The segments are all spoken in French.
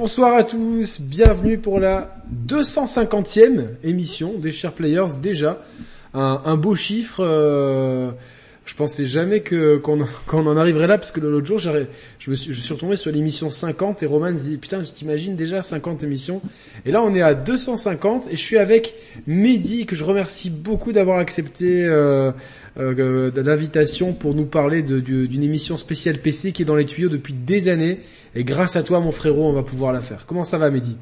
Bonsoir à tous, bienvenue pour la 250e émission des Chers Players déjà. Un, beau chiffre, euh, je pensais jamais que qu'on en arriverait là parce que l'autre jour je me suis, je suis retombé sur l'émission 50 et Roman dit putain je t'imagine déjà 50 émissions? Et là on est à 250 et je suis avec Mehdi que je remercie beaucoup d'avoir accepté euh, euh, l'invitation pour nous parler d'une émission spéciale PC qui est dans les tuyaux depuis des années. Et grâce à toi, mon frérot, on va pouvoir la faire. Comment ça va, Mehdi?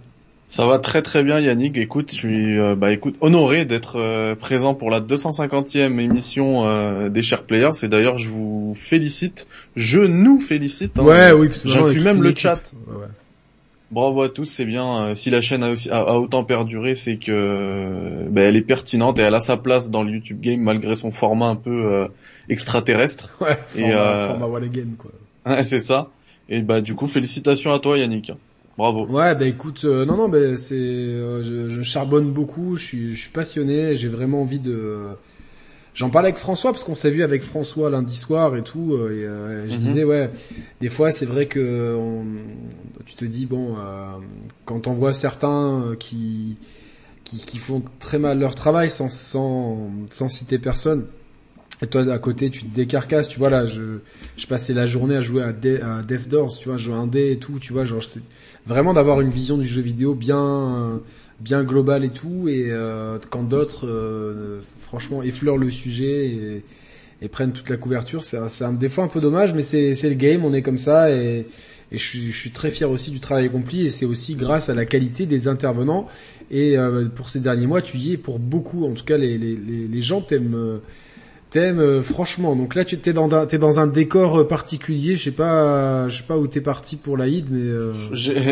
Ça va très très bien Yannick. Écoute, je suis euh, bah écoute honoré d'être euh, présent pour la 250e émission euh, des chers players. Et d'ailleurs, je vous félicite, je nous félicite. Hein. Ouais, oui, j'inclus même le chat. Ouais, Bravo à tous, c'est bien. si la chaîne a, aussi, a, autant perduré, c'est que bah, elle est pertinente et elle a sa place dans le YouTube Game malgré son format un peu extraterrestre. Ouais, format, et, format quoi. Ouais, c'est ça. Et bah du coup, félicitations à toi Yannick. Bravo. Ouais, bah écoute, euh, non non, bah, c'est, euh, je, je, charbonne beaucoup, je suis, je suis passionné, j'ai vraiment envie de. J'en parlais avec François parce qu'on s'est vu avec François lundi soir et tout, euh, et je mhm. disais ouais, des fois c'est vrai que on, tu te dis bon, quand on voit certains qui, qui, qui font très mal leur travail sans sans sans citer personne et toi, à côté, tu te décarcasses, tu vois, là, je, je passais la journée à jouer à, à Death Doors, tu vois, jouer un dé et tout, tu vois, genre, vraiment d'avoir une vision du jeu vidéo bien, bien globale et tout, et euh, quand d'autres, euh, franchement, effleurent le sujet et, et prennent toute la couverture, c'est un, des fois un peu dommage, mais c'est, le game, on est comme ça, et, et je suis, je suis très fier aussi du travail accompli, et c'est aussi grâce à la qualité des intervenants, et euh, pour ces derniers mois, tu y es pour beaucoup, en tout cas, les, les, les, les gens t'aiment T'aimes euh, franchement. Donc là, tu t'es dans un, t'es dans un décor euh, particulier. Je sais pas, je sais pas où t'es parti pour l'Aïd, mais. Euh...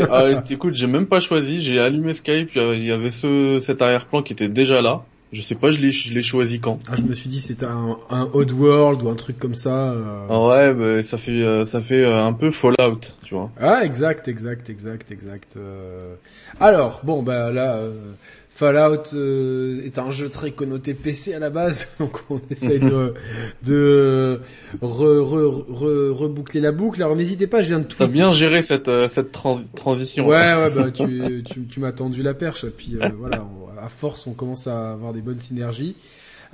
ah, écoute, j'ai même pas choisi. J'ai allumé Skype. Il y avait ce cet arrière-plan qui était déjà là. Je sais pas, je l'ai, je l'ai choisi quand. Ah, je me suis dit c'était un, un Odd World ou un truc comme ça. Ah ouais, bah, ça fait, ça fait un peu Fallout, tu vois. Ah, exact, exact, exact, exact. Alors, bon, bah là. Fallout euh, est un jeu très connoté PC à la base, donc on essaye de, de reboucler la boucle. Alors n'hésitez pas, je viens de tout. T'as bien géré cette euh, cette transition. Ouais, ouais, bah tu tu, tu m'as tendu la perche. Et puis euh, voilà, à force, on commence à avoir des bonnes synergies.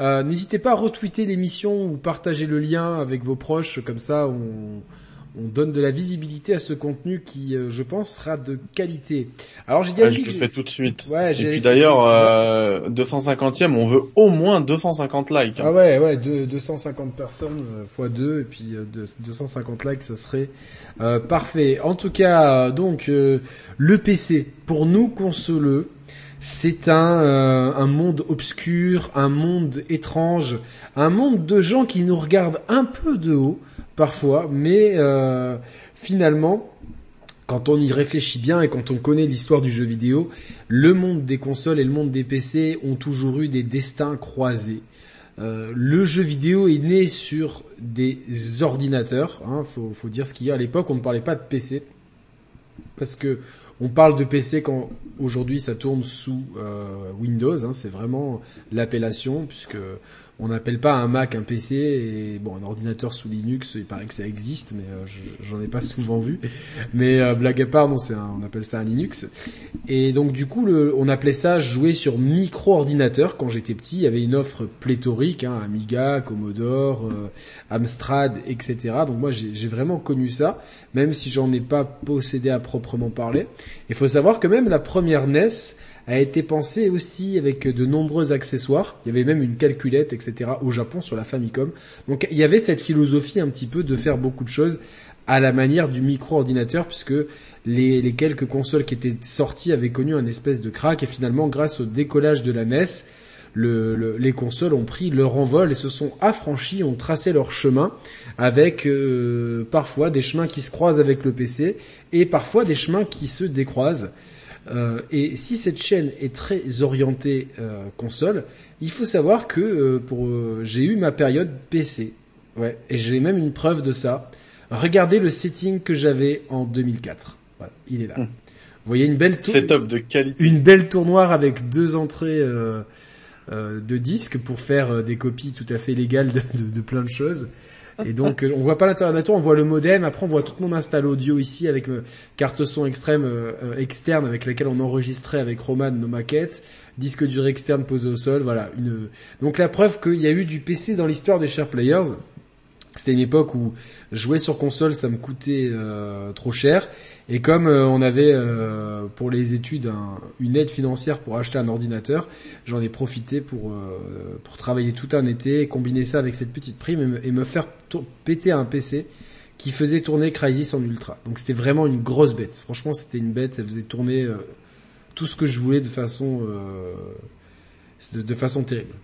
n'hésitez pas à retweeter l'émission ou partager le lien avec vos proches, comme ça on on donne de la visibilité à ce contenu qui, euh, je pense, sera de qualité. Alors j'ai dit ah, je le fais tout de suite. Ouais, et puis d'ailleurs, euh, 250e, on veut au moins 250 likes. Hein. Ah ouais, ouais, 250 personnes euh, fois 2 et puis 250 euh, likes, ça serait parfait. En tout cas, donc le PC pour nous consoleux, c'est un, un monde obscur, un monde étrange, un monde de gens qui nous regardent un peu de haut parfois, mais euh, finalement, quand on y réfléchit bien et quand on connaît l'histoire du jeu vidéo, le monde des consoles et le monde des PC ont toujours eu des destins croisés. Euh, le jeu vidéo est né sur des ordinateurs. Hein, faut, dire ce qu'il y a. À l'époque, on ne parlait pas de PC parce que on parle de PC quand aujourd'hui ça tourne sous euh, Windows. Hein, c'est vraiment l'appellation puisque on n'appelle pas un Mac un PC et bon un ordinateur sous Linux il paraît que ça existe mais euh, j'en ai pas souvent vu. Mais euh, blague à part non c'est on appelle ça un Linux. Et donc du coup le, on appelait ça jouer sur micro ordinateur quand j'étais petit il y avait une offre pléthorique hein, Amiga Commodore euh, Amstrad etc donc moi j'ai vraiment connu ça même si j'en ai pas possédé à proprement parler. Il faut savoir que même la première NES a été pensé aussi avec de nombreux accessoires. Il y avait même une calculette, etc. au Japon sur la Famicom. Donc il y avait cette philosophie un petit peu de faire beaucoup de choses à la manière du micro-ordinateur puisque les, quelques consoles qui étaient sorties avaient connu un espèce de crack et finalement grâce au décollage de la NES, le, les consoles ont pris leur envol et se sont affranchis, ont tracé leur chemin avec euh, parfois des chemins qui se croisent avec le PC et parfois des chemins qui se décroisent. Euh, et si cette chaîne est très orientée euh, console, il faut savoir que euh, pour j'ai eu ma période PC. Ouais, et j'ai même une preuve de ça. Regardez le setting que j'avais en 2004. Voilà, il est là. Hum. Vous voyez une belle setup de qualité. Une belle tournoire avec deux entrées de disques pour faire des copies tout à fait légales de, de, de plein de choses. Et donc on voit pas l'intérieur de la tour, on voit le modem, après on voit toute mon install audio ici avec carte son extrême externe avec laquelle on enregistrait avec Roman nos maquettes, disque dur externe posé au sol, voilà. Une... Donc la preuve qu'il y a eu du PC dans l'histoire des Share Players. C'était une époque où jouer sur console ça me coûtait euh, trop cher et comme euh, on avait euh, pour les études une aide financière pour acheter un ordinateur, j'en ai profité pour pour travailler tout un été, combiner ça avec cette petite prime et me, faire péter un PC qui faisait tourner Crysis en ultra. Donc c'était vraiment une grosse bête. Franchement, c'était une bête, ça faisait tourner tout ce que je voulais de façon de façon terrible.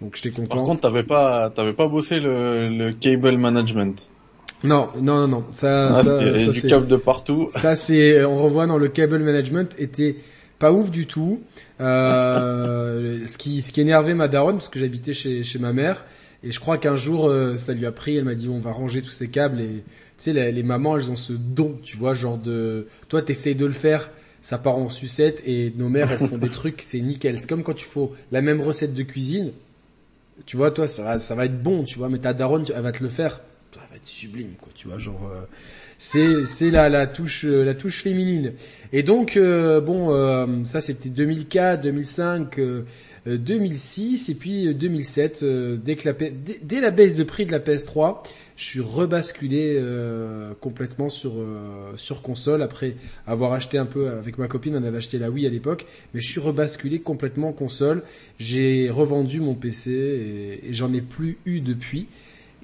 Donc j'étais content. Par contre, t'avais pas, t'avais pas bossé le, le cable management. Non, non, non, non. Ça, ah, ça, il y a du câble de partout. Ça, c'est, on revoit dans le cable management était pas ouf du tout. Euh, ce qui, ce qui énervait ma daronne parce que j'habitais chez, chez ma mère et je crois qu'un jour euh, ça lui a pris. Elle m'a dit on va ranger tous ces câbles et tu sais les, les, mamans elles ont ce don, tu vois, genre de, toi t'essayes de le faire ça part en sucette et nos mères elles font des trucs, c'est nickel. C'est comme quand tu fais la même recette de cuisine, tu vois, toi, ça va, ça va être bon, tu vois, mais ta daronne, elle va te le faire, ça va être sublime, quoi, tu vois, genre, euh, c'est, c'est la, la touche, euh, la touche féminine. Et donc, euh, bon, ça c'était 2004, 2005, 2006, et puis 2007, dès que la, dès la baisse de prix de la PS3, je suis rebasculé euh, complètement sur euh, sur console. Après avoir acheté un peu avec ma copine on avait acheté la Wii à l'époque mais je suis rebasculé complètement console. J'ai revendu mon PC et, j'en ai plus eu depuis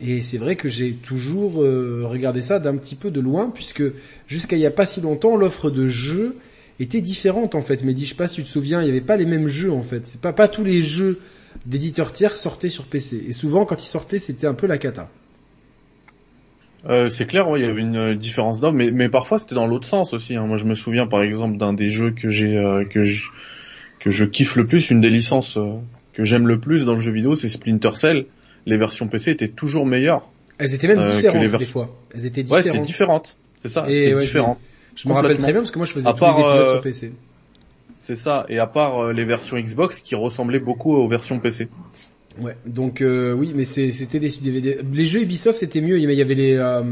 et c'est vrai que j'ai toujours euh, regardé ça d'un petit peu de loin puisque jusqu'à il y a pas si longtemps l'offre de jeux était différente en fait mais dis je pas si tu te souviens il y avait pas les mêmes jeux en fait c'est pas pas tous les jeux d'éditeurs tiers sortaient sur PC et souvent quand ils sortaient c'était un peu la cata euh, c'est clair, ouais, il y avait une euh, différence d'homme, mais, mais parfois c'était dans l'autre sens aussi. Hein. Moi, je me souviens par exemple d'un des jeux que j'ai euh, que je que je kiffe le plus, une des licences que j'aime le plus dans le jeu vidéo, c'est Splinter Cell. Les versions PC étaient toujours meilleures. Elles étaient même différentes des fois. Elles étaient différentes. Ouais, c'était différentes. C'est ça. C'était différent. Je, me rappelle très bien parce que moi je faisais tous les épisodes sur PC. C'est ça. Et à part les versions Xbox qui ressemblaient beaucoup aux versions PC. Ouais, donc euh, oui, mais c'était des, des, les jeux Ubisoft c'était mieux. Il y avait les euh,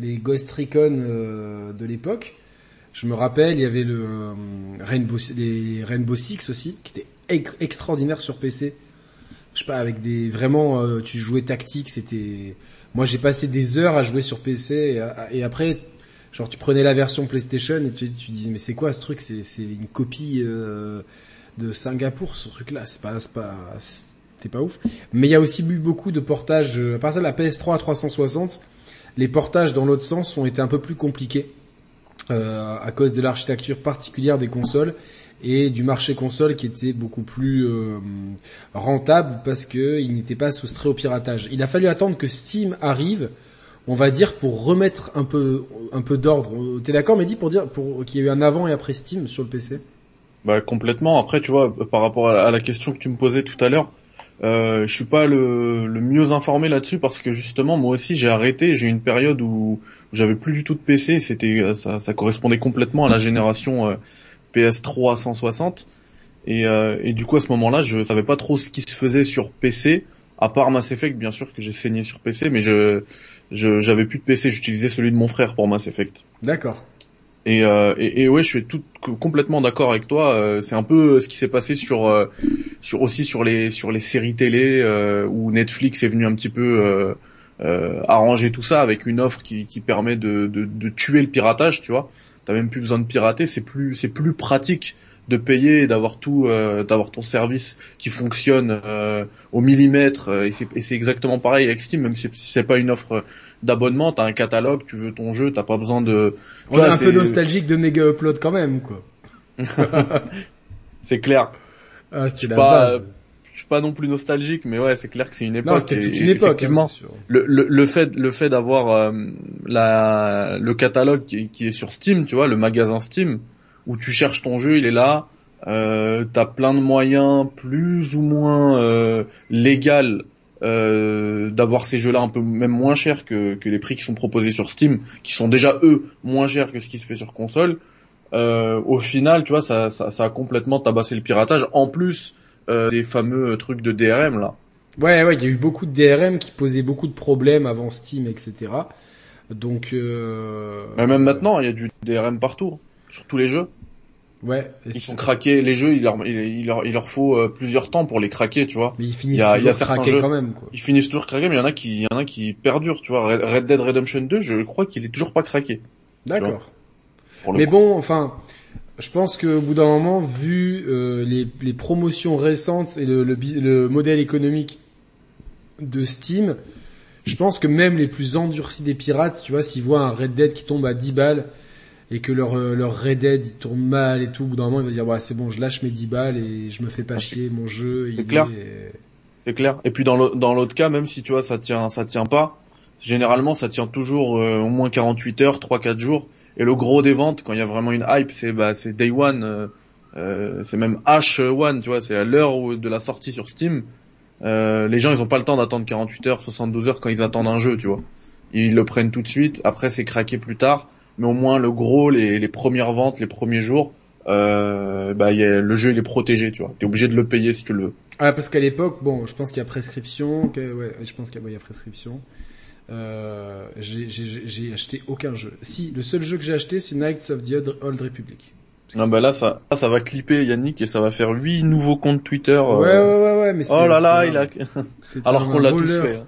les Ghost Recon euh, de l'époque. Je me rappelle, il y avait le Rainbow les Rainbow Six aussi qui était extraordinaire sur PC. Je sais pas avec des vraiment tu jouais tactique, c'était moi j'ai passé des heures à jouer sur PC et, après genre tu prenais la version PlayStation et tu, disais mais c'est quoi ce truc? C'est une copie de Singapour ce truc là, c'est pas c'est pas c'était pas ouf. Mais il y a aussi eu beaucoup de portages, euh, à part ça, la PS3 à 360, les portages dans l'autre sens ont été un peu plus compliqués euh, à cause de l'architecture particulière des consoles et du marché console qui était beaucoup plus euh, rentable parce que il n'était pas soustrait au piratage. Il a fallu attendre que Steam arrive, on va dire pour remettre un peu un peu d'ordre. T'es d'accord, Mehdi, pour dire pour qu'il y ait eu un avant et après Steam sur le PC Bah complètement. Après, tu vois, par rapport à la question que tu me posais tout à l'heure, euh, je suis pas le, mieux informé là-dessus parce que justement moi aussi j'ai arrêté. J'ai eu une période où, j'avais plus du tout de PC. C'était ça, ça correspondait complètement à la génération euh, PS3 160 et, euh, et du coup à ce moment-là je savais pas trop ce qui se faisait sur PC à part Mass Effect bien sûr que j'ai saigné sur PC mais je j'avais plus de PC. J'utilisais celui de mon frère pour Mass Effect. D'accord. Et, euh, et, et, ouais, je suis tout complètement d'accord avec toi. Euh, c'est un peu ce qui s'est passé sur, sur aussi sur les sur les séries télé où Netflix est venu un petit peu arranger tout ça avec une offre qui, qui permet de, de, de tuer le piratage. Tu vois, t'as même plus besoin de pirater. C'est plus c'est plus pratique de payer et d'avoir tout, euh, d'avoir ton service qui fonctionne euh, au millimètre. Euh, et c'est exactement pareil avec Steam, même si c'est pas une offre d'abonnement, t'as un catalogue, tu veux ton jeu, t'as pas besoin de. On est un peu nostalgique de méga upload quand même, quoi. c'est clair. Ah, pas, je suis pas non plus nostalgique, mais ouais, c'est clair que c'est une époque. Non, c'était toute une époque. Effectivement, le, le, le, fait, le fait d'avoir la, le catalogue qui, qui, est sur Steam, tu vois, le magasin Steam, où tu cherches ton jeu, il est là. Euh, t'as plein de moyens plus ou moins euh, légal euh, d'avoir ces jeux-là un peu même moins chers que, que les prix qui sont proposés sur Steam, qui sont déjà eux moins chers que ce qui se fait sur console. Euh, au final, tu vois, ça, ça, ça, a complètement tabassé le piratage. En plus euh, des fameux trucs de DRM là. Ouais, ouais, il y a eu beaucoup de DRM qui posaient beaucoup de problèmes avant Steam, etc. Donc, euh... Mais même maintenant, il y a du DRM partout, sur tous les jeux. Ouais. Ils sont craqués, les jeux, il leur, il, leur, il leur faut euh, plusieurs temps pour les craquer, tu vois. Mais ils finissent toujours craqués quand même, quoi. Ils finissent toujours craqués, mais il y en a qui, il y en a qui perdurent, tu vois. Red Dead Redemption 2, je crois qu'il est toujours pas craqué. D'accord. Mais bon, enfin, je pense qu'au bout d'un moment, vu euh, les, les, promotions récentes et le, le, le, modèle économique de Steam, je pense que même les plus endurcis des pirates, tu vois, s'ils voient un Red Dead qui tombe à 10 balles et que leur euh, leur Red Dead il tourne mal et tout, au bout d'un moment ils vont dire ouais c'est bon, je lâche mes 10 balles et je me fais pas ah, chier, mon jeu. C'est clair. C'est clair. Et puis dans l'autre cas, même si tu vois ça tient ça tient pas, généralement ça tient toujours euh, au moins 48 heures, 3-4 jours. Et le gros des ventes, quand il y a vraiment une hype, c'est bah c'est Day One, euh, euh c'est même H1, tu vois, c'est à l'heure de la sortie sur Steam. Euh, les gens ils ont pas le temps d'attendre 48 heures, 72 heures quand ils attendent un jeu, tu vois. Ils le prennent tout de suite. Après c'est craqué plus tard, mais au moins le gros, les, les premières ventes, les premiers jours, euh, bah y a, le jeu il est protégé, tu vois. T'es obligé de le payer si tu le veux. Ah parce qu'à l'époque, bon, je pense qu'il y a prescription, que, ouais, je pense qu'il y, y, a prescription. Euh, j'ai acheté aucun jeu. Si, le seul jeu que j'ai acheté, c'est Knights of the Old Republic. Non bah là ça, ça va clipper Yannick et ça va faire huit nouveaux comptes Twitter. Euh. Ouais ouais ouais ouais mais Oh là là, il a alors qu'on l'a tous fait. Hein.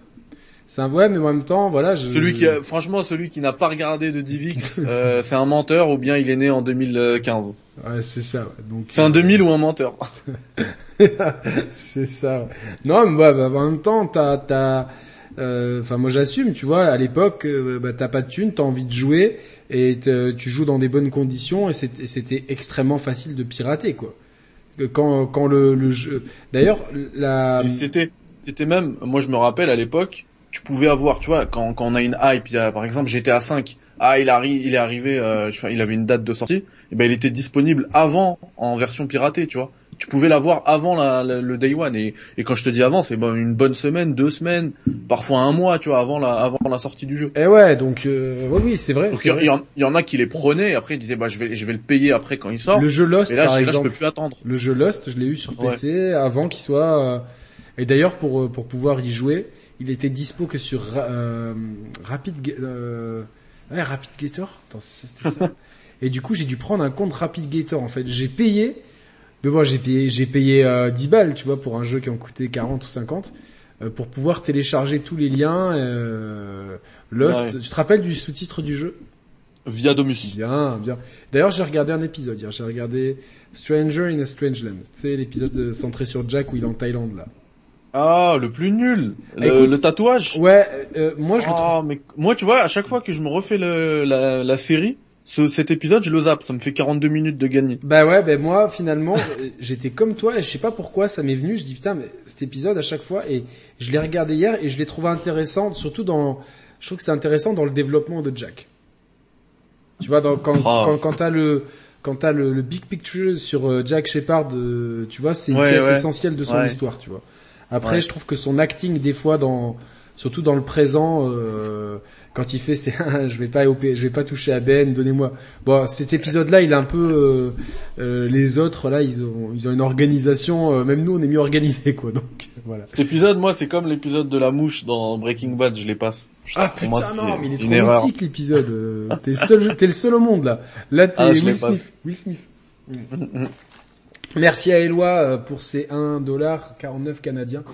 C'est un vrai mais en même temps voilà, je... Celui qui a, franchement celui qui n'a pas regardé de Divix, euh, c'est un menteur ou bien il est né en 2015. Ouais, c'est ça. Donc c'est un 2000 ou un menteur. c'est ça. Non mais bah, bah, en même temps t'as t'as enfin, moi j'assume, tu vois. À l'époque, euh, bah, t'as pas de thune, t'as envie de jouer et tu joues dans des bonnes conditions et c'était extrêmement facile de pirater, quoi. Quand, quand le, jeu. D'ailleurs, la. C'était, même. Moi, je me rappelle à l'époque, tu pouvais avoir, tu vois, quand, on a une hype, par exemple GTA 5, ah il il est arrivé, euh, il avait une date de sortie, et ben il était disponible avant en version piratée, tu vois tu pouvais l'avoir avant la, le day one. Et, et, quand je te dis avant c'est bon, une bonne semaine deux semaines parfois un mois tu vois avant la avant la sortie du jeu. Et eh ouais donc euh, oui oui c'est vrai il y, en a qui les prenaient et après ils disaient bah je vais je vais le payer après quand il sort. Le jeu Lost et là, par je, exemple je peux plus attendre. le jeu Lost je l'ai eu sur PC avant qu'il soit euh, et d'ailleurs pour euh, pour pouvoir y jouer il était dispo que sur euh, Rapid euh... ouais, Rapid Gator ça. Et du coup j'ai dû prendre un compte Rapid Gator en fait. J'ai payé mais bon, j'ai payé, j'ai payé euh, 10 balles, tu vois, pour un jeu qui en coûtait 40 ou 50, euh, pour pouvoir télécharger tous les liens. Euh, Lost, tu te rappelles du sous-titre du jeu? Via Domus. Bien, bien. D'ailleurs, j'ai regardé un épisode hier. J'ai regardé Stranger in a Strange Land. Tu sais, l'épisode euh, centré sur Jack où il est en Thaïlande là. Ah, le plus nul. Le, tatouage. Ouais, euh, moi je. Ah, mais moi, tu vois, à chaque fois que je me refais le, la, la série, ce, cet épisode, je le zappe, ça me fait 42 minutes de gagner. Bah ouais, ben moi finalement, j'étais comme toi et je sais pas pourquoi ça m'est venu, je dis putain mais cet épisode à chaque fois et je l'ai regardé hier et je l'ai trouvé intéressant, surtout dans je trouve que c'est intéressant dans le développement de Jack. Tu vois dans, quand oh. quand, quand t'as le quand t'as le, le, big picture sur euh, Jack Shepard, euh, tu vois, c'est une pièce essentielle de son histoire, tu vois. Après, je trouve que son acting des fois dans surtout dans le présent euh, quand il fait c'est je vais pas je vais pas toucher à Ben donnez-moi bon cet épisode là il est un peu euh, euh, les autres là ils ont ils ont une organisation euh, même nous on est mieux organisé quoi donc voilà cet épisode moi c'est comme l'épisode de la mouche dans Breaking Bad je les passe ah putain non mais il est trop mythique l'épisode t'es seul t'es le seul au monde là là t'es ah, Will Smith Will Smith Merci à Eloi pour ces 1,49$ canadiens.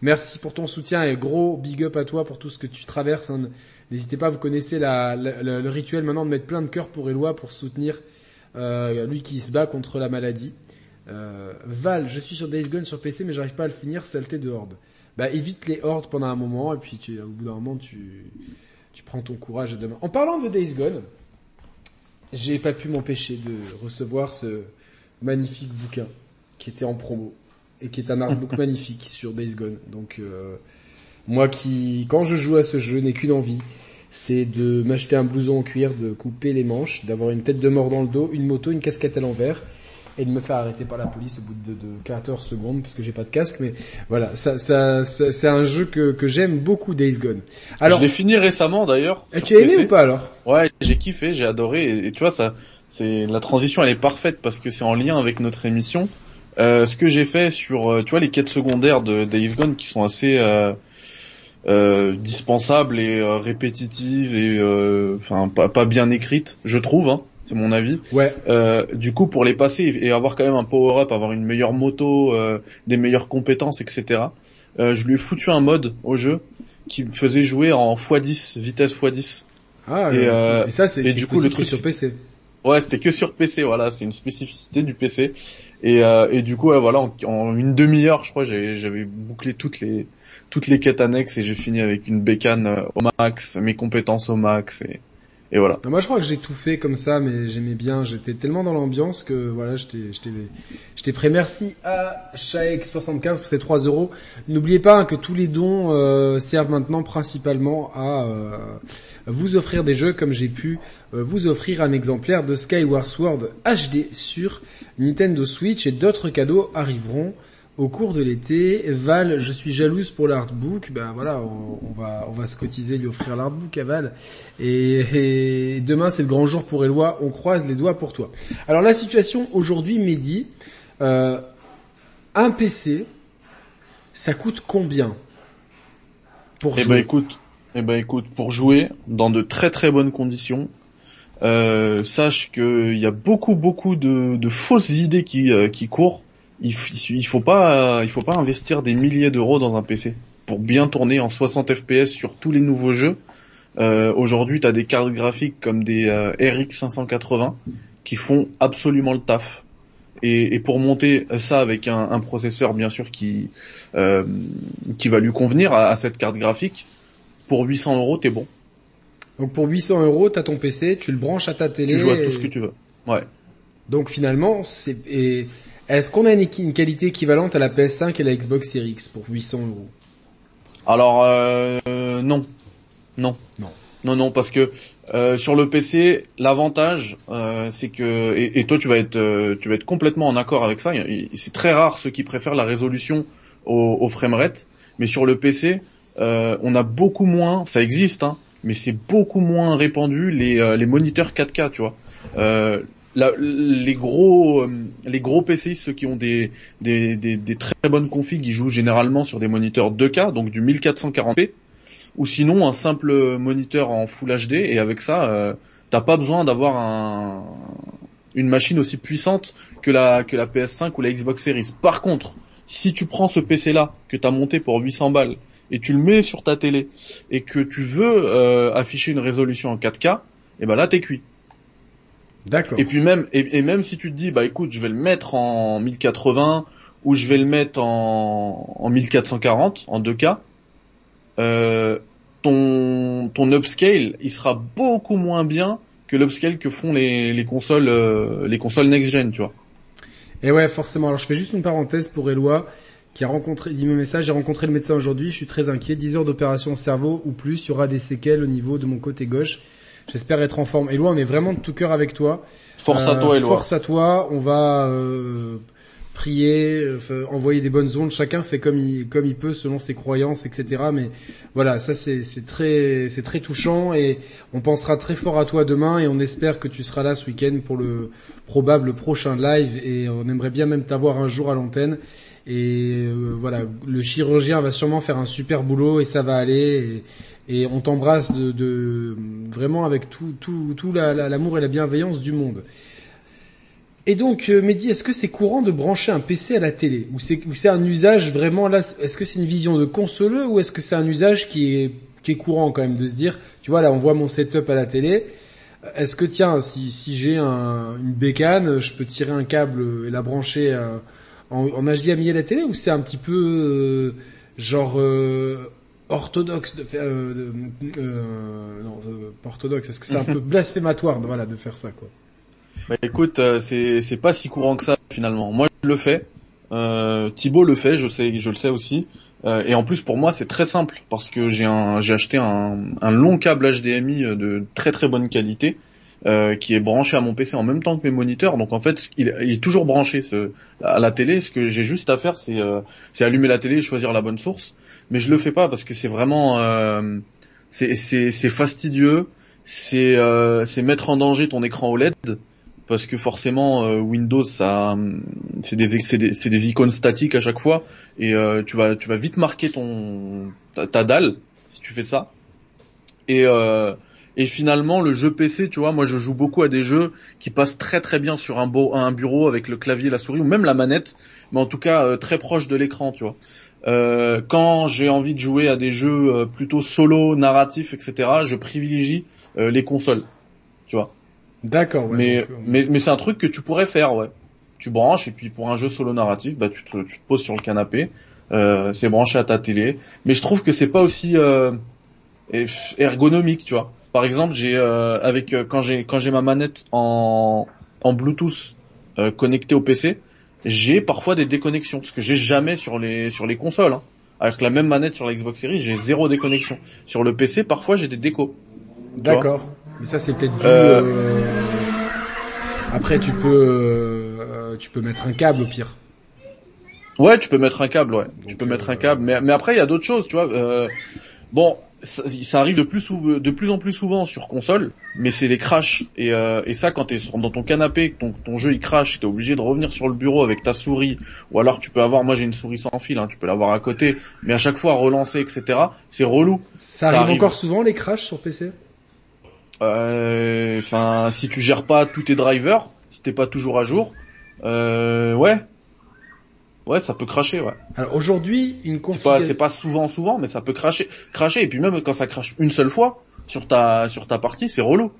Merci pour ton soutien et gros big up à toi pour tout ce que tu traverses. Hein. N'hésitez pas, vous connaissez la, le rituel maintenant de mettre plein de cœurs pour Eloi pour soutenir euh, lui qui se bat contre la maladie. Euh, Val, je suis sur Days Gone sur PC mais j'arrive pas à le finir, saleté de horde. Bah évite les hordes pendant un moment et puis tu, au bout d'un moment tu, tu prends ton courage demain. En parlant de Days Gone, j'ai pas pu m'empêcher de recevoir ce magnifique bouquin qui était en promo et qui est un artbook magnifique sur Days Gone. Donc euh, moi qui, quand je joue à ce jeu, n'ai qu'une envie, c'est de m'acheter un blouson en cuir, de couper les manches, d'avoir une tête de mort dans le dos, une moto, une casquette à l'envers, et de me faire arrêter par la police au bout de, de 14 secondes parce que j'ai pas de casque. Mais voilà, ça, ça, c'est un jeu que, que j'aime beaucoup, Days Gone. Alors, je l'ai fini récemment d'ailleurs. Tu as aimé ou pas alors? Ouais, j'ai kiffé, j'ai adoré, et, tu vois ça, c'est la transition, elle est parfaite parce que c'est en lien avec notre émission. Euh, ce que j'ai fait sur, euh, tu vois, les quêtes secondaires de Days Gone qui sont assez euh, dispensables et répétitives et enfin pas, pas, bien écrites, je trouve. Hein, c'est mon avis. Ouais. du coup, pour les passer et avoir quand même un power-up, avoir une meilleure moto, des meilleures compétences, etc. je lui ai foutu un mode au jeu qui me faisait jouer en x10, vitesse x10. Ah, et, et ça c'est du coup le truc sur PC. Ouais, c'était que sur PC, voilà, c'est une spécificité du PC. Et, euh, et du coup, voilà, en, une demi-heure, je crois, j'avais bouclé toutes les toutes les quêtes annexes et j'ai fini avec une bécane euh, au max, mes compétences au max et et voilà. Moi, je crois que j'ai tout fait comme ça, mais j'aimais bien. J'étais tellement dans l'ambiance que voilà, j'étais, prêt. Merci à Shaek75 pour ces 3 euros. N'oubliez pas hein, que tous les dons euh, servent maintenant principalement à euh, vous offrir des jeux, comme j'ai pu vous offrir un exemplaire de Skyward Sword HD sur Nintendo Switch et d'autres cadeaux arriveront au cours de l'été. Val, je suis jalouse pour l'artbook. Ben voilà, on, va on va se cotiser lui offrir l'artbook à Val. Et, demain c'est le grand jour pour Eloi. On croise les doigts pour toi. Alors la situation aujourd'hui, Mehdi, euh, un PC, ça coûte combien pour eh ben écoute, eh ben écoute, pour jouer dans de très très bonnes conditions. Euh, sache qu'il y a beaucoup beaucoup de, de fausses idées qui, euh, qui courent il, il faut pas il faut pas investir des milliers d'euros dans un PC pour bien tourner en 60 FPS sur tous les nouveaux jeux. Euh, Aujourd'hui, tu as des cartes graphiques comme des euh, RX 580 qui font absolument le taf. Et, et pour monter ça avec un, un processeur bien sûr qui euh, qui va lui convenir à, à, cette carte graphique, pour 800 euros, t'es bon. Donc pour 800 euros, t'as ton PC, tu le branches à ta télé. Tu joues à tout ce que tu veux. Ouais. Donc finalement, c'est et est-ce qu'on a une, qualité équivalente à la PS5 et la Xbox Series X pour 800 euros? Alors euh, non, non, non, non, non, parce que euh, sur le PC, l'avantage, euh, c'est que et, toi tu vas être, euh, tu vas être complètement en accord avec ça. C'est très rare ceux qui préfèrent la résolution au, au framerate, mais sur le PC, euh, on a beaucoup moins, ça existe, hein, mais c'est beaucoup moins répandu les, les moniteurs 4K, tu vois les gros euh, les gros PCI ceux qui ont des, des, des, très bonnes configs ils jouent généralement sur des moniteurs 2K donc du 1440p ou sinon un simple moniteur en Full HD et avec ça euh, t'as pas besoin d'avoir un, une machine aussi puissante que la que la PS5 ou la Xbox Series. Par contre, si tu prends ce PC là que t'as monté pour 800 balles et tu le mets sur ta télé et que tu veux euh, afficher une résolution en 4K, et eh ben là t'es cuit. D'accord. Et puis même et, même si tu te dis bah écoute je vais le mettre en 1080 ou je vais le mettre en, en 1440 en 2K, euh, ton ton upscale il sera beaucoup moins bien que l'upscale que font les, les consoles euh, les consoles next gen tu vois. Et ouais forcément alors je fais juste une parenthèse pour Eloi qui a rencontré dit mes message j'ai rencontré le médecin aujourd'hui je suis très inquiet 10 heures d'opération cerveau ou plus il y aura des séquelles au niveau de mon côté gauche J'espère être en forme. Eloi, on est vraiment de tout cœur avec toi. Force à toi, Eloi. Force à toi. On va euh, prier, envoyer des bonnes ondes. Chacun fait comme il comme il peut selon ses croyances, etc. Mais voilà, ça c'est c'est très c'est très touchant et on pensera très fort à toi demain et on espère que tu seras là ce week-end pour le probable prochain live et on aimerait bien même t'avoir un jour à l'antenne. Et euh, voilà, le chirurgien va sûrement faire un super boulot et ça va aller. Et, on t'embrasse de, de, vraiment avec tout, tout, tout l'amour et la bienveillance du monde. Et donc, euh, Mehdi, est-ce que c'est courant de brancher un PC à la télé? Ou c'est un usage vraiment là Est-ce que c'est une vision de consoleux ou est-ce que c'est un usage qui est, qui est courant quand même de se dire, tu vois là, on voit mon setup à la télé. Est-ce que tiens, si, si j'ai un, une bécane, je peux tirer un câble et la brancher euh, en, en HDMI à la télé? Ou c'est un petit peu euh, genre euh, orthodoxe de faire euh, non pas orthodoxe est-ce que c'est un peu blasphématoire de, voilà de faire ça quoi? Bah, écoute c'est c'est pas si courant que ça finalement moi je le fais euh, Thibaut le fait je sais je le sais aussi et en plus pour moi c'est très simple parce que j'ai un j'ai acheté un, un long câble HDMI de très très bonne qualité euh, qui est branché à mon PC en même temps que mes moniteurs. Donc en fait, il, est toujours branché ce, à la télé. Ce que j'ai juste à faire, c'est euh, allumer la télé et choisir la bonne source. Mais je le fais pas parce que c'est vraiment euh, c'est fastidieux. C'est euh, mettre en danger ton écran OLED. parce que forcément euh, Windows ça c'est des des, des, icônes statiques à chaque fois et euh, tu vas tu vas vite marquer ton ta, dalle si tu fais ça et euh, et finalement le jeu PC tu vois moi je joue beaucoup à des jeux qui passent très très bien sur un, beau, un bureau avec le clavier la souris ou même la manette mais en tout cas très proche de l'écran tu vois quand j'ai envie de jouer à des jeux plutôt solo narratifs etc je privilégie les consoles tu vois D'accord. mais, euh, mais mais c'est un truc que tu pourrais faire, ouais. Tu branches et puis pour un jeu solo narratif, bah tu te, tu te poses sur le canapé, euh, c'est branché à ta télé. Mais je trouve que c'est pas aussi euh, ergonomique, tu vois. Par exemple, j'ai euh, avec euh, quand j'ai quand j'ai ma manette en en Bluetooth connectée au PC, j'ai parfois des déconnexions, ce que j'ai jamais sur les sur les consoles. Hein. Avec la même manette sur la Xbox Series, j'ai zéro déconnexion. Sur le PC, parfois j'ai des décos. D'accord. Mais ça, c'est peut-être dû. Euh... euh après, tu peux, euh, tu peux mettre un câble au pire. Ouais, tu peux mettre un câble, ouais. tu peux mettre un câble, mais, mais après il y a d'autres choses, tu vois. Euh, bon, ça, ça, arrive de plus, de plus en plus souvent sur console, mais c'est les crashs. Et, euh, et ça, quand t'es dans ton canapé, ton, ton jeu il crash, t'es obligé de revenir sur le bureau avec ta souris, ou alors tu peux avoir, moi j'ai une souris sans fil, hein, tu peux l'avoir à côté, mais à chaque fois relancer, etc. C'est relou. Ça, arrive encore souvent les crashs sur PC euh, enfin, si tu gères pas tous tes drivers, si t'es pas toujours à jour, euh, ouais, ouais, ça peut cracher, ouais. Alors aujourd'hui, une configuration. C'est pas, souvent, souvent, mais ça peut cracher, cracher. Et puis même quand ça crache une seule fois sur ta sur ta partie, c'est relou.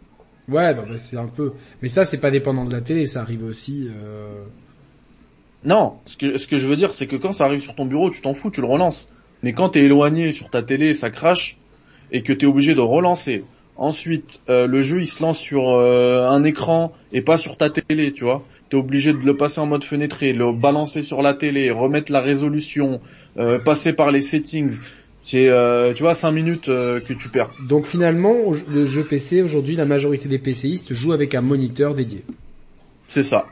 Ouais, bah, bah, c'est un peu. Mais ça, c'est pas dépendant de la télé, ça arrive aussi. Euh... Non, ce que ce que je veux dire, c'est que quand ça arrive sur ton bureau, tu t'en fous, tu le relances. Mais quand t'es éloigné sur ta télé, ça crache et que t'es obligé de relancer, Ensuite, euh, le jeu il se lance sur euh, un écran et pas sur ta télé, tu vois. T'es obligé de le passer en mode fenêtré, le balancer sur la télé, remettre la résolution, euh, passer par les settings. C'est, tu vois, 5 minutes que tu perds. Donc finalement, le jeu PC aujourd'hui, la majorité des PCistes jouent avec un moniteur dédié. C'est ça.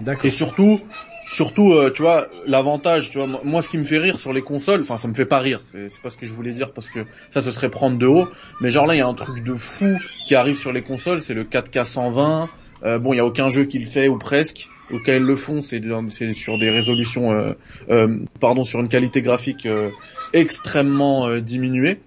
D'accord. Et surtout, surtout euh, tu vois l'avantage tu vois moi ce qui me fait rire sur les consoles enfin ça me fait pas rire c'est pas ce que je voulais dire parce que ça ce serait prendre de haut mais genre là il y a un truc de fou qui arrive sur les consoles c'est le 4K 120 euh, bon il y a aucun jeu qui le fait ou presque quand ils le font c'est sur des résolutions euh, euh, pardon sur une qualité graphique euh, extrêmement diminuée.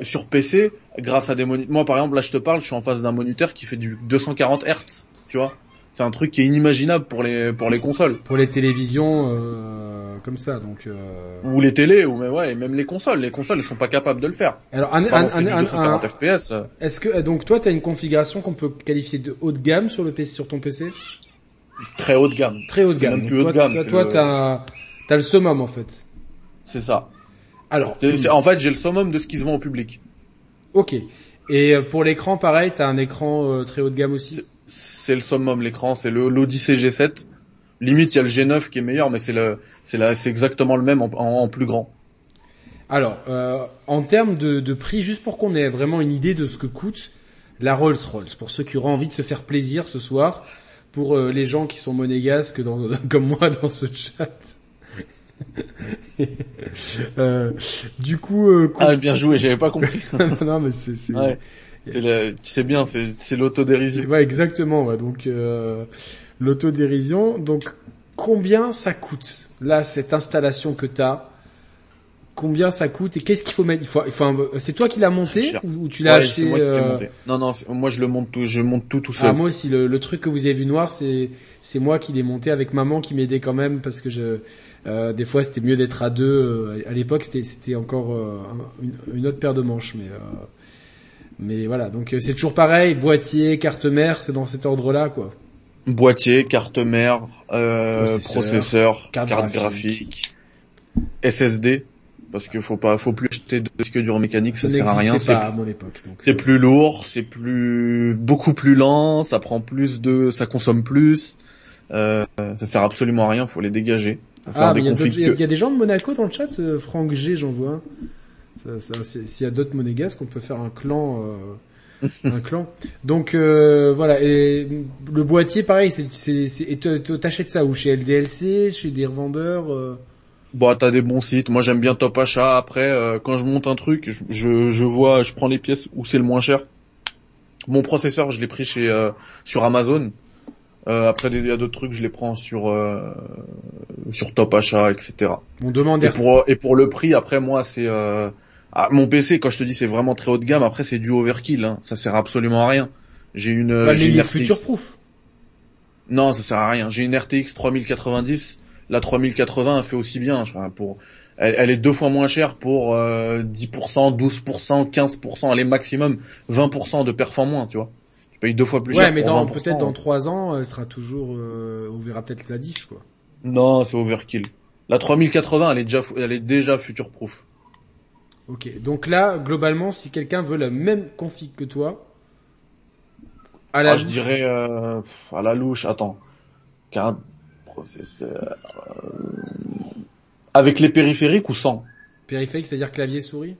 Sur PC grâce à des moniteurs moi par exemple là je te parle je suis en face d'un moniteur qui fait du 240 Hz tu vois c'est un truc qui est inimaginable pour les pour les consoles. Pour les télévisions euh, comme ça, donc. Euh... Ou les télés, ou mais ouais, même les consoles. Les consoles, ne sont pas capables de le faire. Alors, un, un, un, FPS. Est-ce que donc toi, tu as une configuration qu'on peut qualifier de haut de gamme sur le PC, sur ton PC Très haut de gamme. Très haut de gamme. Même plus haut de gamme. Toi, toi, t'as as le summum en fait. C'est ça. Alors. En fait, j'ai le summum de ce qui se vend au public. Ok. Et euh, pour l'écran, pareil, t'as un écran euh, très haut de gamme aussi? C'est le summum l'écran, c'est le l'Odyssey G7. Limite, il y a le G9 qui est meilleur, mais c'est le, c'est là, c'est exactement le même en, plus grand. Alors, euh, en termes de, prix, juste pour qu'on ait vraiment une idée de ce que coûte la Rolls-Royce, pour ceux qui auront envie de se faire plaisir ce soir, pour euh, les gens qui sont monégasques dans, comme moi dans ce chat. euh, du coup, euh, ah bien joué, j'avais pas compris. non, non, mais c'est, c'est tu sais bien, c'est l'autodérision. Ouais, exactement. Ouais. Donc euh, l'autodérision. Donc combien ça coûte là cette installation que t'as? Combien ça coûte et qu'est-ce qu'il faut mettre? Il faut, il faut c'est toi qui l'as monté ou, tu l'as acheté moi euh... Non, non, moi je le monte tout, je monte tout tout seul. Ah, moi aussi, le, le truc que vous avez vu noir, c'est c'est moi qui l'ai monté avec maman qui m'aidait quand même parce que je euh, des fois c'était mieux d'être à deux. Euh, à l'époque c'était c'était encore euh, une, une, autre paire de manches, mais mais voilà, donc euh, c'est toujours pareil, boîtier, carte mère, c'est dans cet ordre-là, quoi. Boîtier, carte mère, euh, processeur, carte, graphique. SSD, parce qu'il faut pas, faut plus acheter de disque dur mécanique, ça, sert à rien. C'est à mon époque. C'est euh, plus lourd, c'est plus, beaucoup plus lent, ça prend plus de, ça consomme plus. Euh, ça sert absolument à rien, faut les dégager. ah, il y, a des gens de Monaco dans le chat, euh, Franck G, j'en vois. S'il y a d'autres monégasques, on peut faire un clan. Euh, un clan. Donc euh, voilà. Et le boîtier, pareil. C'est, t'achètes ça où? Chez LDLC, chez des revendeurs. Euh... Bon, t'as des bons sites. Moi, j'aime bien Top Achat. Après, euh, quand je monte un truc, je, je, vois, je prends les pièces où c'est le moins cher. Mon processeur, je l'ai pris chez sur Amazon. Euh, après, il y a d'autres trucs, je les prends sur euh, sur Top Achat, etc. On demande et pour et pour le prix, après moi, c'est euh, ah, mon PC. Quand je te dis, c'est vraiment très haut de gamme. Après, c'est du overkill. Hein. Ça sert absolument à rien. J'ai une. Bah, j'ai une RTX... future proof. Non, ça sert à rien. J'ai une RTX 3090. La 3080 elle fait aussi bien. Pour, elle, elle, est deux fois moins chère pour 10%, 12%, 15%, elle est maximum 20% de performance moins, tu vois deux fois plus ouais, mais dans, peut-être dans trois ans, elle sera toujours, euh, on verra peut-être la diff, quoi. Non, c'est overkill. La 3080, elle est déjà, elle est déjà future proof. Ok. Donc là, globalement, si quelqu'un veut la même config que toi, à la ah, je dirais, euh, à la louche, attends. Car processeur, euh, avec les périphériques ou sans? Périphérique, c'est-à-dire clavier souris?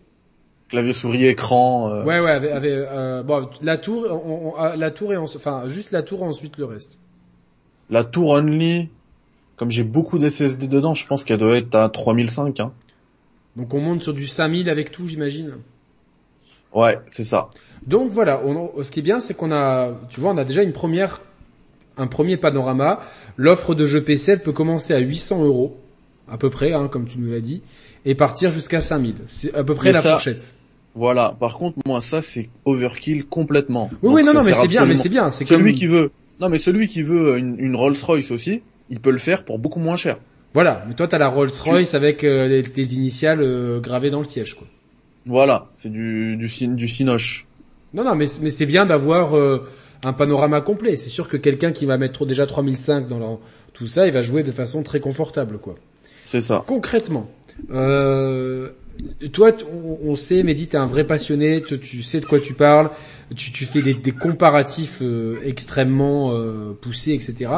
Clavier souris écran. Euh... Ouais ouais avec, euh, bon la tour on, on, la tour et enfin juste la tour ensuite le reste. La tour only comme j'ai beaucoup d'SSD dedans, je pense qu'elle doit être à 3005 hein. Donc on monte sur du 5000 avec tout, j'imagine. Ouais, c'est ça. Donc voilà, on, ce qui est bien c'est qu'on a tu vois, on a déjà une première un premier panorama. L'offre de jeu PC elle peut commencer à 800 euros à peu près hein, comme tu nous l'as dit et partir jusqu'à 5000. C'est à peu près la fourchette. Voilà. Par contre, moi, ça, c'est overkill complètement. Oui, oui, non, non, mais c'est bien, mais c'est bien. C'est celui qui veut. Non, mais celui qui veut une, Rolls Royce aussi, il peut le faire pour beaucoup moins cher. Voilà. Mais toi, t'as la Rolls Royce avec euh, les, tes initiales euh, gravées dans le siège, quoi. Voilà. C'est du du du Cinoche. Non, non, mais mais c'est bien d'avoir euh, un panorama complet. C'est sûr que quelqu'un qui va mettre déjà 3005 dans tout ça, il va jouer de façon très confortable, quoi. C'est ça. Concrètement, euh, toi, on, sait, Mehdi, t'es un vrai passionné, tu, sais de quoi tu parles, tu, tu fais des, des comparatifs euh, extrêmement euh, poussés, etc.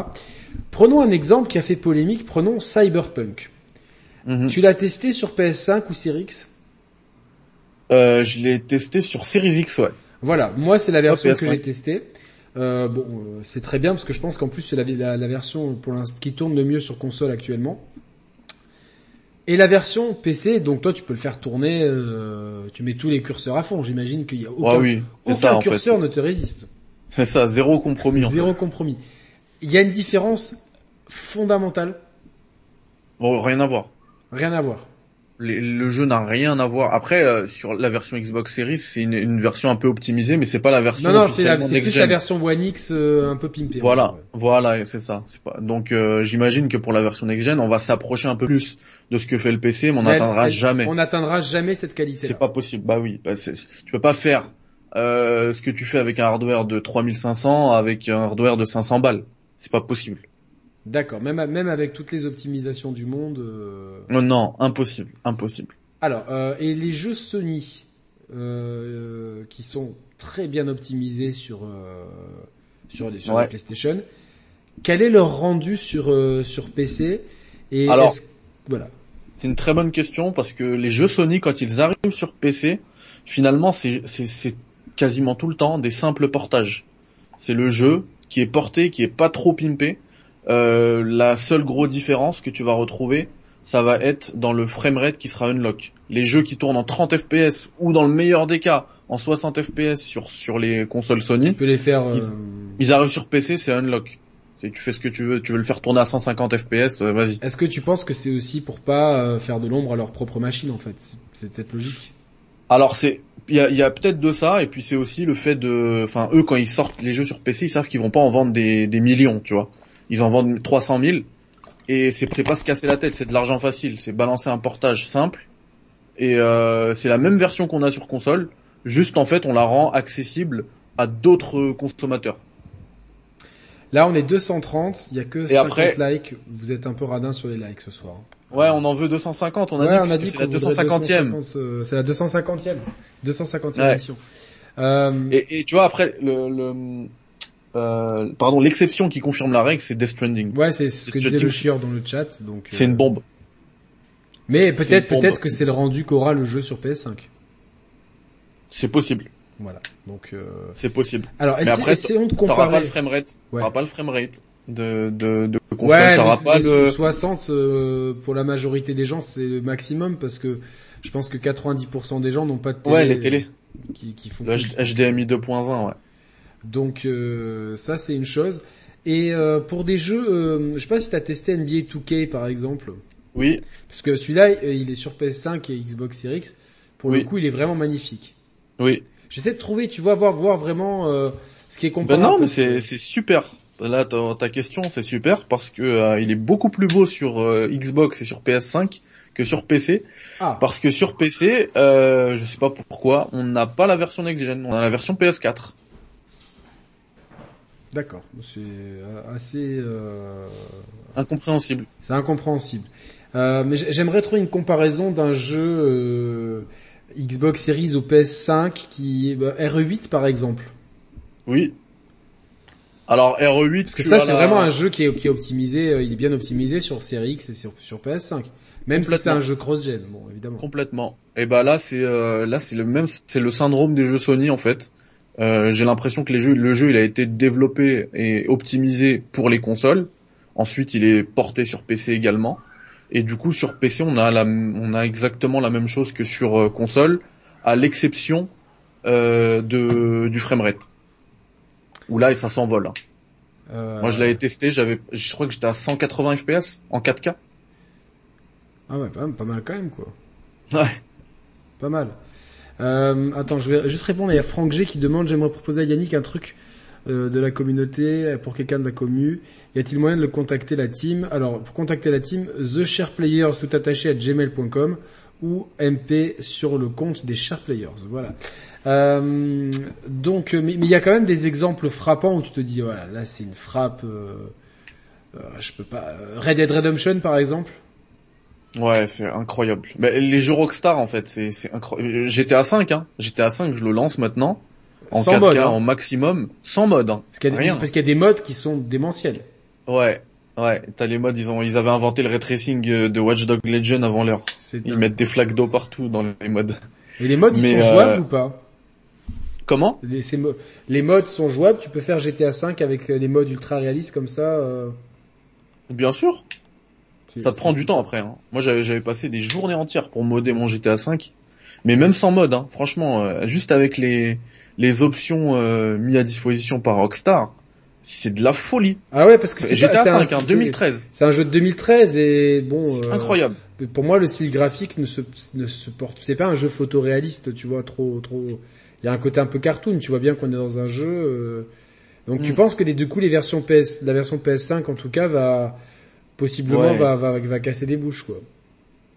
Prenons un exemple qui a fait polémique, prenons Cyberpunk. Mhm. Tu l'as testé sur PS5 ou Series X? Euh, Je l'ai testé sur Series X, ouais. Voilà, moi c'est la version que j'ai testée. Euh, bon, c'est très bien parce que je pense qu'en plus c'est la, la, la, version pour qui tourne le mieux sur console actuellement. Et la version PC, donc toi tu peux le faire tourner, euh, tu mets tous les curseurs à fond. J'imagine qu'il y a aucun, oui, aucun ça, curseur ne te résiste. C'est ça, zéro compromis. Zéro compromis. Il y a une différence fondamentale. Bon, rien à voir. Rien à voir le jeu n'a rien à voir. Après, euh, sur la version Xbox Series, c'est une, version un peu optimisée, mais c'est pas la version. Non, non, c'est plus la version One X euh, un peu pimpée. Voilà, voilà, c'est ça. Pas. Donc, euh, j'imagine que pour la version next gen, on va s'approcher un peu plus de ce que fait le PC, mais on n'atteindra jamais. On n'atteindra jamais cette qualité. C'est pas possible. Bah oui, bah tu peux pas faire ce que tu fais avec un hardware de 3500 avec un hardware de 500 balles. C'est pas possible. D'accord, même, même avec toutes les optimisations du monde. Euh... Non, impossible, impossible. Alors, euh, et les jeux Sony euh, qui sont très bien optimisés sur euh, sur les sur PlayStation, quel est leur rendu sur euh, sur PC Et alors, voilà. C'est une très bonne question parce que les jeux Sony quand ils arrivent sur PC, finalement c'est c'est quasiment tout le temps des simples portages. C'est le jeu qui est porté, qui est pas trop pimpé euh, la seule grosse différence que tu vas retrouver, ça va être dans le framerate qui sera unlock. Les jeux qui tournent en 30 FPS ou dans le meilleur des cas en 60 FPS sur sur les consoles Sony, tu peux les faire. Ils, arrivent sur PC, c'est unlock. C'est tu fais ce que tu veux, tu veux le faire tourner à 150 FPS, euh, vas-y. Est-ce que tu penses que c'est aussi pour pas euh, faire de l'ombre à leur propre machine en fait? C'est peut-être logique. Alors c'est il y a, y a peut-être de ça et puis c'est aussi le fait de enfin eux quand ils sortent les jeux sur PC, ils savent qu'ils vont pas en vendre des des millions, tu vois ils en vendent 300 000 et c'est pas se casser la tête, c'est de l'argent facile, c'est balancer un portage simple. Et euh, c'est la même version qu'on a sur console, juste en fait on la rend accessible à d'autres consommateurs. Là on est 230, il y a que 50 likes, vous êtes un peu radin sur les likes ce soir. Ouais, on en veut 250, on a dit, on a dit c'est la 250e. Euh, c'est la 250e, 250e édition. Euh... Et, et, tu vois après le, le euh, pardon, l'exception qui confirme la règle, c'est Death Stranding. Ouais, c'est ce que disait le chieur dans le chat. Donc c'est une euh, bombe. Mais peut-être, peut-être que c'est le rendu qu'aura le jeu sur PS5. C'est possible. Voilà. Donc euh... c'est possible. Alors, mais après, essayons de comparer. pas le framerate. Ouais. T'auras pas le framerate de de de console. Ouais, t'auras pas le 60 euh, pour la majorité des gens, c'est le maximum parce que je pense que 90% des gens n'ont pas de télé. Ouais, les télés. Qui, qui font le HDMI 2.1, ouais. Donc euh, ça c'est une chose. Et euh, pour des jeux, euh, je sais pas si t'as testé NBA 2K par exemple. Oui. Parce que celui-là, il est sur PS5 et Xbox Series X. Pour le coup, il est vraiment magnifique. Oui. J'essaie de trouver, tu vois, voir, voir vraiment euh, ce qui est Ben comparable. non, mais c'est c'est super. Là, ta, ta question, c'est super parce que euh, il est beaucoup plus beau sur euh, Xbox et sur PS5 que sur PC. Ah, Parce que sur PC, je sais pas pourquoi, on n'a pas la version next gen, on a la version PS4. D'accord. C'est euh, assez, euh, Incompréhensible. c'est incompréhensible. Euh, mais j'aimerais trouver une comparaison d'un jeu euh, Xbox Series au PS5 qui bah, RE8 par exemple. Oui. Alors RE8, Parce que ça, c'est la- vraiment un jeu qui est, qui est optimisé, il est bien optimisé sur Series X et sur, sur PS5. Même si c'est un jeu cross-gen, bon, évidemment. Complètement. Et bah là c'est là c'est le même c'est le syndrome des jeux Sony en fait. Euh, j'ai l'impression que les jeux le jeu il a été développé et optimisé pour les consoles. Ensuite il est porté sur PC également. Et du coup sur PC on a la on a exactement la même chose que sur euh, console à l'exception euh, de du framerate. Où là ça s'envole. hein. Euh, Moi je l'avais testé, j'avais je crois que j'étais à 180 FPS en 4K. Ah ouais, pas, pas mal quand même, quoi. Ouais. Pas mal. Euh, attends, je vais juste répondre. Il y a Franck G qui demande, j'aimerais proposer à Yannick un truc euh, de la communauté euh, pour quelqu'un de la commu. Y a-t-il moyen de le contacter la team? Alors, pour contacter la team, theshareplayers tout attaché à gmail.com ou MP sur le compte des shareplayers. Voilà. Euh, donc, mais mais il y a quand même des exemples frappants où tu te dis, voilà, là c'est une frappe. Euh, euh, je peux pas. euh, Red Dead Redemption par exemple. Ouais, c'est incroyable. Mais les jeux Rockstar en fait, c'est c'est incroyable. GTA 5 hein. GTA 5, je le lance maintenant en Sans 4K mode, hein. en maximum, sans mode hein. Parce qu'il y, a des- y a modes qui sont démentiels. Ouais. Ouais, t'as les modes, ils ont ils avaient inventé le ray tracing euh, de Watch Dogs Legion avant l'heure. Ils mettent des flaques d'eau partout dans les modes. Et les modes, ils sont euh, jouables ou pas? Comment? Les, ces mo- les modes sont jouables? Tu peux faire GTA 5 avec euh, les modes ultra réalistes comme ça. euh, Bien sûr. Ça te prend du temps après. Hein. Moi, j'avais j'avais passé des journées entières pour modder mon GTA 5, mais même sans mode, hein, franchement, euh, juste avec les les options euh, mises à disposition par Rockstar, c'est de la folie. Ah ouais, parce que c'est GTA pas- c'est un- 5, hein, c'est- 2013, C'est un jeu de 2013 et bon. c'est euh, incroyable. Pour moi, le style graphique ne se ne se porte. C'est pas un jeu photoréaliste, tu vois, trop trop. Il y a un côté un peu cartoon. Tu vois bien qu'on est dans un jeu. euh, Donc tu Mm. penses que les deux coups, les versions PS, la version PS5 en tout cas va possiblement Ouais. va, va va casser des bouches quoi.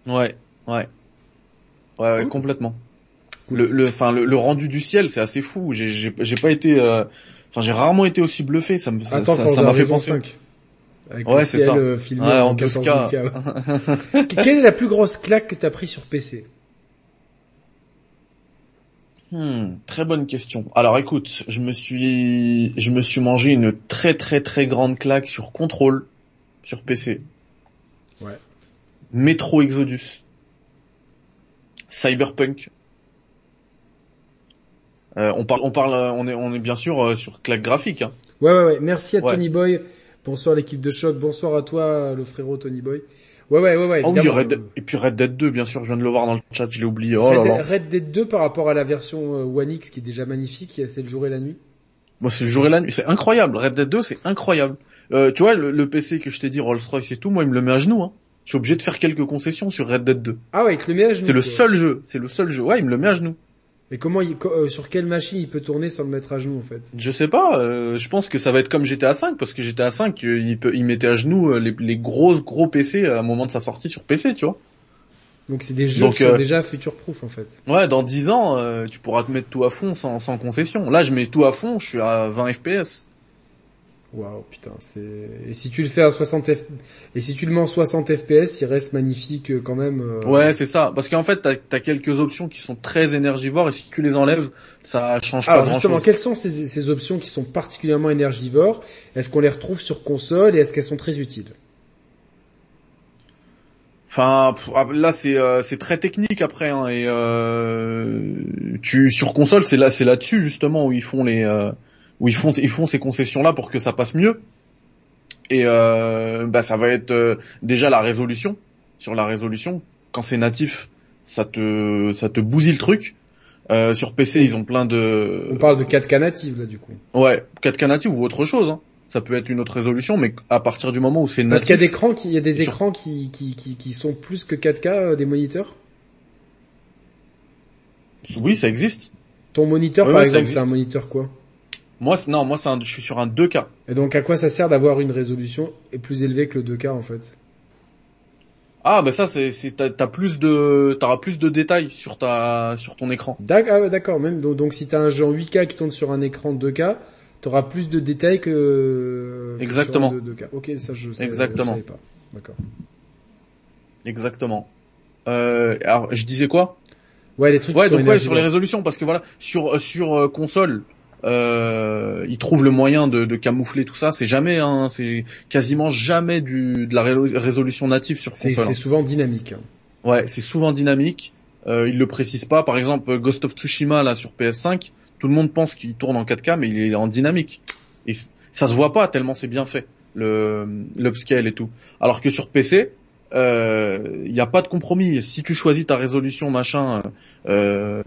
Ouais, ouais, ouais, ouais, Cool. complètement. Cool. Le, le, enfin, le, le rendu du ciel, c'est assez fou. J'ai, j'ai, j'ai pas été, euh, enfin, j'ai rarement été aussi bluffé. Ça me, ça, Attends, ça- m'a fait penser. 5. Avec Ouais, le c'est ciel ça. euh, filmé Ouais, en en 14 2K. 000K. Quelle est la plus grosse claque que t'as pris sur PC Hmm, très bonne question. Alors écoute, je me suis, je me suis mangé une très très très grande claque sur Control, sur PC. Ouais. Metro Exodus. Cyberpunk. Euh, on parle, on parle, euh, on est, on est bien sûr euh, sur claque graphique. Hein. Ouais, ouais, ouais. Merci à Ouais. Tony Boy. Bonsoir l'équipe de choc. Bonsoir à toi, le frérot Tony Boy. Ouais, ouais, ouais, ouais. Ah oui. Red- et puis Red Dead 2, bien sûr, je viens de le voir dans le chat, je l'ai oublié. Oh Red, là Dead- là. Red Dead 2 par rapport à la version One X qui est déjà magnifique, c'est le jour et la nuit. Moi, c'est le jour et la nuit. C'est incroyable. Red Dead 2, c'est incroyable. Euh, tu vois, le, le PC que je t'ai dit, Rolls-Royce et tout, moi, il me le met à genoux. Hein. Je suis obligé de faire quelques concessions sur Red Dead 2. Ah ouais, avec le met à genoux, C'est le seul jeu. C'est le seul jeu. Ouais, il me le met à genoux. Et comment il, euh, sur quelle machine il peut tourner sans le mettre à genoux en fait? Je sais pas. euh, je pense que ça va être comme GTA 5 parce que GTA 5, euh, il, peut, il mettait à genoux euh, les, les gros gros PC à un moment de sa sortie sur PC, tu vois. Donc c'est des jeux Donc, qui sont euh, déjà future proof en fait. Ouais, dans 10 ans, euh, tu pourras te mettre tout à fond sans, sans concession. Là, je mets tout à fond. Je suis à 20 FPS. Waouh, putain, c'est et si tu le fais à 60 F... et si tu le mets en 60 FPS, il reste magnifique euh, quand même. euh, Ouais, c'est ça. Parce qu'en fait, t'as as quelques options qui sont très énergivores et si tu les enlèves, ça change Alors pas grand justement, chose. quelles sont ces, ces options qui sont particulièrement énergivores? Est-ce qu'on les retrouve sur console et est-ce qu'elles sont très utiles? Enfin, ah, là c'est euh, c'est très technique après hein, et euh, tu sur console c'est là c'est là-dessus justement où ils font les où ils font ils font ces concessions là pour que ça passe mieux et euh, bah ça va être euh, déjà la résolution sur la résolution quand c'est natif ça te ça te bousille le truc Euh, sur PC ils ont plein de On parle de 4K native là du coup. ouais 4K native ou autre chose hein. ça peut être une autre résolution, mais à partir du moment où c'est Parce qu'il y a des écrans qui, il y a des écrans qui, qui, qui, qui sont plus que 4K euh, des moniteurs. Oui, ça existe. Ton moniteur, par exemple, c'est un moniteur quoi? Moi, non, moi, un, je suis sur un 2K. Et donc, à quoi ça sert d'avoir une résolution plus élevée que le 2K en fait? Ah bah ça c'est t'as plus de t'auras plus de détails sur ta sur ton écran. D'accord, ah d'accord. Même donc, donc si t'as un jeu en 8K qui tourne sur un écran 2K, t'auras plus de détails que exactement. 2K. Ok, ça je sais, exactement. Je pas. D'accord. Exactement. Euh, alors je disais quoi? Ouais, les trucs ouais, donc ouais, sur les résolutions parce que voilà sur sur euh, console euh, ils trouvent le moyen de, de camoufler tout ça. C'est jamais, hein, c'est quasiment jamais du de la résolution native sur console. C'est hein. souvent dynamique. Hein. Ouais, c'est souvent dynamique. Euh, ils le précisent pas. Par exemple, Ghost of Tsushima là sur PS5, tout le monde pense qu'il tourne en 4K, mais il est en dynamique. Et ça se voit pas tellement c'est bien fait le l'upscale et tout. Alors que sur PC, il euh, n'y a pas de compromis. Si tu choisis ta résolution machin, euh,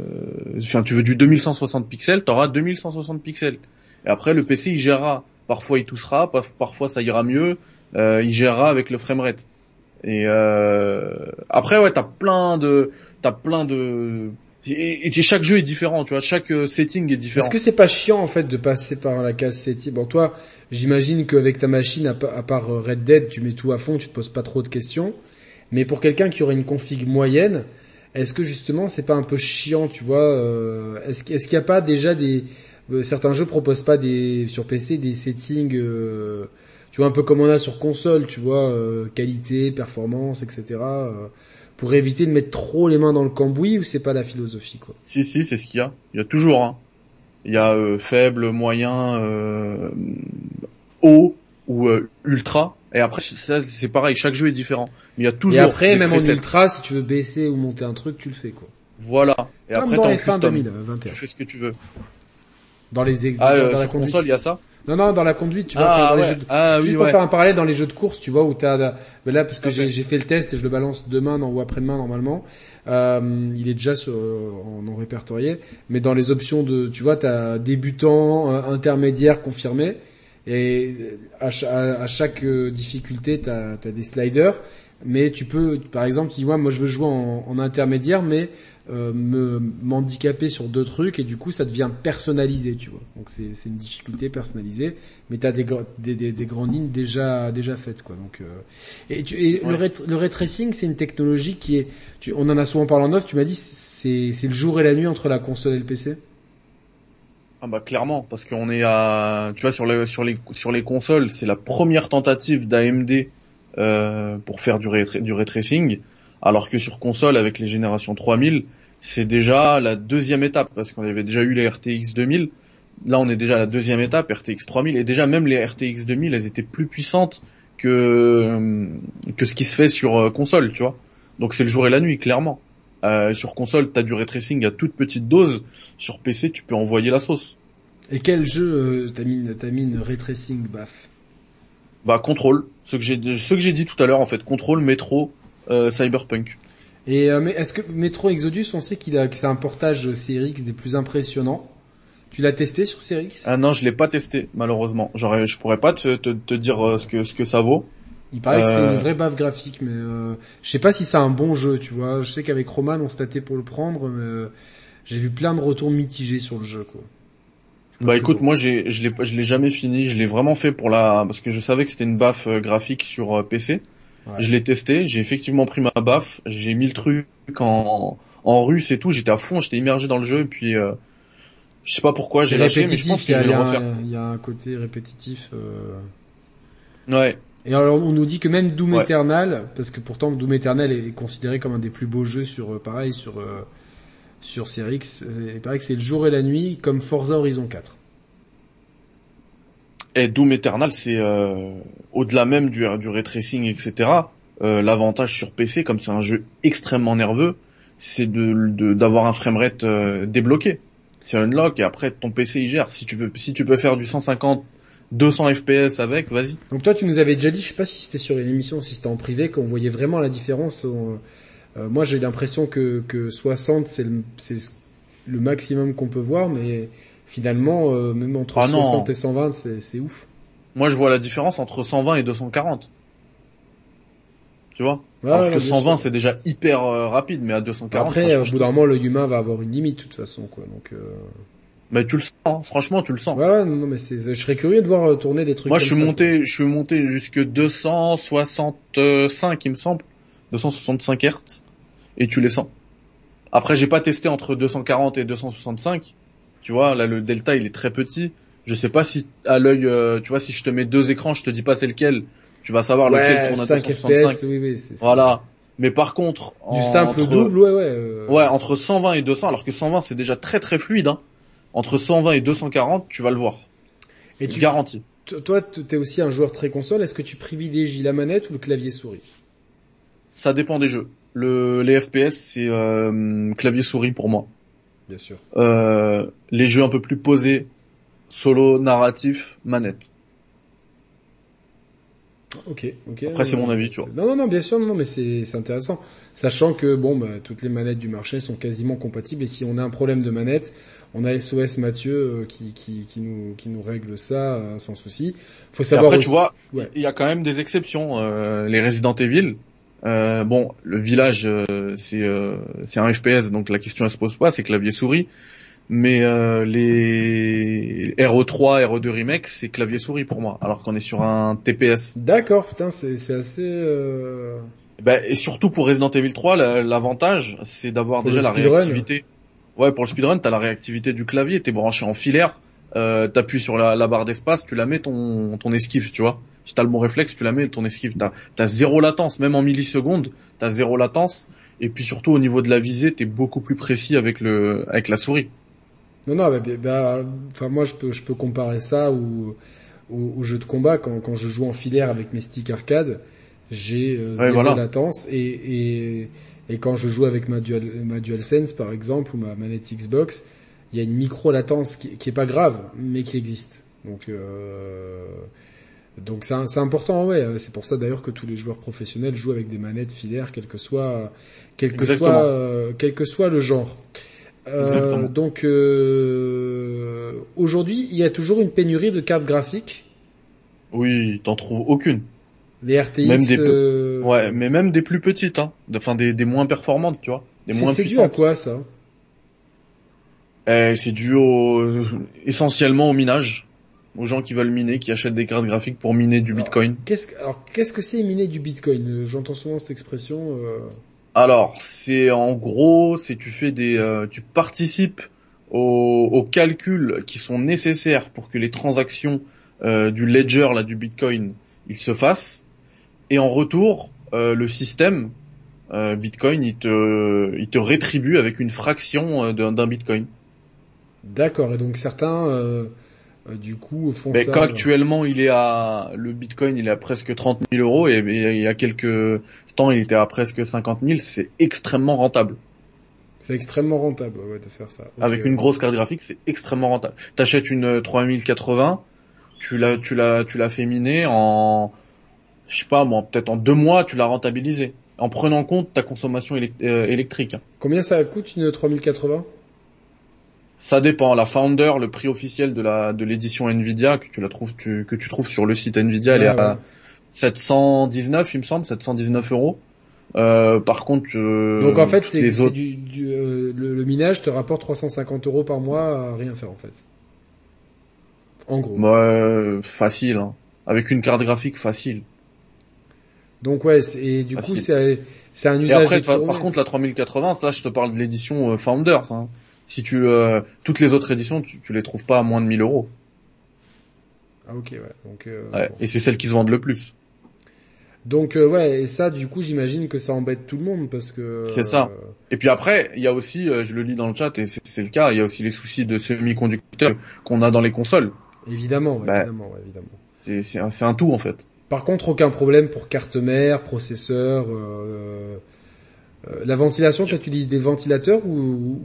enfin, tu veux du 2160 pixels, t'auras 2160 pixels. Et après le PC il gérera. Parfois il toussera, parfois ça ira mieux. Euh, il gérera avec le framerate. Et euh, après ouais t'as plein de t'as plein de et, chaque jeu est différent, tu vois, chaque euh, setting est différent. Est-ce que c'est pas chiant en fait de passer par la case setting Bon, toi, j'imagine qu'avec ta machine, à, part Red Dead, tu mets tout à fond, tu te poses pas trop de questions. Mais pour quelqu'un qui aurait une config moyenne, est-ce que justement c'est pas un peu chiant, tu vois euh, Est-ce qu'il n'y a pas déjà des euh, certains jeux proposent pas des sur PC des settings, tu vois un peu comme on a sur console, tu vois, qualité, performance, etc pour éviter de mettre trop les mains dans le cambouis ou c'est pas la philosophie quoi? Si si, c'est ce qu'il y a. Il y a toujours hein. Il y a euh, faible, moyen, euh, haut ou euh, ultra. Et après ça c'est pareil, chaque jeu est différent. Mais il y a toujours. Et après même en ultra, si tu veux baisser ou monter un truc, tu le fais quoi. Voilà. Et après dans les 2021. Tu fais ce que tu veux. Dans les ex... ah, dans la console, il y a ça. Non, non, dans la conduite, tu vois, ah, dans les jeux de... ah, oui, pour faire un parallèle dans les jeux de course, tu vois, où t'as, là, parce que j'ai fait le test et je le balance demain ou après-demain normalement, euh, il est déjà sur, en non répertorié, mais dans les options de, tu vois, t'as débutant, intermédiaire, confirmé, et à, à, chaque euh, difficulté, t'as as des sliders, mais tu peux, par exemple, tu vois, moi je veux jouer en, en intermédiaire, mais euh, me m'handicaper sur deux trucs et du coup ça devient personnalisé, tu vois. Donc c'est c'est une difficulté personnalisée, mais t'as des, des des des grandes lignes déjà déjà faites quoi. Donc euh, et, tu, et le le ray tracing c'est une technologie qui est, tu, on en a souvent parlé en off. Tu m'as dit c'est c'est le jour et la nuit entre la console et le PC. Ah bah clairement parce qu'on est à tu vois sur les sur les sur les consoles c'est la première tentative d'AMD euh, pour faire du ray, du ray tracing alors que sur console avec les générations 3000, c'est déjà la deuxième étape parce qu'on avait déjà eu les RTX 2000. Là, on est déjà à la deuxième étape, RTX 3000, et déjà même les RTX 2000, elles étaient plus puissantes que euh, que ce qui se fait sur euh, console, tu vois. Donc c'est le jour et la nuit, clairement. Euh, sur console, t'as du ray tracing à toute petite dose. Sur PC, tu peux envoyer la sauce. Et quel jeu t'as mis, t'as mis une ray tracing baf? Bah contrôle, ce que j'ai ce que j'ai dit tout à l'heure en fait, contrôle, métro, euh, Cyberpunk. Et euh, mais est-ce que Metro Exodus, on sait qu'il a que c'est un portage CRX des plus impressionnants. Tu l'as testé sur CRX Ah non, je l'ai pas testé malheureusement. J'aurais, je pourrais pas te, te, te, dire euh, ce que ce que ça vaut. Il paraît que c'est une vraie baffe graphique, mais euh, je sais pas si c'est un bon jeu, tu vois. Je sais qu'avec Roman, on se pour le prendre, mais j'ai vu plein de retours mitigés sur le jeu, quoi. Bah écoute, moi j'ai, je l'ai, je l'ai jamais fini. Je l'ai vraiment fait pour la, parce que je savais que c'était une baffe graphique sur PC. Je l'ai testé, j'ai effectivement pris ma baffe, j'ai mis le truc en, en russe et tout, j'étais à fond, j'étais immergé dans le jeu et puis euh, je sais pas pourquoi j'ai lâché, mais je pense que je vais le refaire. Il y a un côté répétitif. Euh... Ouais. Et alors on nous dit que même Doom Eternal, parce que pourtant Doom Eternal est considéré comme un des plus beaux jeux sur euh, pareil sur euh, sur Series X, il paraît que c'est le jour et la nuit comme Forza Horizon 4. Et Doom Eternal, c'est euh, au-delà même du, du ray tracing, etc. Euh, L'avantage sur PC, comme c'est un jeu extrêmement nerveux, c'est de d'avoir un framerate euh, débloqué. C'est unlock et après ton PC il gère. Si tu peux, si tu peux faire du 150, 200 FPS avec, vas-y. Donc toi, tu nous avais déjà dit, je sais pas si c'était sur une émission, si c'était en privé, qu'on voyait vraiment la différence. Euh, moi, j'ai l'impression que, que 60 c'est le, le maximum qu'on peut voir, mais finalement, euh, même entre 60 ah et 120, c'est ouf. Moi, je vois la différence entre 120 et 240. Tu vois? Alors que 120 c'est déjà hyper euh, rapide, mais à 240. Après, au bout d'un moment, le humain va avoir une limite de toute façon, quoi. Donc. Euh... Mais tu le sens, hein. franchement, tu le sens. Ouais, non, mais c'est, je serais curieux de voir euh, tourner des trucs. Moi, je suis monté, je suis monté jusque 265, il me semble, 265 Hz, et tu les sens. Après, j'ai pas testé entre 240 et 265. Tu vois, là, le delta, il est très petit. Je sais pas si à l'œil, euh, tu vois, si je te mets deux écrans, je te dis pas c'est lequel. Tu vas savoir lequel tourne à 5 FPS, oui, oui, c'est Voilà. Mais par contre, du simple double, ouais, ouais. Euh... Ouais, entre 120 et 200, alors que 120 c'est déjà très très fluide. Hein. Entre 120 et 240, tu vas le voir. Et tu garantis. Toi, tu es aussi un joueur très console. Est-ce que tu privilégies la manette ou le clavier souris? Ça dépend des jeux. Le, les FPS, c'est euh, clavier souris pour moi. Bien sûr. Euh, les jeux un peu plus posés, solo, narratif, manette. Ok, ok. Après, c'est mon avis, tu vois. Non, non, non, bien sûr, non, mais c'est, c'est intéressant. Sachant que, bon, bah, toutes les manettes du marché sont quasiment compatibles et si on a un problème de manette, on a SOS Mathieu euh, qui, qui, qui, nous, qui nous règle ça euh, sans souci. Faut savoir. après, tu vois, il y a quand même des exceptions. Euh, les Resident Evil, euh, bon, le village, euh, c'est euh, c'est un FPS, donc la question elle se pose pas, c'est clavier souris. Mais les RE3, RE2 remake, c'est clavier souris pour moi, alors qu'on est sur un TPS. D'accord, putain, c'est c'est assez. Ben, et surtout pour Resident Evil 3, l'avantage, c'est d'avoir déjà la réactivité. Ouais, pour le speedrun, t'as la réactivité du clavier, t'es branché en filaire, euh, t'appuies sur la, la barre d'espace, tu la mets ton, ton esquive, tu vois. Si t'as le bon réflexe, tu la mets ton esquive. T'as, t'as zéro latence, même en millisecondes, t'as zéro latence. Et puis surtout au niveau de la visée, t'es beaucoup plus précis avec le, avec la souris. Non, non, bah, bah, enfin moi je peux, je peux comparer ça au, au, jeu de combat quand, quand je joue en filaire avec mes sticks arcade, j'ai euh, zéro latence et, et, et quand je joue avec ma dual, ma DualSense par exemple ou ma manette Xbox, il y a une micro latence qui, qui est pas grave, mais qui existe. Donc euh, donc c'est important, ouais. C'est pour ça d'ailleurs que tous les joueurs professionnels jouent avec des manettes filaires, quel que soit quel que soit euh, quel que soit le genre. Euh, donc euh, aujourd'hui, il y a toujours une pénurie de cartes graphiques. Oui, t'en trouves aucune. Les RTX. Même des euh, ouais, mais même des plus petites, hein. Enfin des, des moins performantes, tu vois. Des moins C'est dû à quoi ça? C'est dû au, essentiellement au minage, aux gens qui veulent miner, qui achètent des cartes graphiques pour miner du Bitcoin. Qu'est-ce alors qu'est-ce que c'est miner du Bitcoin? Euh, J'entends souvent cette expression. Euh... Alors c'est en gros, c'est tu fais des, euh, tu participes aux, aux, calculs qui sont nécessaires pour que les transactions euh, du ledger là du Bitcoin, ils se fassent, et en retour, le système Bitcoin, il te, il te rétribue avec une fraction d'un Bitcoin. D'accord. Et donc certains, euh, euh, du coup, font Mais Quand actuellement il est à le Bitcoin, il est à presque 30 000 euros et, il y a quelques temps il était à presque 50 000. C'est extrêmement rentable. C'est extrêmement rentable ouais, de faire ça. Avec une grosse carte graphique, c'est extrêmement rentable. T'achètes une 3080, tu l'as, tu l'as, tu l'as fait miner en, je sais pas moi, peut-être en deux mois, tu l'as rentabilisé en prenant en compte ta consommation euh, électrique. Combien ça coûte une 3080 ça dépend. La Founder, le prix officiel de la de l'édition Nvidia que tu la trouves que tu trouves sur le site Nvidia, elle est à 719, il me semble, 719 euros. Euh, par contre, euh, donc en fait, c'est du, du euh, le, minage te rapporte 350 euros par mois à rien faire en fait. En gros. Ouais, facile, hein. avec une carte graphique facile. Donc ouais, et du coup c'est c'est un usage. Et après, par contre, la 3080, là, je te parle de l'édition Founders. Hein si tu euh, toutes les autres éditions, tu, tu les trouves pas à moins de 1000 euros. Ah ok ouais. Donc euh, ouais, et c'est celles qui se vendent le plus. Donc euh, ouais, et ça du coup j'imagine que ça embête tout le monde parce que. C'est ça. Et puis après, il y a aussi, je le lis dans le chat et c'est le cas, il y a aussi les soucis de semi-conducteurs qu'on a dans les consoles. Évidemment, bah, évidemment, évidemment. C'est c'est un, un tout en fait. Par contre, aucun problème pour carte mère, processeur. Euh, euh, la ventilation, tu utilises des ventilateurs ou,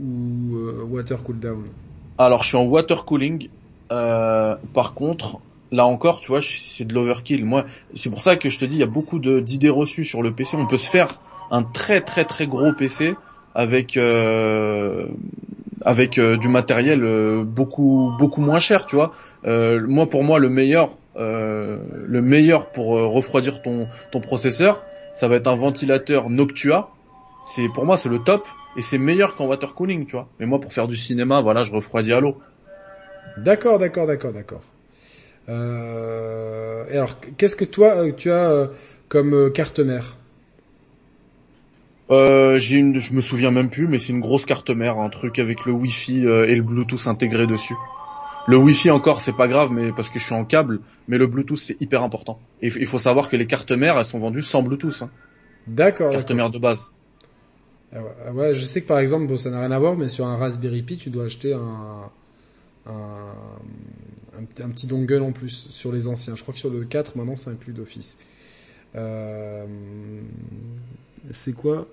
ou, euh, water cool down? Alors, je suis en water cooling. Euh, par contre, là encore, tu vois, c'est de l'overkill. Moi, c'est pour ça que je te dis, il y a beaucoup d'idées reçues sur le PC. On peut se faire un très très très gros PC avec avec du matériel beaucoup beaucoup moins cher, tu vois. moi pour moi le meilleur le meilleur pour refroidir ton ton processeur, ça va être un ventilateur Noctua. C'est pour moi c'est le top et c'est meilleur qu'en water cooling, tu vois. Mais moi pour faire du cinéma, voilà, je refroidis à l'eau. D'accord, d'accord, d'accord, d'accord. Euh, et alors, qu'est-ce que toi, euh, tu as euh, comme euh, carte mère? Euh, j'ai une, je me souviens même plus, mais c'est une grosse carte mère, un truc avec le Wi-Fi et le Bluetooth intégré dessus. Le Wi-Fi encore, c'est pas grave, mais parce que je suis en câble, mais le Bluetooth c'est hyper important. Et il faut savoir que les cartes mères, elles sont vendues sans Bluetooth. Hein. D'accord. Carte mère de base. Ah ah ouais, je sais que par exemple, bon, ça n'a rien à voir, mais sur un Raspberry Pi, tu dois acheter un, un, un, petit dongle en plus sur les anciens. Je crois que sur le 4, maintenant, c'est inclus d'office. Euh, c'est quoi?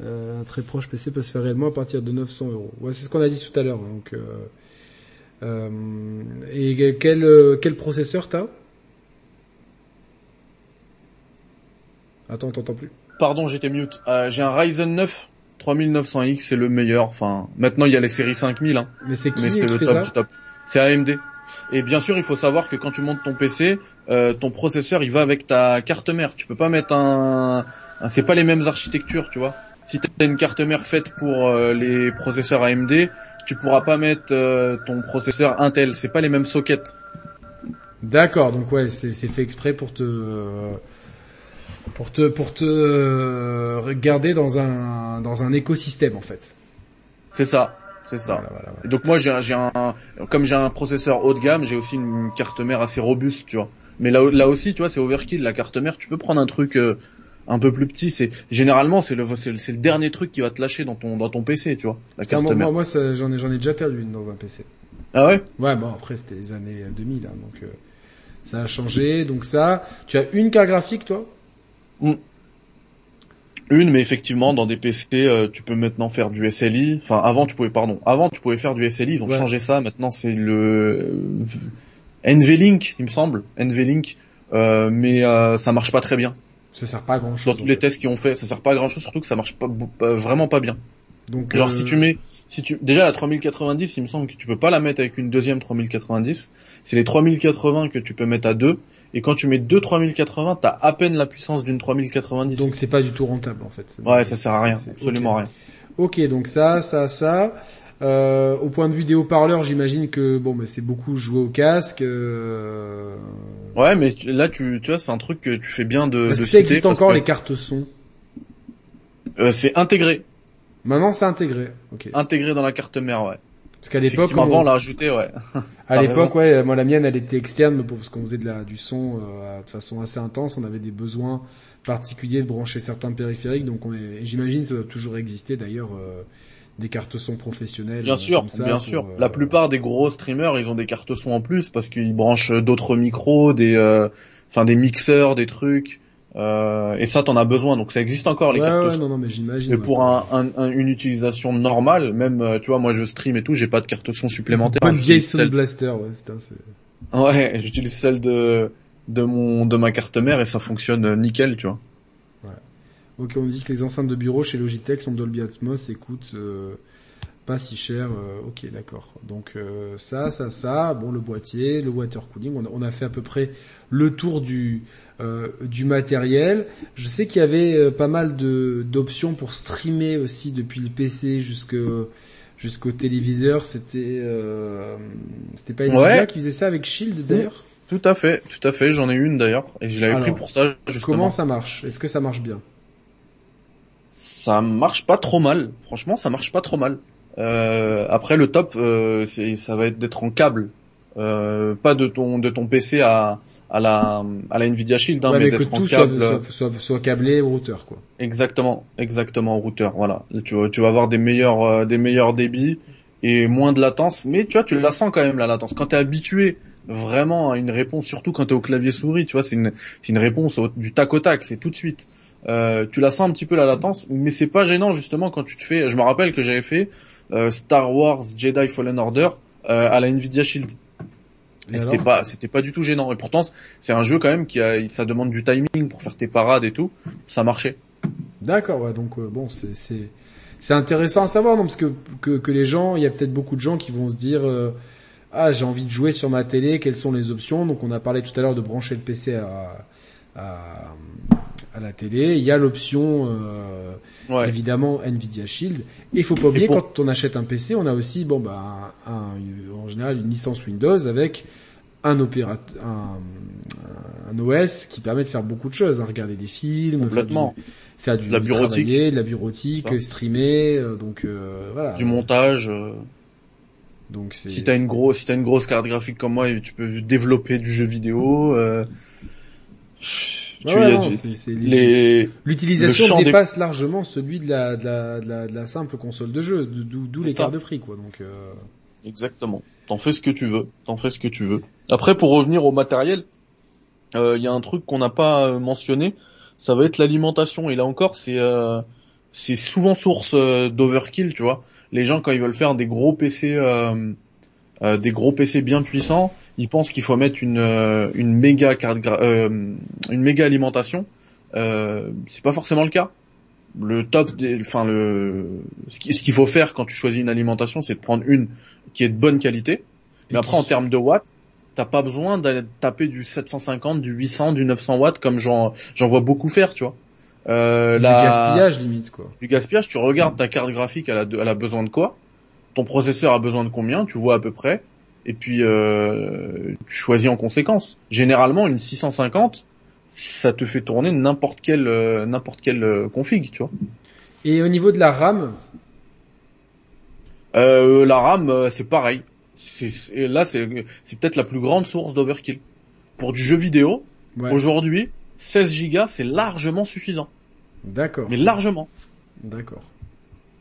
Euh, Un très proche PC peut se faire réellement à partir de 900 euros. Ouais, c'est ce qu'on a dit tout à l'heure. Donc, euh, euh et quel, quel processeur t'as? Attends, t'entends plus. Pardon, j'étais mute. Euh, j'ai un Ryzen 9 3900X, c'est le meilleur. Enfin, maintenant il y a les séries 5000, hein. Mais c'est qui Mais c'est le top du top. C'est AMD. Et bien sûr, il faut savoir que quand tu montes ton PC, euh, ton processeur, il va avec ta carte mère. Tu peux pas mettre un, c'est pas les mêmes architectures, tu vois. Si tu as une carte mère faite pour euh, les processeurs AMD, tu pourras pas mettre euh, ton processeur Intel. C'est pas les mêmes sockets. D'accord, donc ouais, c'est fait exprès pour te pour te pour te garder dans un dans un écosystème en fait. C'est ça. C'est ça. Donc moi j'ai un, comme j'ai un processeur haut de gamme, j'ai aussi une carte mère assez robuste, tu vois. Mais là, là aussi, tu vois, c'est overkill la carte mère. Tu peux prendre un truc euh, un peu plus petit. C'est généralement c'est le c'est le, dernier truc qui va te lâcher dans ton dans ton PC, tu vois. La carte moi, mère. Moi, j'en ai j'en ai déjà perdu une dans un PC. Ah ouais? Ouais, bon après c'était les années 2000, hein, donc euh, ça a changé. Donc ça, tu as une carte graphique, toi? Mm. Une, mais effectivement, dans des PC, euh, tu peux maintenant faire du SLI. Enfin, avant, tu pouvais, pardon, avant, tu pouvais faire du SLI. Ils ont changé ça. Maintenant, c'est le NVLink, il me semble, NVLink. Euh, mais euh, ça marche pas très bien. Ça sert pas à grand chose. Dans tous les tests qu'ils ont fait, ça sert pas à grand chose, surtout que ça marche pas, vraiment pas bien. Donc, genre si tu mets, si tu déjà la 3090, il me semble que tu peux pas la mettre avec une deuxième 3090. C'est les 3080 que tu peux mettre à deux et quand tu mets deux 3080, t'as à peine la puissance d'une 3090. Donc c'est pas du tout rentable en fait. Ouais, ça sert à rien, absolument rien. Ok, donc ça, ça, ça. Euh, au point de vue des haut-parleurs, j'imagine que bon, bah, c'est beaucoup jouer au casque. Euh... Ouais, mais là, tu, tu vois, c'est un truc que tu fais bien de. Est-ce que ça existe encore les cartes son euh, C'est intégré. Maintenant, c'est intégré. Ok. Intégré dans la carte mère, ouais. Parce qu'à l'époque, avant on l'a rajouté, ouais. à l'époque, ouais, moi la mienne, elle était externe, parce qu'on faisait de la, du son euh, de façon assez intense. On avait des besoins particuliers de brancher certains périphériques, donc j'imagine ça doit toujours exister d'ailleurs. Euh, des cartes son professionnelles. Bien sûr, bien sûr. La plupart des gros streamers, ils ont des cartes son en plus parce qu'ils branchent d'autres micros, des, enfin des mixeurs, des trucs. Euh, et ça, t'en as besoin, donc ça existe encore les cartes. Ouais, non, non, mais j'imagine. pour un, un, une utilisation normale, même, euh, tu vois, moi je stream et tout, j'ai pas de carte son supplémentaire. Pas une vieille Sound Blaster, ouais, putain, c'est. Ouais, j'utilise celle de de mon de ma carte mère et ça fonctionne nickel, tu vois. Ouais. Ok, on dit que les enceintes de bureau chez Logitech sont Dolby Atmos et coûtent euh, pas si cher. Euh, ok, d'accord. Donc ça, ça, ça. Bon, le boîtier, le water cooling. On a, on a fait à peu près le tour du euh, du matériel. Je sais qu'il y avait euh, pas mal de d'options pour streamer aussi depuis le PC jusqu'au jusqu'au téléviseur. C'était euh, c'était pas Nvidia qui faisait ça avec Shield d'ailleurs. Tout à fait, tout à fait. J'en ai une d'ailleurs et je l'avais pris pour ça. Justement. Comment ça marche? Est-ce que ça marche bien? Ça marche pas trop mal. Franchement, ça marche pas trop mal. Euh, après le top, euh, ça va être d'être en câble, euh, pas de ton de ton PC à à la à la Nvidia Shield, hein, mais, que tout soit, soit, soit, câblé au routeur, quoi. Exactement, exactement au routeur. Voilà, tu vas tu vas avoir des meilleurs euh, des meilleurs débits et moins de latence, mais tu vois, tu la sens quand même la latence. Quand t'es habitué vraiment à une réponse, surtout quand t'es au clavier souris, tu vois, c'est une c'est une réponse du tac au tac, c'est tout de suite. Euh, tu la sens un petit peu la latence, mais c'est pas gênant justement quand tu te fais. Je me rappelle que j'avais fait euh, Star Wars Jedi Fallen Order euh, à la Nvidia Shield c'était pas, c'était pas du tout gênant. Et pourtant, c'est un jeu quand même qui a, ça demande du timing pour faire tes parades et tout. Ça marchait. D'accord, ouais. Donc euh, bon, c'est, c'est, c'est intéressant à savoir, non, parce que, que, que les gens, il y a peut-être beaucoup de gens qui vont se dire, euh, ah, j'ai envie de jouer sur ma télé, quelles sont les options? Donc on a parlé tout à l'heure de brancher le PC à, à, à la télé. Il y a l'option, euh, évidemment, Nvidia Shield. Et il faut pas oublier, quand on achète un PC, on a aussi, bon, bah, un, en général, une licence Windows avec un opérateur, un, un, OS qui permet de faire beaucoup de choses, hein, regarder des films, Complètement. faire du, la bureautique, de la bureautique, streamer, euh, donc euh, voilà. Du montage. Euh. Donc si t'as une grosse, si t'as une grosse carte graphique comme moi, tu peux développer du jeu vidéo. L'utilisation dépasse largement celui de la, de la, de la, de la simple console de jeu, d'où l'écart de prix, quoi. Donc. Euh... Exactement. T'en fais ce que tu veux. T'en fais ce que tu veux. Après, pour revenir au matériel, il euh, y a un truc qu'on n'a pas euh, mentionné. Ça va être l'alimentation. Et là encore, c'est euh, c'est souvent source d'overkill, tu vois. Les gens quand ils veulent faire des gros PC euh, des gros PC bien puissants, ils pensent qu'il faut mettre une, euh, une méga carte, euh, une méga alimentation. c'est pas forcément le cas. Le top, des, enfin le, ce qu'il faut faire quand tu choisis une alimentation, c'est de prendre une qui est de bonne qualité. Mais après, en termes de watts, t'as pas besoin d'aller taper du 750, du 800, du 900 watts comme j'en j'en vois beaucoup faire, tu vois. Euh, du gaspillage limite quoi. Du gaspillage, tu regardes ta carte graphique, elle a, elle a besoin de quoi? Ton processeur a besoin de combien, tu vois à peu près, et puis euh, tu choisis en conséquence. Généralement, une 650, ça te fait tourner n'importe quel euh, n'importe quel euh, config, tu vois. Et au niveau de la RAM? Euh, La RAM, c'est pareil. C'est, là, c'est, c'est peut-être la plus grande source d'overkill. Pour du jeu vidéo, aujourd'hui, 16 Go, c'est largement suffisant. D'accord. Mais largement. D'accord.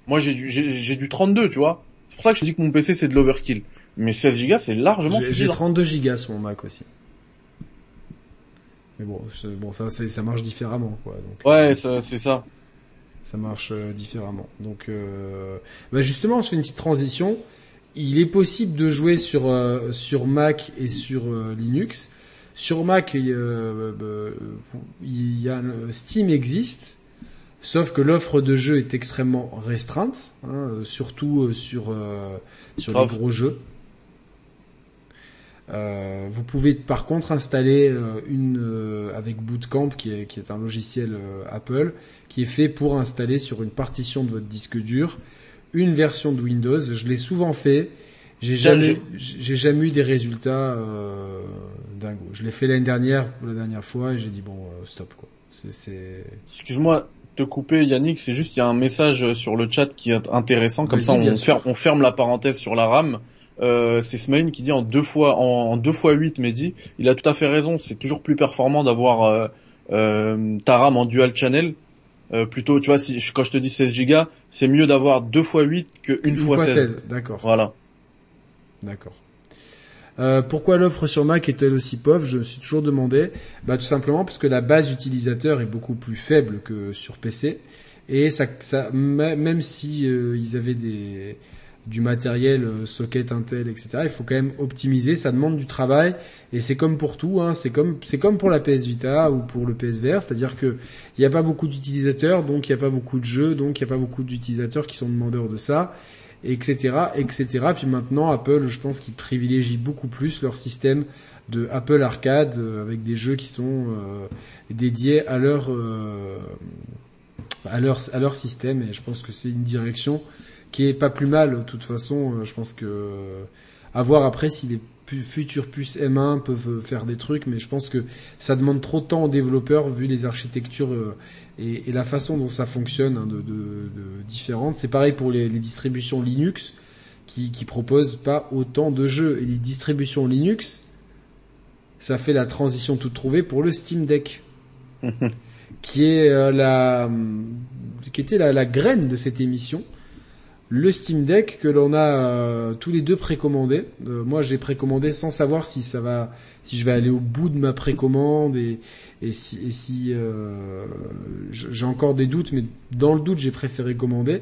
Moi, j'ai du, j'ai du 32, tu vois. C'est pour ça que je dis que mon PC c'est de l'overkill. Mais 16 Go c'est largement J'ai 32 Go sur mon Mac aussi. Mais bon, bon ça c'est ça marche différemment quoi. Donc, ouais, euh, c'est ça. Ça marche euh, différemment. Donc euh, bah justement, on se fait une petite transition. Il est possible de jouer sur euh, sur Mac et sur Linux. Sur Mac, il, il y a Steam existe Sauf que l'offre de jeu est extrêmement restreinte, hein, euh, surtout euh, sur euh, sur les gros jeux. Euh, vous pouvez par contre installer une avec Bootcamp qui est, qui est un logiciel Apple qui est fait pour installer sur une partition de votre disque dur une version de Windows. Je l'ai souvent fait. J'ai jamais j'ai jamais eu des résultats euh, dingo. Je l'ai fait l'année dernière la dernière fois et j'ai dit bon stop quoi. C'est Excuse-moi, te couper Yannick, c'est juste il y a un message sur le chat qui est intéressant, comme ça on, ferme, on ferme la parenthèse sur la RAM. Euh, c'est Smaïn qui dit en deux fois en, deux fois 8 Mehdi, il a tout à fait raison, c'est toujours plus performant d'avoir euh, euh, ta RAM en dual channel. Plutôt, tu vois, si quand je te dis 16 Go, c'est mieux d'avoir deux fois 8 que une, fois, fois 16. D'accord. Voilà. D'accord. Euh, pourquoi l'offre sur Mac est-elle aussi pauvre? Je me suis toujours demandé. Bah, tout simplement parce que la base utilisateur est beaucoup plus faible que sur PC. Et ça, même si euh, ils avaient du matériel euh, socket Intel, etc. Il faut quand même optimiser. Ça demande du travail. Et c'est comme pour tout. Hein, c'est comme c'est comme pour la PS Vita ou pour le PSVR. C'est-à-dire que il n'y a pas beaucoup d'utilisateurs, donc il n'y a pas beaucoup de jeux, donc il n'y a pas beaucoup d'utilisateurs qui sont demandeurs de ça etc., etc. Puis maintenant, Apple, je pense qu'ils privilégient beaucoup plus leur système de Apple Arcade euh, avec des jeux qui sont euh, dédiés à leur euh, à leur à système. Et je pense que c'est une direction qui est pas plus mal. De toute façon, je pense que à voir après si les futurs puces M1 peuvent faire des trucs, mais je pense que ça demande trop de temps aux développeurs vu les architectures et, et, la façon dont ça fonctionne hein, de, de, de différentes. C'est pareil pour les, les distributions Linux qui, qui proposent pas autant de jeux. Et les distributions Linux, ça fait la transition toute trouvée pour le Steam Deck, qui est euh, la, qui était la, la, graine de cette émission. Le Steam Deck que l'on a euh, tous les deux précommandé. Euh, moi, j'ai précommandé sans savoir si ça va, si je vais aller au bout de ma précommande et, et si, et si euh, j'ai encore des doutes, mais dans le doute, j'ai préféré commander.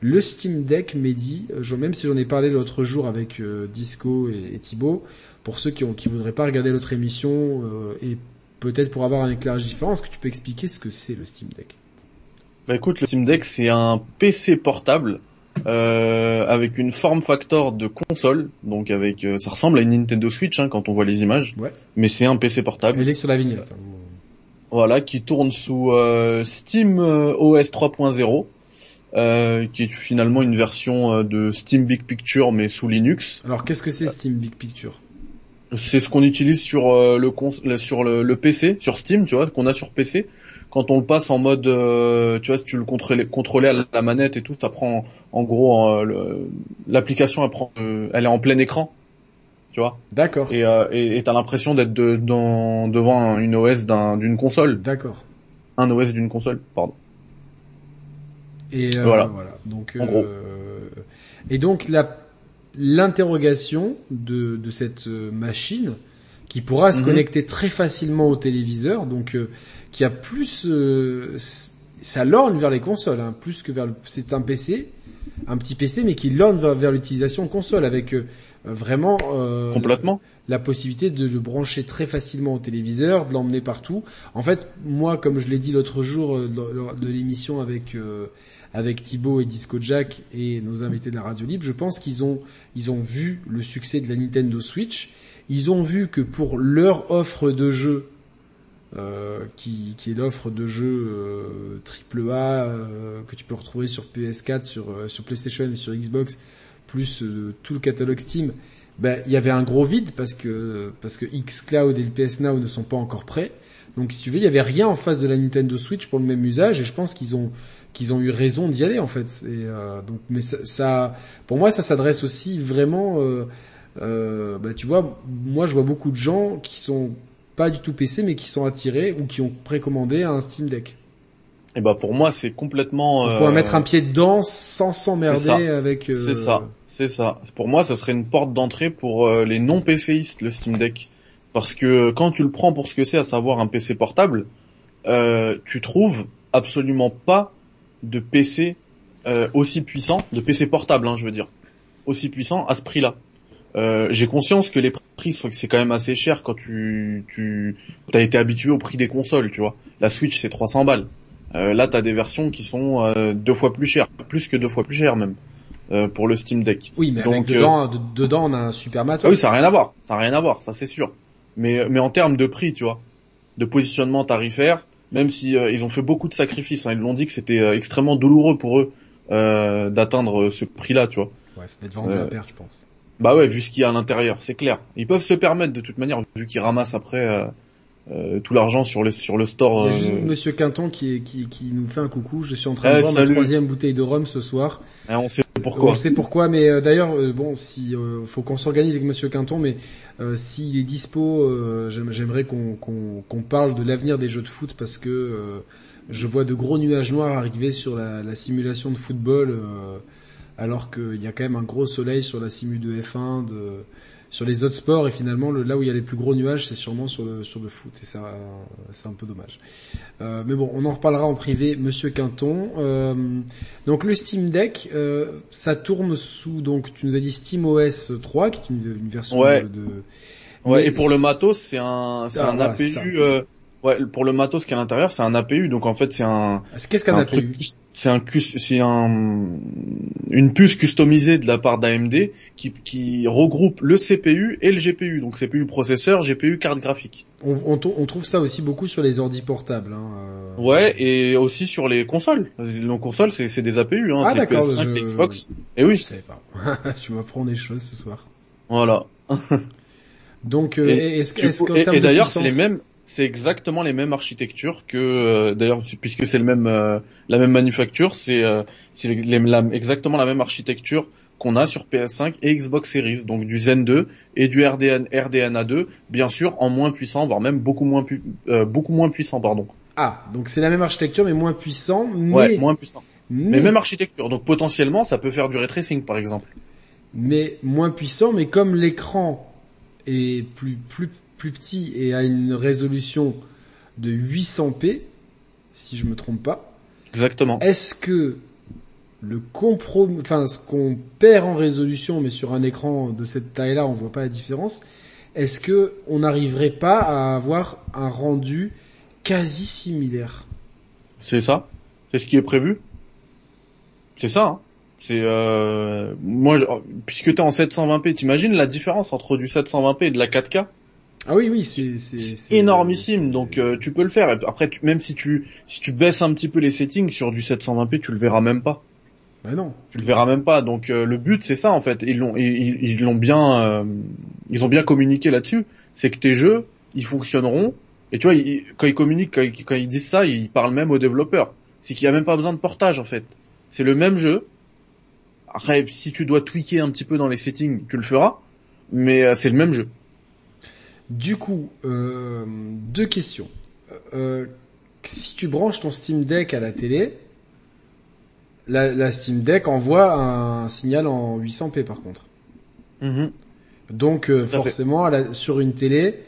Le Steam Deck Mehdi, euh, même si j'en ai parlé l'autre jour avec euh, Disco et, et, Thibaut, pour ceux qui, ont, qui voudraient pas regarder l'autre émission euh, et peut-être pour avoir un éclairage différent, est-ce que tu peux expliquer ce que c'est le Steam Deck? Bah écoute, le Steam Deck c'est un PC portable euh, avec une form factor de console, donc avec euh, ça ressemble à une Nintendo Switch hein, quand on voit les images, Ouais. mais c'est un PC portable. Elle est sur la vignette. hein. Voilà, qui tourne sous euh, Steam euh, OS 3.0, euh, qui est finalement une version euh, de Steam Big Picture mais sous Linux. Alors qu'est-ce que c'est Steam Big Picture? C'est ce qu'on utilise sur le sur le, le PC, sur Steam, tu vois, qu'on a sur PC. Quand on le passe en mode, euh, tu vois, si tu le contrôlais, contrôlais à la manette et tout, ça prend en gros euh, l'application, elle prend, euh, elle est en plein écran, tu vois, D'accord. et euh, et t'as l'impression d'être de, dans, devant une OS d'un- d'une console, D'accord. un OS d'une console, pardon. Et euh, Voilà. voilà. Donc, En gros. et donc la l'interrogation de, de cette machine qui pourra se Mhm. connecter très facilement au téléviseur, donc euh, qui a plus euh, ça lorne vers les consoles, hein, plus que vers le, c'est un PC, un petit PC, mais qui lorne vers, vers l'utilisation console avec euh, vraiment euh, Complètement. la possibilité de le brancher très facilement au téléviseur, de l'emmener partout. En fait, moi, comme je l'ai dit l'autre jour euh, lors- de l'émission avec euh, avec Thibaut et Disco Jack et nos invités de la radio libre, je pense qu'ils ont ils ont vu le succès de la Nintendo Switch. Ils ont vu que pour leur offre de jeu, euh, qui, qui est l'offre de jeux euh, triple A euh, que tu peux retrouver sur PS4, sur euh, sur PlayStation et sur Xbox, plus tout le catalogue Steam, ben il y avait un gros vide parce que parce que xCloud et le PS Now ne sont pas encore prêts. Donc si tu veux, il y avait rien en face de la Nintendo Switch pour le même usage et je pense qu'ils ont qu'ils ont eu raison d'y aller en fait. Et euh, donc mais ça, ça pour moi ça s'adresse aussi vraiment euh, euh, bah, tu vois, moi je vois beaucoup de gens qui sont pas du tout PC mais qui sont attirés ou qui ont précommandé un Steam Deck. Et bah pour moi c'est complètement. Pouvoir euh, mettre un pied dedans sans s'emmerder avec. euh, C'est ça, c'est ça. Pour moi, ça serait une porte d'entrée pour euh, les non PCistes, le Steam Deck. Parce que quand tu le prends pour ce que c'est, à savoir un PC portable, euh, tu trouves absolument pas de PC euh, aussi puissant, de PC portable, hein, je veux dire, aussi puissant à ce prix-là. Euh, J'ai conscience que les prix, c'est quand même assez cher quand tu tu as été habitué au prix des consoles, tu vois. La Switch, c'est 300 balles. Euh, là, t'as des versions qui sont euh, deux fois plus chères, plus que deux fois plus chères même euh, pour le Steam Deck. Oui, mais avec Donc, dedans, de- dedans on a un super matos. Ah oui, ça n'a rien à voir, ça n'a rien à voir, ça c'est sûr. Mais mais en termes de prix, tu vois, de positionnement tarifaire, même si ils ont fait beaucoup de sacrifices, hein, ils l'ont dit que c'était extrêmement douloureux pour eux d'atteindre ce prix-là, tu vois. Ouais, ça doit être vendu à perte, je pense. Bah ouais, vu ce qu'il y a à l'intérieur, c'est clair. Ils peuvent se permettre de toute manière, vu qu'ils ramassent après euh, euh, tout l'argent sur le sur le store. Euh, Monsieur Quinton qui, qui, qui nous fait un coucou. Je suis en train Eh, de boire ma troisième bouteille de rhum ce soir. hein, on sait pourquoi. On sait pourquoi, mais euh, d'ailleurs, bon, si euh, faut qu'on s'organise avec Monsieur Quinton, mais s'il est dispo, j'aime- j'aimerais qu'on qu'on parle de l'avenir des jeux de foot parce que je vois de gros nuages noirs arriver sur la, la simulation de football, euh, alors qu'il y a quand même un gros soleil sur la simu de F1, de, sur les autres sports, et finalement, le, là où il y a les plus gros nuages, c'est sûrement sur le sur le foot, et ça, c'est un peu dommage. Euh, mais bon, on en reparlera en privé, Monsieur Quinton. Euh, donc le Steam Deck, euh, ça tourne sous donc tu nous as dit Steam OS 3 qui est une, une version Ouais. de, de- Ouais, Mais et pour le matos, c'est un c'est Ah, un APU. Ouais, pour le matos qui est à l'intérieur, c'est un APU. Donc en fait, c'est un c'est- qu'est-ce qu'un un APU c'est un c'est un une puce customisée de la part d'AMD qui qui regroupe le CPU et le GPU. Donc CPU processeur, GPU carte graphique. on, on, t- on trouve ça aussi beaucoup sur les ordi portables. Hein, euh. Ouais, et aussi sur les consoles. Les consoles, c'est des APU. Hein, Ah, les d'accord, PS5, je- Xbox. Et Je oui, savais pas. tu m'apprends des choses ce soir. voilà. Donc euh, est-ce coup- qu'en et- termes et d'ailleurs, c'est les mêmes, c'est exactement les mêmes architectures que euh, d'ailleurs puisque c'est le même euh, la même manufacture, c'est euh, c'est exactement la même architecture qu'on a sur PS5 et Xbox Series, donc du Zen 2 et du RDN RDNA 2, bien sûr en moins puissant, voire même beaucoup moins pu- euh, beaucoup moins puissant, pardon. Ah, donc c'est la même architecture mais moins puissant, mais Ouais, moins puissant. mais, Mais même architecture, donc potentiellement ça peut faire du ray tracing par exemple. mais moins puissant, mais comme l'écran est plus plus plus petit et a une résolution de 800p, si je me trompe pas, Exactement. est-ce que le comprom, enfin ce qu'on perd en résolution, mais sur un écran de cette taille-là, on voit pas la différence. Est-ce que on n'arriverait pas à avoir un rendu quasi similaire? C'est ça. C'est ce qui est prévu. C'est ça. Hein. C'est euh, moi, je... puisque t'es en 720p, t'imagines la différence entre du 720p et de la 4K Ah oui, oui, c'est énormissime. Donc euh, tu peux le faire. Après, même si tu si tu baisses un petit peu les settings sur du 720p, tu le verras même pas. Bah non. Tu le verras même pas. Donc euh, le but c'est ça en fait. Ils l'ont ils, ils l'ont bien euh, ils ont bien communiqué là-dessus. C'est que tes jeux ils fonctionneront. Et tu vois, quand ils communiquent, quand ils, disent ça, ils parlent même aux développeurs. C'est qu'il y a même pas besoin de portage en fait. C'est le même jeu. Après, si tu dois tweaker un petit peu dans les settings, tu le feras. Mais c'est le même jeu. Du coup, deux questions. si tu branches ton Steam Deck à la télé, la, Steam Deck envoie un signal en 800p par contre. Mhm. Donc euh, forcément, sur une télé.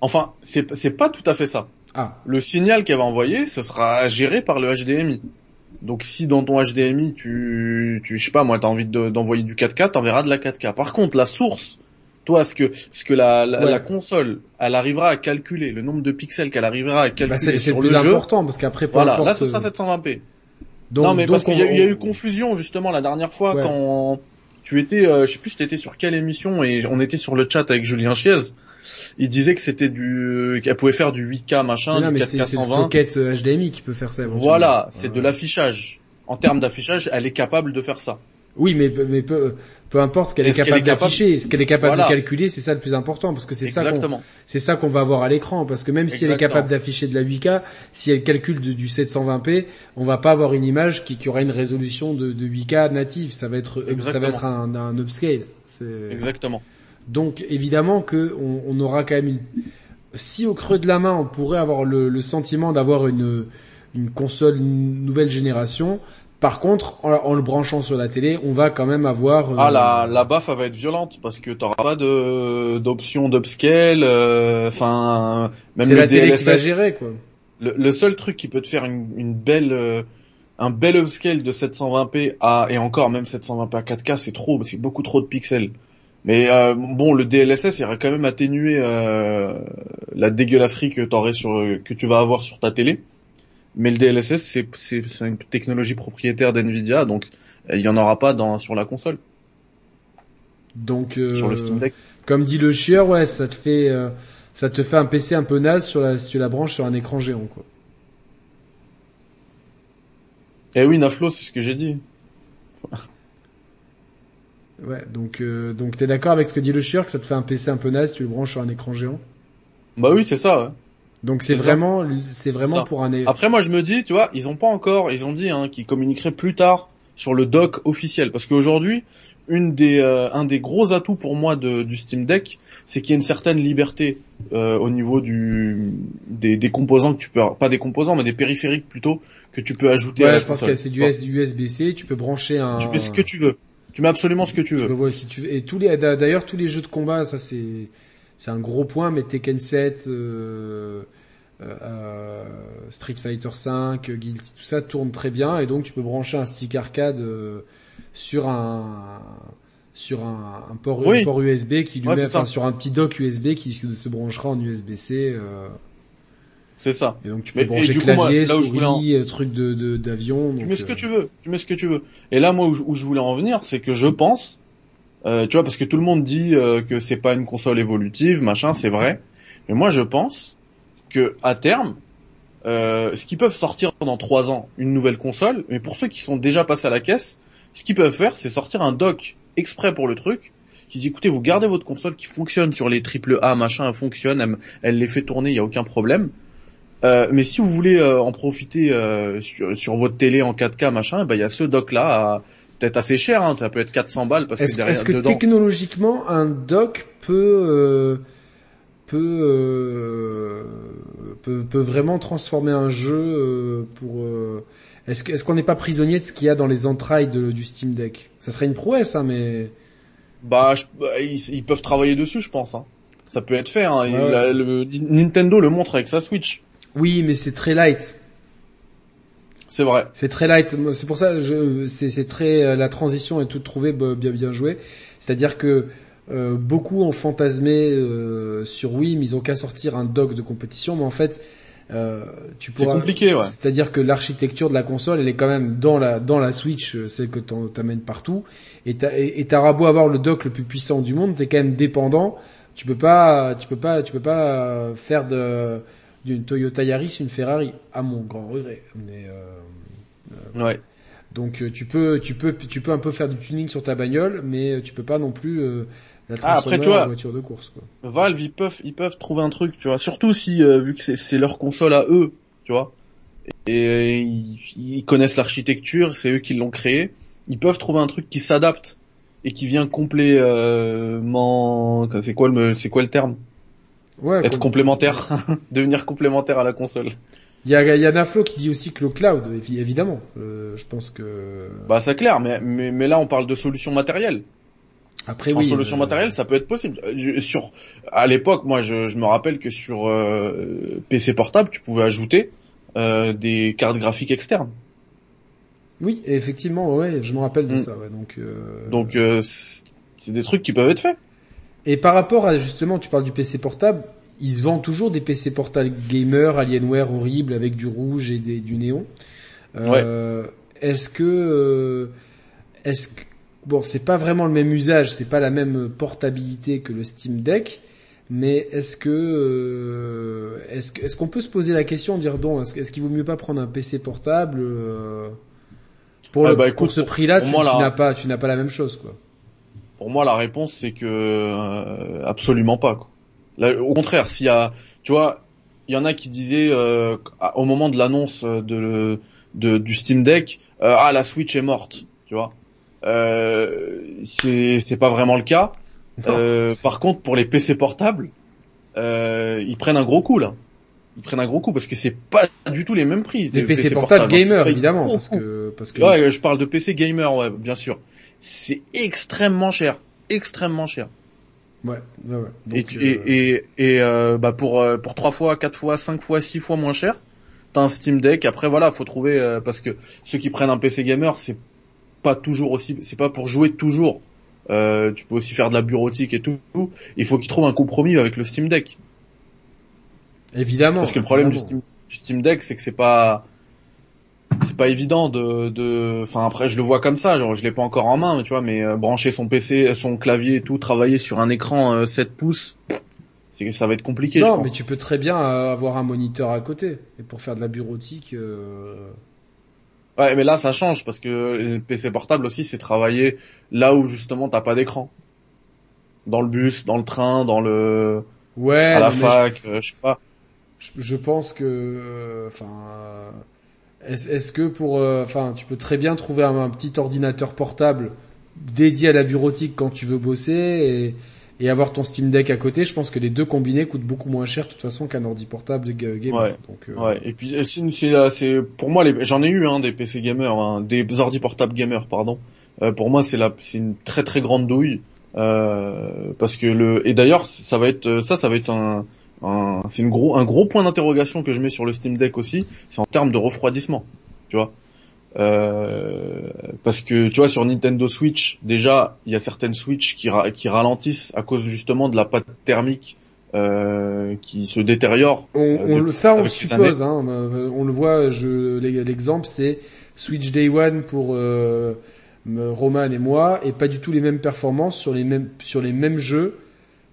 Enfin, c'est c'est pas tout à fait ça. Ah. Le signal qu'elle va envoyer, ce sera géré par le HDMI. Donc si dans ton HDMI, tu, tu je sais pas, moi, t'as envie d'envoyer du 4K, t'enverras de la 4K. Par contre, la source, toi, ce que ce que la, la, console, elle arrivera à calculer le nombre de pixels qu'elle arrivera à bah, calculer bah, sur le, plus important parce qu'après, voilà, là, ce sera 720p. Donc, non, mais parce qu'il y, a eu confusion justement la dernière fois quand tu étais, euh, je sais plus, si t'étais sur quelle émission et on était sur le chat avec Julien Chiez. Il disait que c'était du, qu'elle pouvait faire du 8K machin, non, du 4K C'est le socket HDMI qui peut faire ça. Voilà, c'est de l'affichage. En termes d'affichage, elle est capable de faire ça. Oui, mais, mais peu, peu importe ce qu'elle est, capable d'afficher, ce qu'elle est capable de calculer, c'est ça le plus important, parce que c'est ça qu'on, c'est ça qu'on va voir à l'écran, parce que même si elle est capable d'afficher de la 8K, si elle calcule du 720p, on va pas avoir une image qui, qui aura une résolution de, de 8K native, ça va être, ça va être un, un upscale. Exactement. Donc évidemment que on, on, aura quand même une, si au creux de la main on pourrait avoir le, le sentiment d'avoir une, une console une nouvelle génération, par contre, en, le branchant sur la télé, on va quand même avoir. Euh, ah la la baffe va être violente parce que t'auras pas de d'option d'upscale. Euh, enfin, même le la télé qui va gérer quoi. Le, seul truc qui peut te faire une, une belle euh, un bel upscale de 720p à et encore même 720p à 4K, c'est trop, c'est beaucoup trop de pixels. Mais bon, le DLSS, il aurait quand même atténué la dégueulasserie que t'aurais sur que tu vas avoir sur ta télé. Mais le DLSS, c'est, une technologie propriétaire d'NVIDIA, donc il y en aura pas dans, sur la console. Donc, euh, sur le Steam Deck. comme dit le chieur, ouais, ça te fait, euh, ça te fait un PC un peu naze sur la, si tu la branches sur un écran géant, quoi. Eh oui, Naflo, c'est ce que j'ai dit. ouais, donc, euh, donc t'es d'accord avec ce que dit le chieur, que ça te fait un PC un peu naze si tu le branches sur un écran géant? Bah oui, c'est ça, ouais. Donc c'est vraiment, c'est vraiment pour un. Après moi je me dis, tu vois, ils ont pas encore, ils ont dit hein, qu'ils communiqueraient plus tard sur le dock officiel, parce qu'aujourd'hui, une des, euh, un des gros atouts pour moi de, du Steam Deck, c'est qu'il y a une certaine liberté euh, au niveau du des, des, composants que tu peux, pas des composants, mais des périphériques plutôt que tu peux ajouter. Ouais, à la je pense que c'est du USB-C, tu peux brancher un. Tu mets ce que tu veux. Tu mets absolument ce que tu veux. si tu et tous les d'ailleurs tous les jeux de combat, ça c'est c'est un gros point, mais Tekken 7, euh, euh, Street Fighter 5, Guilty, tout ça tourne très bien, et donc tu peux brancher un stick arcade euh, sur un sur un, un port, port USB qui lui met, enfin, sur un petit dock USB qui se branchera en USB-C. Euh, c'est ça. Et donc tu peux brancher clavier, souris, truc de d'avion. Tu mets ce que tu veux. Tu mets ce que tu veux. Et là, moi, où, où je voulais en venir, c'est que je pense euh, tu vois, parce que tout le monde dit euh, que c'est pas une console évolutive, machin, c'est vrai. Mais moi, je pense que à terme, euh, ce qu'ils peuvent sortir dans trois ans, une nouvelle console, mais pour ceux qui sont déjà passés à la caisse, ce qu'ils peuvent faire, c'est sortir un dock exprès pour le truc, qui dit écoutez, vous gardez votre console qui fonctionne sur les triple A, machin, elle fonctionne, elle, les fait tourner, il y a aucun problème. Euh, mais si vous voulez euh, en profiter euh, sur, sur, votre télé en 4K, machin, ben il y a ce dock là peut-être assez cher, hein, ça peut être 400 balles parce est-ce, que derrière Est-ce que technologiquement un dock peut euh, peut, euh, peut peut vraiment transformer un jeu euh, pour euh, est-ce que est-ce qu'on n'est pas prisonnier de ce qu'il y a dans les entrailles de, du Steam Deck? Ça serait une prouesse, hein, mais bah, bah ils, peuvent travailler dessus, je pense. Hein. Ça peut être fait. Hein. le, Nintendo le montre avec sa Switch. Oui, mais c'est très light. C'est vrai. C'est très light. C'est pour ça, je, c'est, très euh, la transition est toute trouvée bien bien jouée. C'est-à-dire que euh, beaucoup ont fantasmé euh, sur oui, mais ils ont qu'à sortir un dock de compétition, mais en fait, Euh, tu pourras. C'est compliqué, ouais. C'est-à-dire que l'architecture de la console, elle est quand même dans la dans la Switch, euh, celle que t'amènes partout. Et t'auras beau avoir le dock le plus puissant du monde, t'es quand même dépendant. Tu peux pas, tu peux pas, tu peux pas faire de d'une Toyota Yaris une Ferrari, à mon grand regret. Mais euh, ouais. Donc tu peux, tu peux, tu peux un peu faire du tuning sur ta bagnole, mais tu peux pas non plus ah, après, tu vois, voiture de course. Quoi. Valve, ils peuvent, ils peuvent trouver un truc, tu vois. Surtout si, euh, vu que c'est leur console à eux, tu vois, et ils, connaissent l'architecture, c'est eux qui l'ont créé. Ils peuvent trouver un truc qui s'adapte et qui vient complément. C'est quoi le, c'est quoi le terme? Ouais. Être complémentaire, devenir complémentaire à la console. Il y a, y a Naflo qui dit aussi que le cloud, évidemment. Euh, je pense que. Bah c'est clair, mais, mais mais là on parle de solutions matérielles. Après, en solution matérielle, ça peut être possible. sur, à l'époque, moi, je, je, me rappelle que sur euh, PC portable, tu pouvais ajouter euh, des cartes graphiques externes. Oui, effectivement, ouais, je me rappelle de mm. ça. Ouais, donc, euh... donc euh, c'est des trucs qui peuvent être faits. Et par rapport à justement, tu parles du PC portable, ils se vendent toujours des PC portables gamer, Alienware horrible avec du rouge et des, du néon. Euh, ouais. Est-ce que, euh, est-ce que bon, c'est pas vraiment le même usage, c'est pas la même portabilité que le Steam Deck, mais est-ce que euh, est-ce est-ce qu'on peut se poser la question, dire donc, est-ce, qu'il vaut mieux pas prendre un PC portable pour, le, bah, ce prix-là, tu, n'as pas tu n'as pas la même chose quoi. Pour moi, la réponse c'est que euh, absolument pas. Quoi. Au contraire, s'il y a, tu vois, il y en a qui disaient au moment de l'annonce de, de, du Steam Deck, ah la Switch est morte, tu vois. Euh, c'est pas vraiment le cas. Euh, par contre, pour les PC portables, euh, ils prennent un gros coup là. Ils prennent un gros coup parce que c'est pas du tout les mêmes prix. Les, PC, portables, gamer évidemment parce que parce que ouais, je parle de PC gamer ouais, bien sûr. C'est extrêmement cher, extrêmement cher. Ouais, ouais, ouais. Donc, et euh, et et, euh, bah pour euh, pour trois fois, quatre fois, cinq fois, six fois moins cher, t'as un Steam Deck. Après voilà, faut trouver parce que ceux qui prennent un PC gamer, c'est pas toujours aussi, c'est pas pour jouer toujours. Euh, tu peux aussi faire de la bureautique et tout. Il faut qu'ils trouvent un compromis avec le Steam Deck. Évidemment. Parce que le problème du Steam, Deck, c'est que c'est pas, c'est pas évident de, de, enfin après je le vois comme ça, genre je l'ai pas encore en main, tu vois, mais euh, brancher son PC, son clavier et tout, travailler sur un écran 7 euh, pouces, c'est ça va être compliqué. Non, mais tu peux très bien avoir un moniteur à côté et pour faire de la bureautique. Ouais, mais là ça change parce que le PC portable aussi c'est travailler là où justement t'as pas d'écran. Dans le bus, dans le train, dans le ouais, à la fac, je... Euh, je sais pas. Je, pense que enfin est-ce que pour euh, enfin tu peux très bien trouver un, un, petit ordinateur portable dédié à la bureautique quand tu veux bosser et et avoir ton Steam Deck à côté, je pense que les deux combinés coûtent beaucoup moins cher de toute façon qu'un ordi portable de gamer. Ouais. Donc, euh... ouais. Et puis c'est pour moi j'en ai eu hein, des PC gamer, hein, des ordi portables gamer pardon. Euh, pour moi c'est la c'est une très très grande douille euh, parce que le et d'ailleurs ça va être ça ça va être un, un c'est une gros un gros point d'interrogation que je mets sur le Steam Deck aussi, c'est en termes de refroidissement, tu vois. Euh, parce que tu vois sur Nintendo Switch déjà il y a certaines Switch qui, qui ralentissent à cause justement de la pâte thermique euh, qui se détériore. On, euh, on ça on le suppose, hein, on le voit. Je, l'exemple c'est Switch Day One pour euh, Roman et moi et pas du tout les mêmes performances sur les mêmes sur les mêmes jeux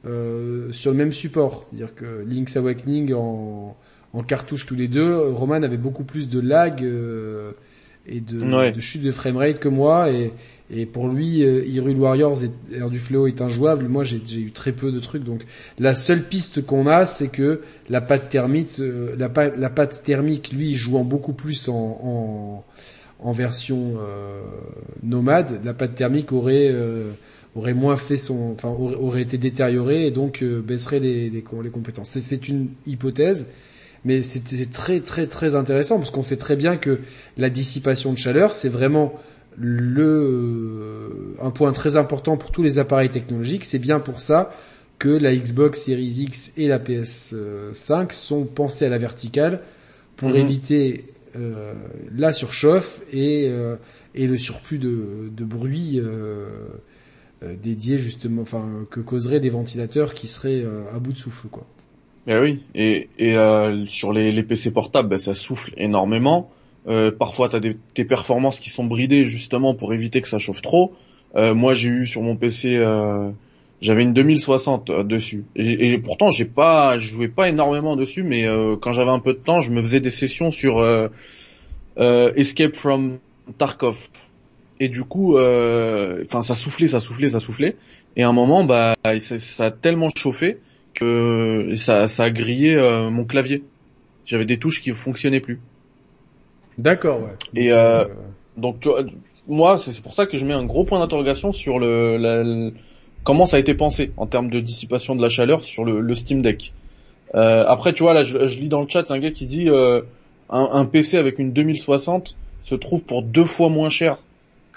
euh, sur le même support. C'est-à-dire que Link's Awakening en, en cartouche tous les deux, Roman avait beaucoup plus de lag. Euh, et de, de chute de framerate que moi et, et pour lui euh, Hyrule Warriors et Air du Fléau est injouable moi j'ai eu très peu de trucs donc la seule piste qu'on a c'est que la pâte thermique euh, la, pâte, la pâte thermique lui jouant beaucoup plus en, en, en version euh, nomade la pâte thermique aurait euh, aurait moins fait son enfin aurait, été détériorée et donc baisserait les, les, les compétences c'est une hypothèse mais c'est très très très intéressant parce qu'on sait très bien que la dissipation de chaleur, c'est vraiment le un point très important pour tous les appareils technologiques. C'est bien pour ça que la Xbox Series X et la PS5 sont pensées à la verticale pour mhm. éviter euh, la surchauffe et, euh, et le surplus de, de bruit euh, euh dédié justement, enfin que causeraient des ventilateurs qui seraient euh, à bout de souffle quoi. Ben oui, et, et euh, sur les, les, PC portables, ben, ça souffle énormément. Euh, parfois, tu as des, tes performances qui sont bridées justement pour éviter que ça chauffe trop. Euh, moi, j'ai eu sur mon PC, euh, j'avais une 2060 euh, dessus. Et, et pourtant, j'ai pas, je jouais pas énormément dessus, mais euh, quand j'avais un peu de temps, je me faisais des sessions sur Escape from Tarkov. Et du coup, enfin, ça soufflait, ça soufflait, ça soufflait. Et à un moment, bah, ça, ça a tellement chauffé que ça, ça a grillé euh, mon clavier. J'avais des touches qui fonctionnaient plus. D'accord, ouais. Et euh, donc tu vois, moi, c'est pour ça que je mets un gros point d'interrogation sur le, comment ça a été pensé en termes de dissipation de la chaleur sur le, le Steam Deck. Euh, après, tu vois, là, je, lis dans le chat un gars qui dit euh, un, un, PC avec une 2060 se trouve pour deux fois moins cher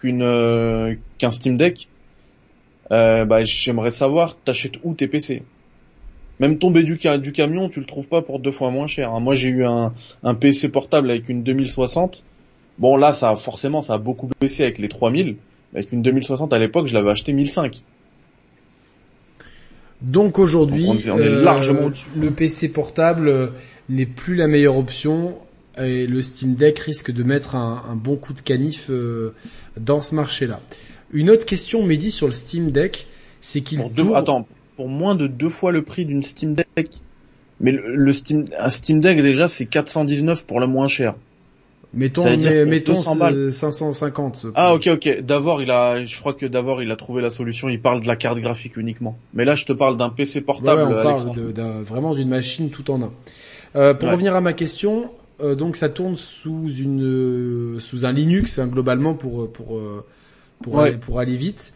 qu'une euh, qu'un Steam Deck. Euh, bah, j'aimerais savoir, t'achètes où tes PC même tomber du, du camion, tu le trouves pas pour deux fois moins cher. Hein. Moi, j'ai eu un, un PC portable avec une 2060. Bon, là, ça forcément, ça a beaucoup baissé avec les 3000. Avec une 2060 à l'époque, je l'avais acheté 1005. Donc aujourd'hui, euh, largement le PC portable n'est plus la meilleure option et le Steam Deck risque de mettre un, un bon coup de canif euh, dans ce marché-là. Une autre question, Mehdi, sur le Steam Deck, c'est qu'il tourne... Attends, pour moins de deux fois le prix d'une Steam Deck. Mais le, Steam, un Steam Deck déjà c'est 419 pour le moins cher. Mettons, mais, mettons 550. Ah ok ok. D'abord il a, je crois que d'abord il a trouvé la solution. Il parle de la carte graphique uniquement. Mais là je te parle d'un PC portable. Ouais, on parle vraiment d'une machine tout en un. Euh, pour revenir à ma question, euh, donc ça tourne sous une sous un Linux hein, globalement pour pour pour aller, pour aller vite.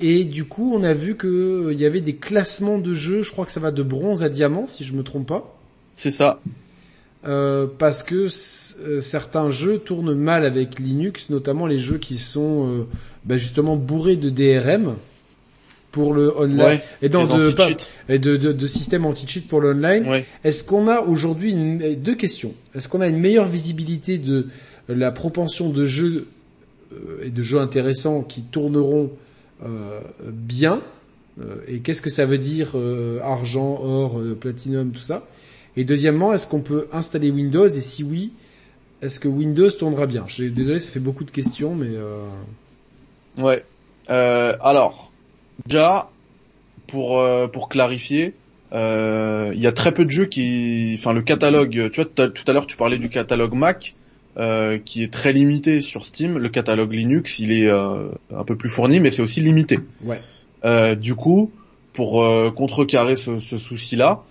Et du coup, on a vu qu'il euh, y avait des classements de jeux. Je crois que ça va de bronze à diamant, si je me trompe pas. C'est ça. Euh, parce que euh, certains jeux tournent mal avec Linux, notamment les jeux qui sont euh, bah justement bourrés de DRM pour le online et dans de, et de, de, de systèmes anti-cheat pour le online. Est-ce qu'on a aujourd'hui deux questions Est-ce qu'on a une meilleure visibilité de la propension de jeux et de jeux intéressants qui tourneront euh, bien. Euh, et qu'est-ce que ça veut dire euh, argent, or, platinum, tout ça Et deuxièmement, est-ce qu'on peut installer Windows Et si oui, est-ce que Windows tournera bien Je suis désolé, ça fait beaucoup de questions, mais... Ouais. alors, déjà, pour, pour clarifier, il y a très peu de jeux qui, enfin le catalogue, tu vois, tout à l'heure tu parlais du catalogue Mac, euh, qui est très limité sur Steam. Le catalogue Linux, il est euh, un peu plus fourni, mais c'est aussi limité. Ouais. Euh, du coup, pour euh, contrecarrer ce, ce souci-là,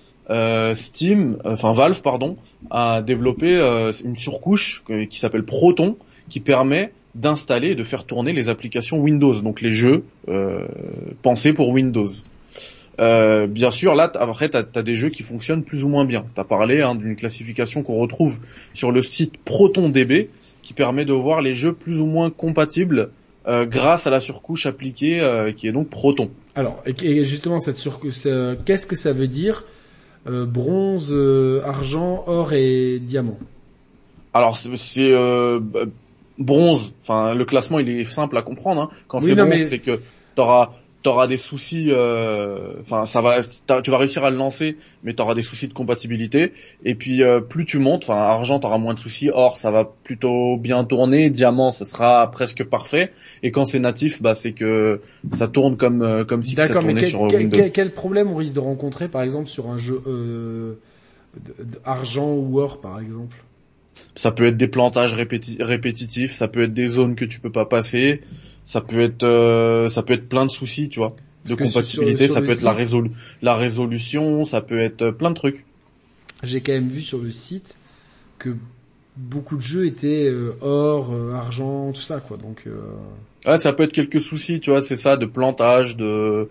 Steam, enfin Valve, pardon, a développé une surcouche qui s'appelle Proton, qui permet d'installer et de faire tourner les applications Windows, donc les jeux pensés pour Windows. Euh, bien sûr, là, après, tu as, des jeux qui fonctionnent plus ou moins bien. Tu as parlé hein, d'une classification qu'on retrouve sur le site ProtonDB, qui permet de voir les jeux plus ou moins compatibles euh, grâce à la surcouche appliquée, euh, qui est donc Proton. Alors, et, justement, cette surcouche, qu'est-ce que ça veut dire Bronze, argent, or et diamant? Alors, c'est bronze. Enfin, le classement, il est simple à comprendre. Hein. Quand c'est bronze, c'est que tu auras t'auras des soucis, euh, enfin ça va, tu vas réussir à le lancer, mais t'auras des soucis de compatibilité. Et puis euh, plus tu montes, enfin argent t'auras moins de soucis, or ça va plutôt bien tourner, diamant ce sera presque parfait. Et quand c'est natif, bah c'est que ça tourne comme euh, comme si ça tournait quel, sur Windows. Quel, problème on risque de rencontrer par exemple sur un jeu argent ou or par exemple? Ça peut être des plantages répétitifs, ça peut être des zones que tu peux pas passer ça peut être euh, ça peut être plein de soucis, tu vois, de compatibilité, ça peut être la, résolu la résolution, ça peut être euh, plein de trucs. J'ai quand même vu sur le site que beaucoup de jeux étaient euh, or, argent, tout ça quoi. Donc Ouais, ça peut être quelques soucis, tu vois, c'est ça de plantage de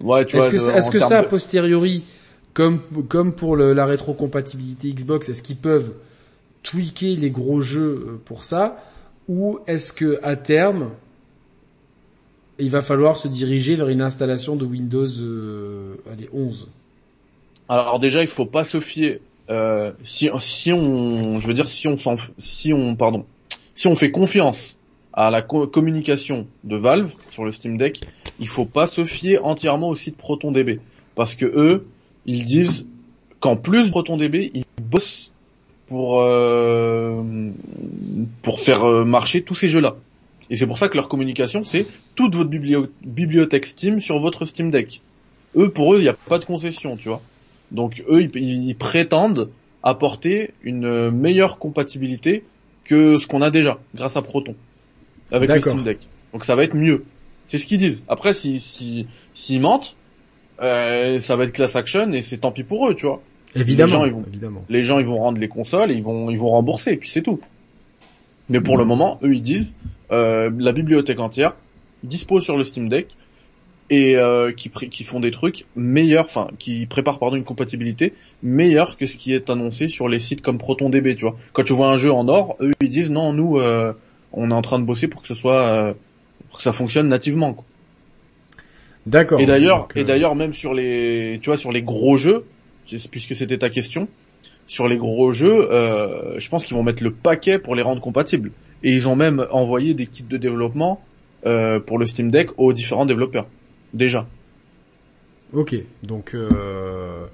Ouais, tu est-ce Que est-ce que ça a posteriori comme comme pour le, la rétrocompatibilité Xbox, est-ce qu'ils peuvent tweaker les gros jeux pour ça ou est-ce que à terme il va falloir se diriger vers une installation de Windows euh, allez, 11. Alors déjà, il faut pas se fier. Euh, si, on, je veux dire, si on si on, si on fait confiance à la communication de Valve sur le Steam Deck, il faut pas se fier entièrement au site ProtonDB parce que eux, ils disent qu'en plus ProtonDB, ils pour euh, pour faire euh, marcher tous ces jeux-là. Et c'est pour ça que leur communication, c'est toute votre bibliothèque Steam sur votre Steam Deck. Eux, pour eux, il n'y a pas de concession, tu vois. Donc eux, ils, prétendent apporter une meilleure compatibilité que ce qu'on a déjà, grâce à Proton, avec le Steam Deck. Donc ça va être mieux. C'est ce qu'ils disent. Après, s'ils si, s'ils mentent, euh, ça va être class action et c'est tant pis pour eux, tu vois. Évidemment. Les gens, ils vont, évidemment. Les gens, ils vont rendre les consoles et ils vont, ils vont rembourser et puis c'est tout. Mais pour le moment, eux, ils disent euh, la bibliothèque entière dispose sur le Steam Deck et euh, qui, qui font des trucs meilleurs, enfin qui préparent pardon une compatibilité meilleure que ce qui est annoncé sur les sites comme ProtonDB, tu vois. Quand tu vois un jeu en or, eux ils disent non, nous euh, on est en train de bosser pour que ce soit euh, pour que ça fonctionne nativement. Quoi. D'accord. Et d'ailleurs, et d'ailleurs même sur les, tu vois, sur les gros jeux, puisque c'était ta question, sur les gros jeux, euh, je pense qu'ils vont mettre le paquet pour les rendre compatibles. Et ils ont même envoyé des kits de développement euh, pour le Steam Deck aux différents développeurs déjà. Ok, donc euh,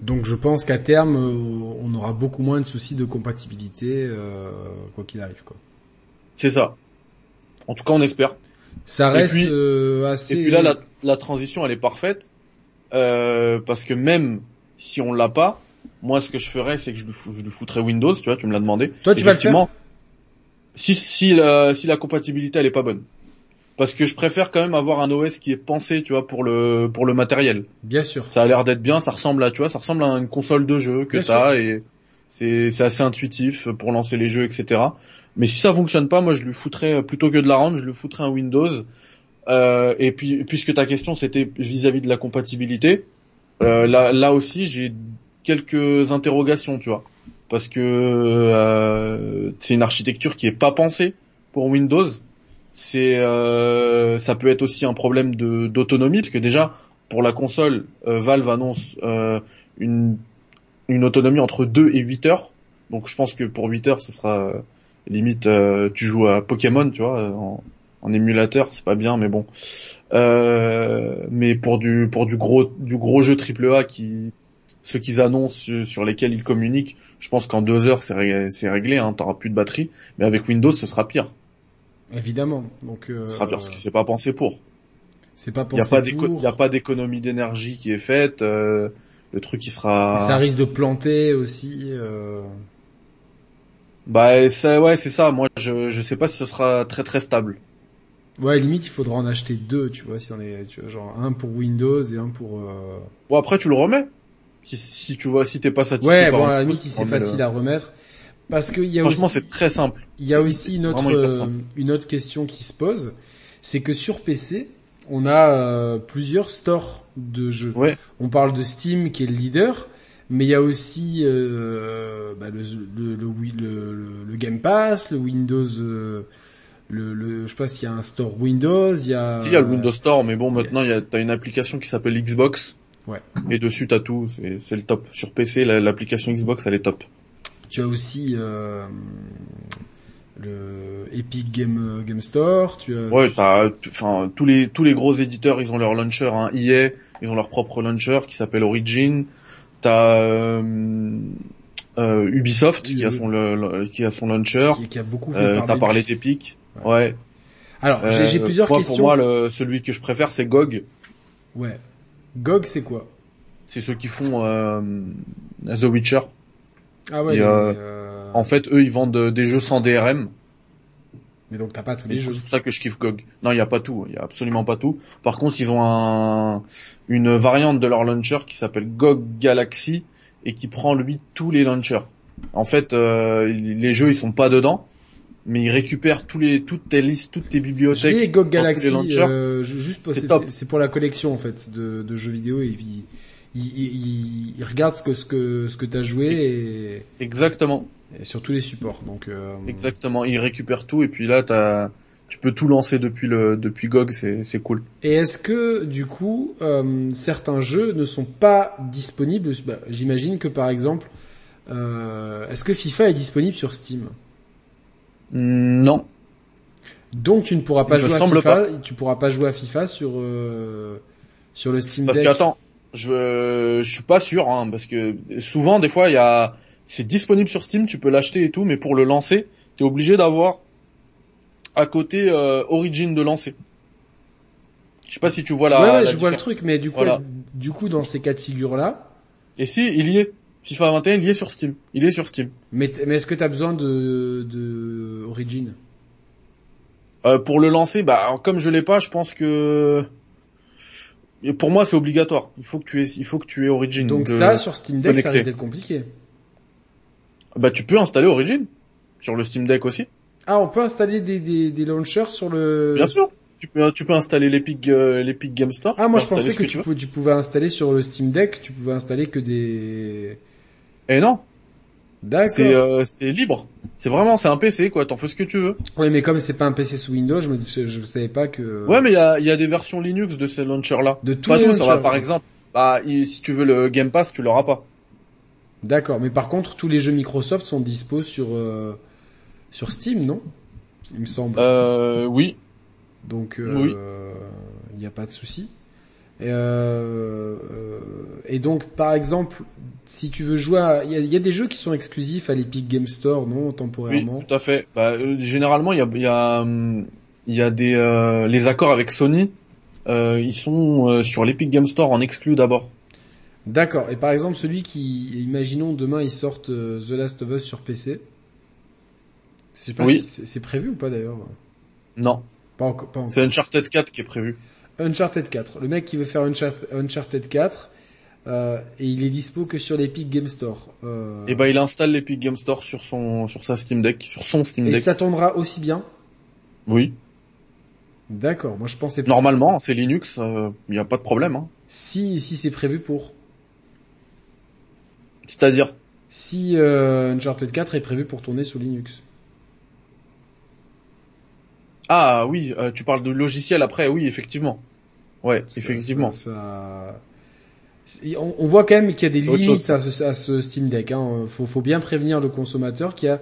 donc je pense qu'à terme euh, on aura beaucoup moins de soucis de compatibilité euh, quoi qu'il arrive quoi. C'est ça. En tout cas, on espère. Ça reste assez. Et puis là, la, la, transition, elle est parfaite parce que même si on l'a pas, moi, ce que je ferais, c'est que je lui, je lui foutrais Windows. Tu vois, tu me l'as demandé. Toi, tu vas le faire. Si si la si la compatibilité elle est pas bonne parce que je préfère quand même avoir un OS qui est pensé, tu vois, pour le pour le matériel. Bien sûr. Ça a l'air d'être bien, ça ressemble à, tu vois, ça ressemble à une console de jeu que t'as et c'est c'est assez intuitif pour lancer les jeux, etc. Mais si ça fonctionne pas, moi je lui foutrais plutôt que de la RAM, je lui foutrais un Windows. Euh, et puis puisque ta question c'était vis-à-vis de la compatibilité, là là aussi j'ai quelques interrogations, tu vois, parce que euh, c'est une architecture qui est pas pensée pour Windows c'est euh, ça peut être aussi un problème de d'autonomie parce que déjà pour la console euh, Valve annonce euh, une autonomie entre 2 et 8 heures. Donc je pense que pour 8 heures ce sera limite tu joues à Pokémon, tu vois, en émulateur, c'est pas bien mais bon. mais pour du pour du gros du gros jeu AAA qui ceux qu'ils annoncent sur lesquels ils communiquent, je pense qu'en 2 heures c'est réglé, c'est réglé hein, t'auras plus de batterie, mais avec Windows ce sera pire. Évidemment. Donc. Euh, Ce sera parce que c'est pas pensé pour. C'est pas pensé Il y a pas d'économie d'énergie qui est faite. Euh, le truc qui sera. ça risque de planter aussi. Euh... Bah ça, ouais, c'est ça. Moi, je je sais pas si ce sera très très stable. Ouais, limite, il faudra en acheter deux, tu vois, si on est, tu vois, genre un pour Windows et un pour. Euh... Bon après, tu le remets. Si, si tu vois, si t'es pas satisfait. Ouais, bon, à la limite, si c'est facile à remettre. Parce qu'il y a Franchement, c'est très simple. Il y a aussi une autre, euh, une autre question qui se pose, c'est que sur PC, on a euh, plusieurs stores de jeux. Ouais. On parle de Steam qui est le leader, mais il y a aussi euh, bah, le, le, le, le, Game Pass, le Windows. Le, le, je sais pas s'il y a un store Windows, il y a. Si, il y a le Windows Store, mais bon, maintenant, il y a, t'as une application qui s'appelle Xbox. Ouais. Et dessus, t'as tout. C'est, c'est le top. Sur PC, l'application Xbox, elle est top. Tu as aussi euh, le Epic Game Game Store. Tu as. Ouais, t'as, enfin tous les tous les gros éditeurs, ils ont leur launcher. Hein. EA, ils ont leur propre launcher qui s'appelle Origin. T'as euh, euh, Ubisoft qui a son le, qui a son launcher. Qui, qui a beaucoup fait euh, T'as parlé d'Epic. Ouais. ouais. Alors j'ai plusieurs moi, questions. Pour moi, le, celui que je préfère, c'est GOG. Ouais. GOG, c'est quoi? C'est ceux qui font The Witcher. Ah ouais. Euh, en fait, eux, ils vendent des jeux sans DRM. Mais donc t'as pas tous les jeux. C'est pour ça que je kiffe GOG. Non, il y a pas tout. Il y a absolument pas tout. Par contre, ils ont un, une variante de leur launcher qui s'appelle GOG Galaxy et qui prend lui tous les launchers. En fait, euh, les jeux ils sont pas dedans, mais tous les toutes tes listes, toutes tes bibliothèques. Et GOG Galaxy, euh, juste c'est pour la collection en fait de, de jeux vidéo. Et puis il, il, regarde ce que ce que ce que t'as joué et exactement. et sur tous les supports. Donc euh... exactement, il récupère tout. Et puis là t'as tu peux tout lancer depuis le depuis GOG, c'est c'est cool. Et est-ce que du coup euh, certains jeux ne sont pas disponibles? Bah, J'imagine que par exemple, euh, est-ce que FIFA est disponible sur Steam? Non. Donc tu ne pourras pas jouer à FIFA. Tu pourras pas jouer à FIFA sur euh, sur le Steam Parce Deck. qu'attends, Je, je suis pas sûr, hein, parce que souvent, des fois, il y a, c'est disponible sur Steam, tu peux l'acheter et tout, mais pour le lancer, tu es obligé d'avoir à côté euh, Origin de lancer. Je sais pas si tu vois la. Ouais, ouais la je vois le truc, mais du coup, Voilà. du coup, dans ces cas de figure là, Et si, il y est. FIFA 21, il est sur Steam. Il est sur Steam. mais, est-ce que t'as besoin de, de Origin? Euh, pour le lancer, bah alors, comme je l'ai pas, je pense que et pour moi c'est obligatoire. Il faut que tu aies, il faut que tu aies Origin. Donc ça, sur Steam Deck, ça risque d'être compliqué. Bah tu peux installer Origin sur le Steam Deck aussi. Ah, on peut installer des, des, des launchers sur le... Bien sûr. Tu peux, tu peux installer l'Epic, euh, l'Epic Game Store. Ah, moi je pensais que, pouvais, tu pouvais installer sur le Steam Deck, tu pouvais installer que des... Et non, D'accord. c'est, euh, c'est libre. C'est vraiment, c'est un PC quoi. T'en fais ce que tu veux. Ouais, mais comme c'est pas un PC sous Windows, je me je, je savais pas que... Ouais, mais il y a, y a des versions Linux de ces launchers là. De tous Pas les tous, va par exemple. Bah, si tu veux le Game Pass, tu l'auras pas. D'accord, mais par contre, tous les jeux Microsoft sont dispo sur, euh, sur Steam, non? Il me semble. Euh, oui. Donc, oui. il n'y a pas de souci. Et, euh, euh, et donc, par exemple, si tu veux jouer, à- il y a, il y a des jeux qui sont exclusifs à l'Epic Game Store, non, Oui, temporairement. tout à fait. Bah, euh, généralement, il y a, il y a, il y a des euh, les accords avec Sony. ils sont sur l'Epic Game Store en exclu d'abord. D'accord. Et par exemple, celui qui, imaginons demain, ils sortent The Last of Us sur PC. Je sais pas Oui. si c'est c'est prévu ou pas d'ailleurs. Non, Pas encore. Pas encore. c'est Uncharted 4 qui est prévu. Uncharted 4. Le mec qui veut faire Unchar- Uncharted 4, euh, et il est dispo que sur l'Epic Game Store. Euh, Et bah, il installe l'Epic Game Store sur son sur sa Steam Deck, sur son Steam et Deck. ça tournera aussi bien. Oui. D'accord. Moi, je pensais pas. Normalement, c'est Linux, il n'y a pas de problème. Hein. Si, si c'est prévu pour. C'est-à-dire, Si euh, Uncharted 4 est prévu pour tourner sur Linux. ah oui, euh, tu parles de logiciel après, oui, effectivement. Ouais, Ça- effectivement. ça- On, on voit quand même qu'il y a des Autre limites à ce, à ce Steam Deck. Hein. Faut, faut bien prévenir le consommateur qu'il y a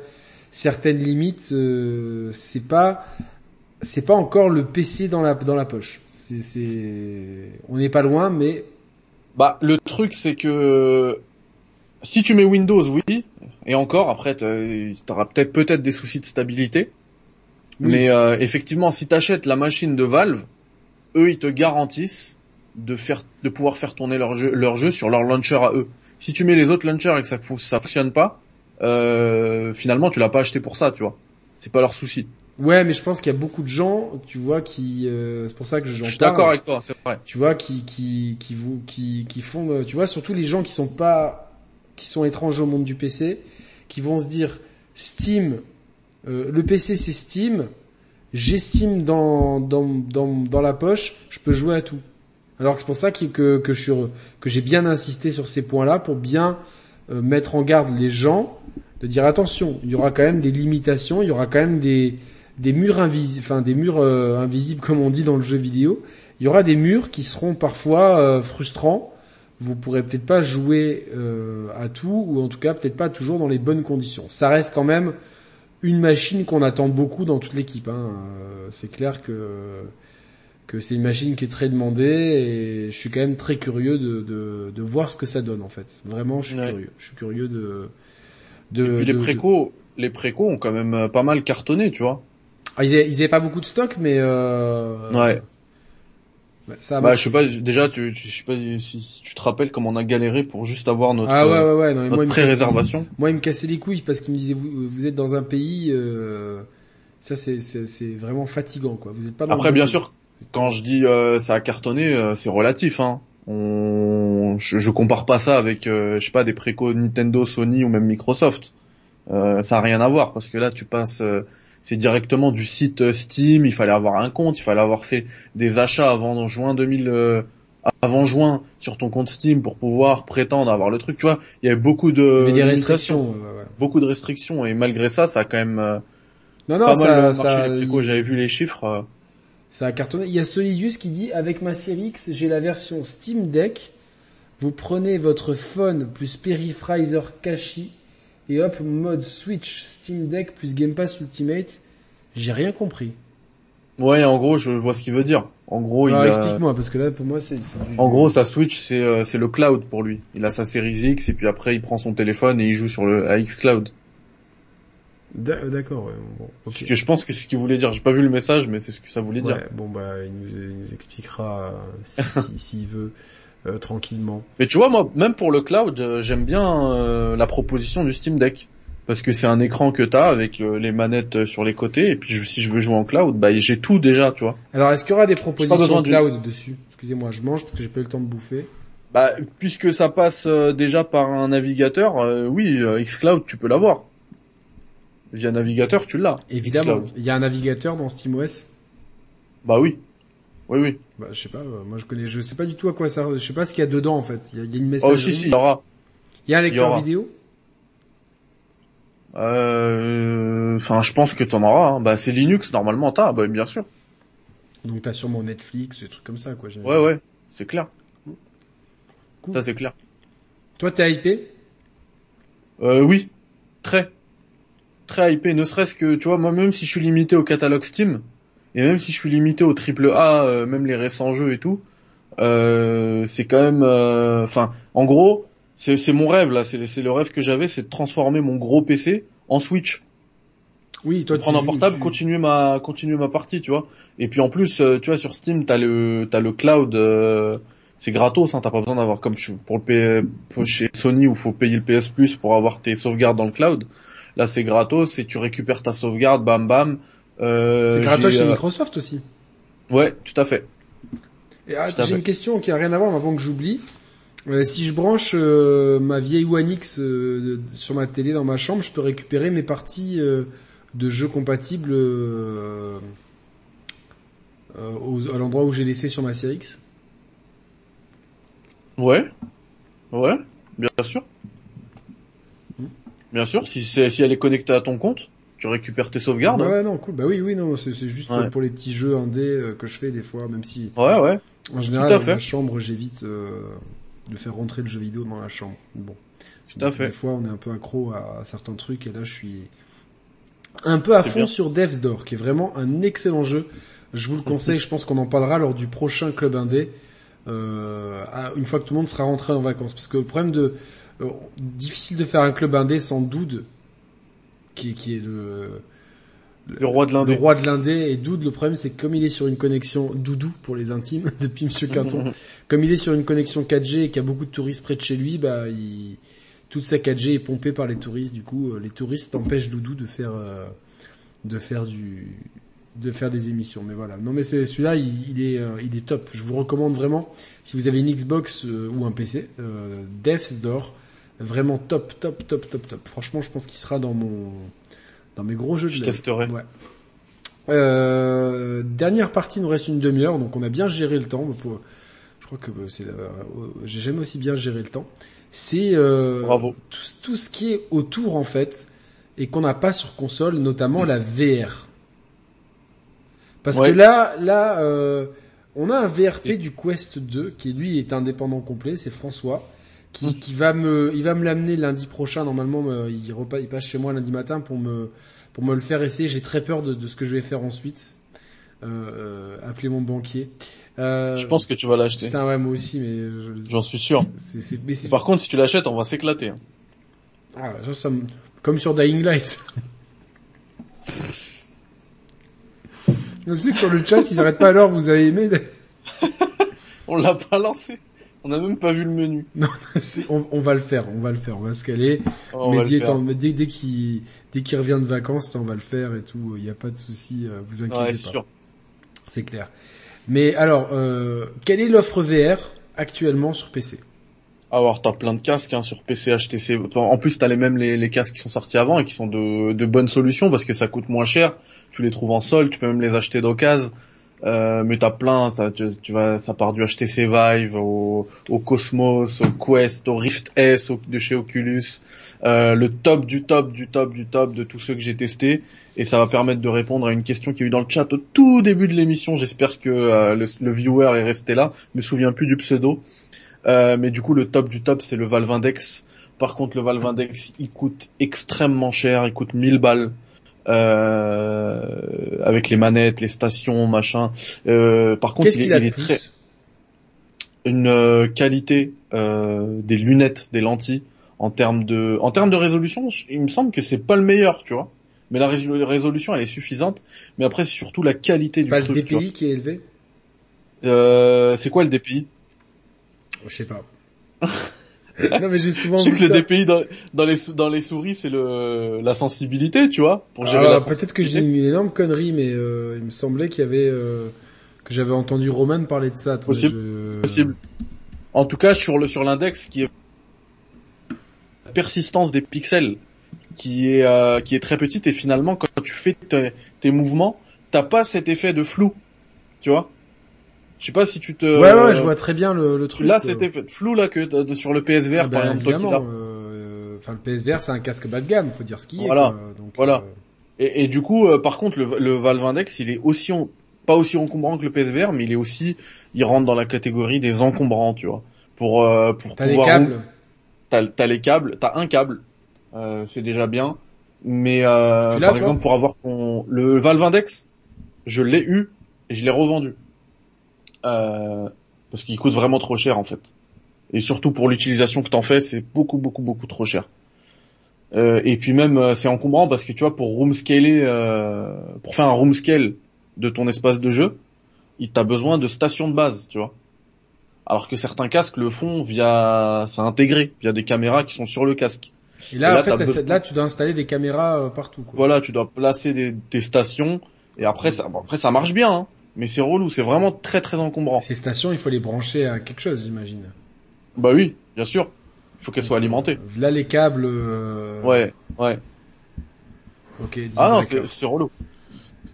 certaines limites. euh, c'est pas, c'est pas encore le PC dans la dans la poche. C'est, c'est, on n'est pas loin, mais Bah, le truc, c'est que si tu mets Windows, oui, et encore, après, t'auras peut-être peut-être des soucis de stabilité. Oui. Mais euh, effectivement, si t'achètes la machine de Valve, eux, ils te garantissent de faire, de pouvoir faire tourner leur jeu, leur jeu sur leur launcher à eux. Si tu mets les autres launchers et que ça, ça fonctionne pas, euh, finalement, tu l'as pas acheté pour ça, tu vois. C'est pas leur souci. ouais, mais je pense qu'il y a beaucoup de gens, tu vois, qui, euh, c'est pour ça que j'en Je suis parle. d'accord avec toi, c'est vrai. tu vois, qui, qui, qui vous, qui, qui font, euh, tu vois, surtout les gens qui sont pas, qui sont étrangers au monde du PC, qui vont se dire, Steam, euh, le PC c'est Steam, Steam dans, dans, dans, dans la poche, je peux jouer à tout. Alors c'est pour ça que, que, que je suis, que j'ai bien insisté sur ces points-là pour bien euh, mettre en garde les gens, de dire attention, il y aura quand même des limitations, il y aura quand même des, des murs invisibles, enfin des murs euh, invisibles comme on dit dans le jeu vidéo. Il y aura des murs qui seront parfois euh, frustrants. Vous pourrez peut-être pas jouer euh, à tout, ou en tout cas peut-être pas toujours dans les bonnes conditions. Ça reste quand même une machine qu'on attend beaucoup dans toute l'équipe. Hein. Euh, c'est clair que que c'est une machine qui est très demandée et je suis quand même très curieux de, de, de voir ce que ça donne en fait. Vraiment, je suis Ouais. curieux. Je suis curieux de de. Et puis les précos, les précos ont quand même euh, pas mal cartonné, tu vois. Ah, ils, avaient, ils avaient pas beaucoup de stock, mais euh... Ouais. Bah, ça Bah, je sais pas, déjà, tu, je sais pas si, si tu te rappelles comme on a galéré pour juste avoir notre, Ah ouais ouais ouais. Non, mais moi, notre il me cassait- pré-réservation. Moi, il me cassait les couilles parce qu'il me disait vous, vous êtes dans un pays, euh, ça c'est c'est c'est vraiment fatigant quoi. Vous êtes pas dans Après, bien pays. sûr, quand je dis euh, ça a cartonné, euh, c'est relatif. Hein. On, je, je compare pas ça avec, euh, je sais pas, des précos Nintendo, Sony ou même Microsoft. Ça a rien à voir parce que là, tu passes, c'est directement du site euh, Steam. Il fallait avoir un compte, il fallait avoir fait des achats avant juin 2000, euh, avant juin sur ton compte Steam pour pouvoir prétendre avoir le truc. Tu vois, il y avait beaucoup de des restrictions. ouais, ouais. beaucoup de restrictions et malgré ça, ça a quand même euh, Non non pas ça mal ça. J'avais vu les chiffres. euh, ça a cartonné. Il y a Solidius qui dit avec ma série X j'ai la version Steam Deck. Vous prenez votre phone plus Periphraiser Kashi et hop mode Switch Steam Deck plus Game Pass Ultimate. J'ai rien compris. Ouais, en gros, je vois ce qu'il veut dire. En gros, Alors il explique-moi, parce que là, pour moi, c'est... En gros, sa Switch, c'est euh, c'est le cloud pour lui. Il a sa Series X et puis après, il prend son téléphone et il joue sur le AX Cloud. D'a- euh, D'accord, ouais, bon, que je pense que c'est ce qu'il voulait dire. J'ai pas vu le message, mais c'est ce que ça voulait dire. Bon, bah, il nous, il nous expliquera euh, si- si- s'il veut, euh, tranquillement. Mais tu vois, moi, même pour le cloud, euh, j'aime bien euh, la proposition du Steam Deck. Parce que c'est un écran que t'as avec euh, les manettes euh, sur les côtés et puis je- si je veux jouer en cloud, bah j'ai tout déjà, tu vois. Alors, est-ce qu'il y aura des propositions cloud dessus? Excusez-moi, je mange parce que j'ai pas eu le temps de bouffer. Bah puisque ça passe euh, déjà par un navigateur, euh, oui, euh, xCloud tu peux l'avoir. Via navigateur, tu l'as. Évidemment, il y a un navigateur dans SteamOS. Bah oui. Oui oui. Bah, je sais pas, euh, moi je connais, je sais pas du tout à quoi ça, je sais pas ce qu'il y a dedans en fait. Il y a, il y a une Oh messagerie. si si, il y aura. Il y a un lecteur aura. vidéo? Euh, Enfin, je pense que t'en auras. Hein. Bah, c'est Linux normalement, t'as. Bah, bien sûr. Donc t'as sûrement Netflix, des trucs comme ça quoi. Ouais, ouais, c'est clair. Cool. Ça, c'est clair. Toi t'es hypé? Euh, oui, très, très hypé. Ne serait-ce que, tu vois, moi, même si je suis limité au catalogue Steam, et même si je suis limité au triple A, euh, même les récents jeux et tout, euh, c'est quand même, euh, enfin, en gros, c'est mon rêve là. C'est le rêve que j'avais, c'est de transformer mon gros PC en Switch. Oui, toi prendre un portable, tu- continuer ma continuer ma partie, tu vois. Et puis en plus, euh, tu vois, sur Steam, t'as le t'as le cloud, euh, c'est gratos, hein, t'as pas besoin d'avoir comme pour le P- pour chez Sony où faut payer le PS Plus pour avoir tes sauvegardes dans le cloud. Là, c'est gratos et tu récupères ta sauvegarde, bam bam. Euh, C'est gratos j'ai, chez euh, Microsoft aussi. Ouais, tout à fait. Et, ah, j'ai une question qui a rien à voir mais avant que j'oublie. Euh, si je branche euh, ma vieille One X euh, sur ma télé dans ma chambre, je peux récupérer mes parties de jeux compatibles aux- à l'endroit où j'ai laissé sur ma série X. Ouais, ouais, bien sûr. Bien sûr, si si elle est connectée à ton compte, tu récupères tes sauvegardes. hein. Ouais, non, cool. Bah oui, oui, non, c'est juste Ouais. pour les petits jeux indés euh, que je fais des fois, même si Ouais, ouais. en général dans fait. ma chambre j'évite euh, de faire rentrer le jeu vidéo dans la chambre. Bon. Tout à fait. Des fois, on est un peu accro à, à certains trucs, et là, je suis un peu à fond bien. sur Devs Door, qui est vraiment un excellent jeu. Je vous le conseille, je pense qu'on en parlera lors du prochain club indé, euh, à- une fois que tout le monde sera rentré en vacances. Parce que le problème de... euh, difficile de faire un club indé sans Doud, qui, est- qui est le... Le roi de Le l'indé. roi de l'indé et Doud, le problème c'est que comme il est sur une connexion Doudou pour les intimes depuis Monsieur Quinton, comme il est sur une connexion 4G et qu'il y a beaucoup de touristes près de chez lui, bah il... toute sa 4G est pompée par les touristes. Du coup, euh, les touristes empêchent Doudou de faire euh, de faire du de faire des émissions. Mais voilà. Non mais c'est celui-là, il, il est euh, il est top. Je vous recommande vraiment si vous avez une Xbox euh, ou un PC, euh, Death's Door, vraiment top top top top top. Franchement, je pense qu'il sera dans mon dans mes gros jeux de Je testerai. Ouais. Euh, dernière partie, il nous reste une demi-heure, donc on a bien géré le temps. Pour- je crois que c'est, euh, j'ai jamais aussi bien géré le temps. C'est euh, Bravo. Tout, tout ce qui est autour en fait et qu'on n'a pas sur console, notamment la VR. Parce Ouais. que là, là, euh, on a un VRP du Quest 2 qui lui est indépendant complet, c'est François. Qui, qui va me, il va me l'amener lundi prochain. Normalement, il, repa- il passe chez moi lundi matin pour me, pour me le faire essayer. J'ai très peur de, de ce que je vais faire ensuite. Euh, euh, appeler mon banquier. Euh, Je pense que tu vas l'acheter. Putain, ouais, moi aussi, mais je- J'en suis sûr. c'est, c'est, mais c'est, Par contre, si tu l'achètes, on va s'éclater. hein. ah, ça, ça me- comme sur Dying Light. Je sais que sur le chat, ils arrêtent pas alors, vous avez aimé. On l'a pas lancé. On n'a même pas vu le menu. C'est- on, on va le faire, on va le faire, on va se caler. Oh, en- dès, dès qu'il dès qu'il revient de vacances, on va le faire et tout. Il n'y a pas de souci, euh, vous inquiétez Ouais, pas. c'est sûr. C'est clair. Mais alors, euh, quelle est l'offre VR actuellement sur PC Alors, t'as plein de casques hein, sur PC, HTC. En plus, t'as les mêmes les, les casques qui sont sortis avant et qui sont de, de bonnes solutions parce que ça coûte moins cher. Tu les trouves en solde, tu peux même les acheter d'occasion. Euh, mais t'as plein, ça, tu, vas, ça part du HTC Vive au, au Cosmos, au Quest, au Rift S de chez Oculus, euh, le top du top du top du top de tous ceux que j'ai testés. Et ça va permettre de répondre à une question qu'il y a eu dans le chat au tout début de l'émission. J'espère que euh, le, le viewer est resté là. Je me souviens plus du pseudo. Euh, mais du coup, le top du top, c'est le Valve Index. Par contre, le Valve Index, il coûte extrêmement cher. Il coûte 1000 balles. Euh, avec les manettes, les stations, machin. Euh, par contre, il, est, très une euh, qualité euh, des lunettes, des lentilles en termes de en termes de résolution, il me semble que c'est pas le meilleur, tu vois. Mais la résolution elle est suffisante, mais après c'est surtout la qualité du pas truc. C'est pas le DPI qui est élevé? Euh, c'est quoi le DPI Je sais pas. non mais j'ai souvent. Je sais que le DPI dans, dans, les dans les souris c'est le la sensibilité, tu vois, pour gérer ah, Peut-être que j'ai une énorme connerie, mais euh, il me semblait qu'il y avait euh, que j'avais entendu Roman parler de ça. Possible. Possible. En tout cas, sur le sur l'index, qui est la persistance des pixels, qui est euh, qui est très petite et finalement quand tu fais tes, mouvements, t'as pas cet effet de flou, tu vois. Je sais pas si tu te. Ouais ouais, je vois très bien le, le truc. Là, effet de flou là que sur le PSVR ah par ben, exemple. Euh, enfin, le PSVR c'est un casque bas de gamme, faut dire ce qu'il est. Voilà. Donc, voilà. Euh, et, et, du coup, par contre, le, le Valve Index, il est aussi pas aussi encombrant que le PSVR, mais il est aussi, il rentre dans la catégorie des encombrants, tu vois. Pour euh, pour t'as des câbles. T'as t'as les câbles, t'as un câble, euh, c'est déjà bien. Mais euh, par exemple, pour avoir ton le Valve Index, je l'ai eu et je l'ai revendu euh, parce qu'il coûte vraiment trop cher en fait. Et surtout pour l'utilisation que t'en fais, c'est beaucoup beaucoup beaucoup trop cher. Euh, et puis même euh, c'est encombrant parce que tu vois pour room scaler, euh, pour faire un room scale de ton espace de jeu, il t'a besoin de stations de base, tu vois. Alors que certains casques le font via, c'est intégré, via des caméras qui sont sur le casque. Et là, en fait, là, tu dois installer des caméras euh, partout. Quoi. Voilà, tu dois placer des, stations et après, ça, après ça marche bien, hein, mais c'est relou, c'est vraiment très très encombrant. Ces stations, il faut les brancher à quelque chose, j'imagine. Bah oui, bien sûr. Il faut qu'elles soient alimentées. Là, les câbles. Euh, ouais, ouais. Ok. Ah non, c'est relou.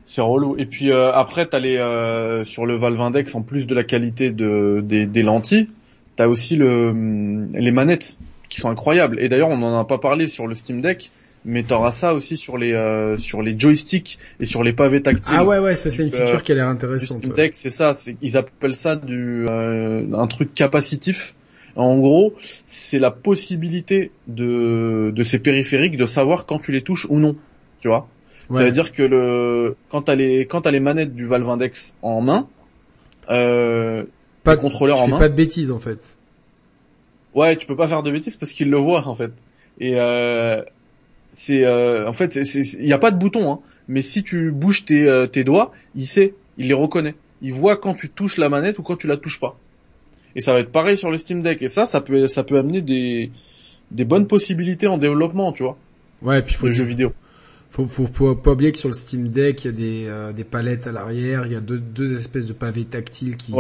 C'est relou. Et puis euh, après, t'as les euh, sur le Valve Index, en plus de la qualité de, des, des lentilles, t'as aussi le, hum, les manettes qui sont incroyables. Et d'ailleurs, on n'en a pas parlé sur le Steam Deck, mais t'auras ça aussi sur les euh, sur les joysticks et sur les pavés tactiles. Ah ouais ouais, ça c'est une feature qui a l'air intéressante. Steam Deck, c'est ça. Ils appellent ça du un truc capacitif. En gros, c'est la possibilité de de ces périphériques de savoir quand tu les touches ou non. Tu vois ça veut dire que le quand t'as les quand t'as les manettes du Valve Index en main, euh, pas de contrôleur tu en fais pas de bêtises en fait. Ouais, tu peux pas faire de bêtises parce qu'il le voit en fait. Et euh, c'est euh, en fait il y a pas de bouton, hein, mais si tu bouges tes, euh, tes doigts, il sait, il les reconnaît. Il voit quand tu touches la manette ou quand tu la touches pas. Et ça va être pareil sur le Steam Deck. Et ça, ça peut ça peut amener des des bonnes possibilités en développement, tu vois. Ouais, et puis faut le jeu vidéo faut, faut, faut pas oublier que sur le Steam Deck, il y a des, euh, des palettes à l'arrière, il y a deux, deux espèces de pavés tactiles qui,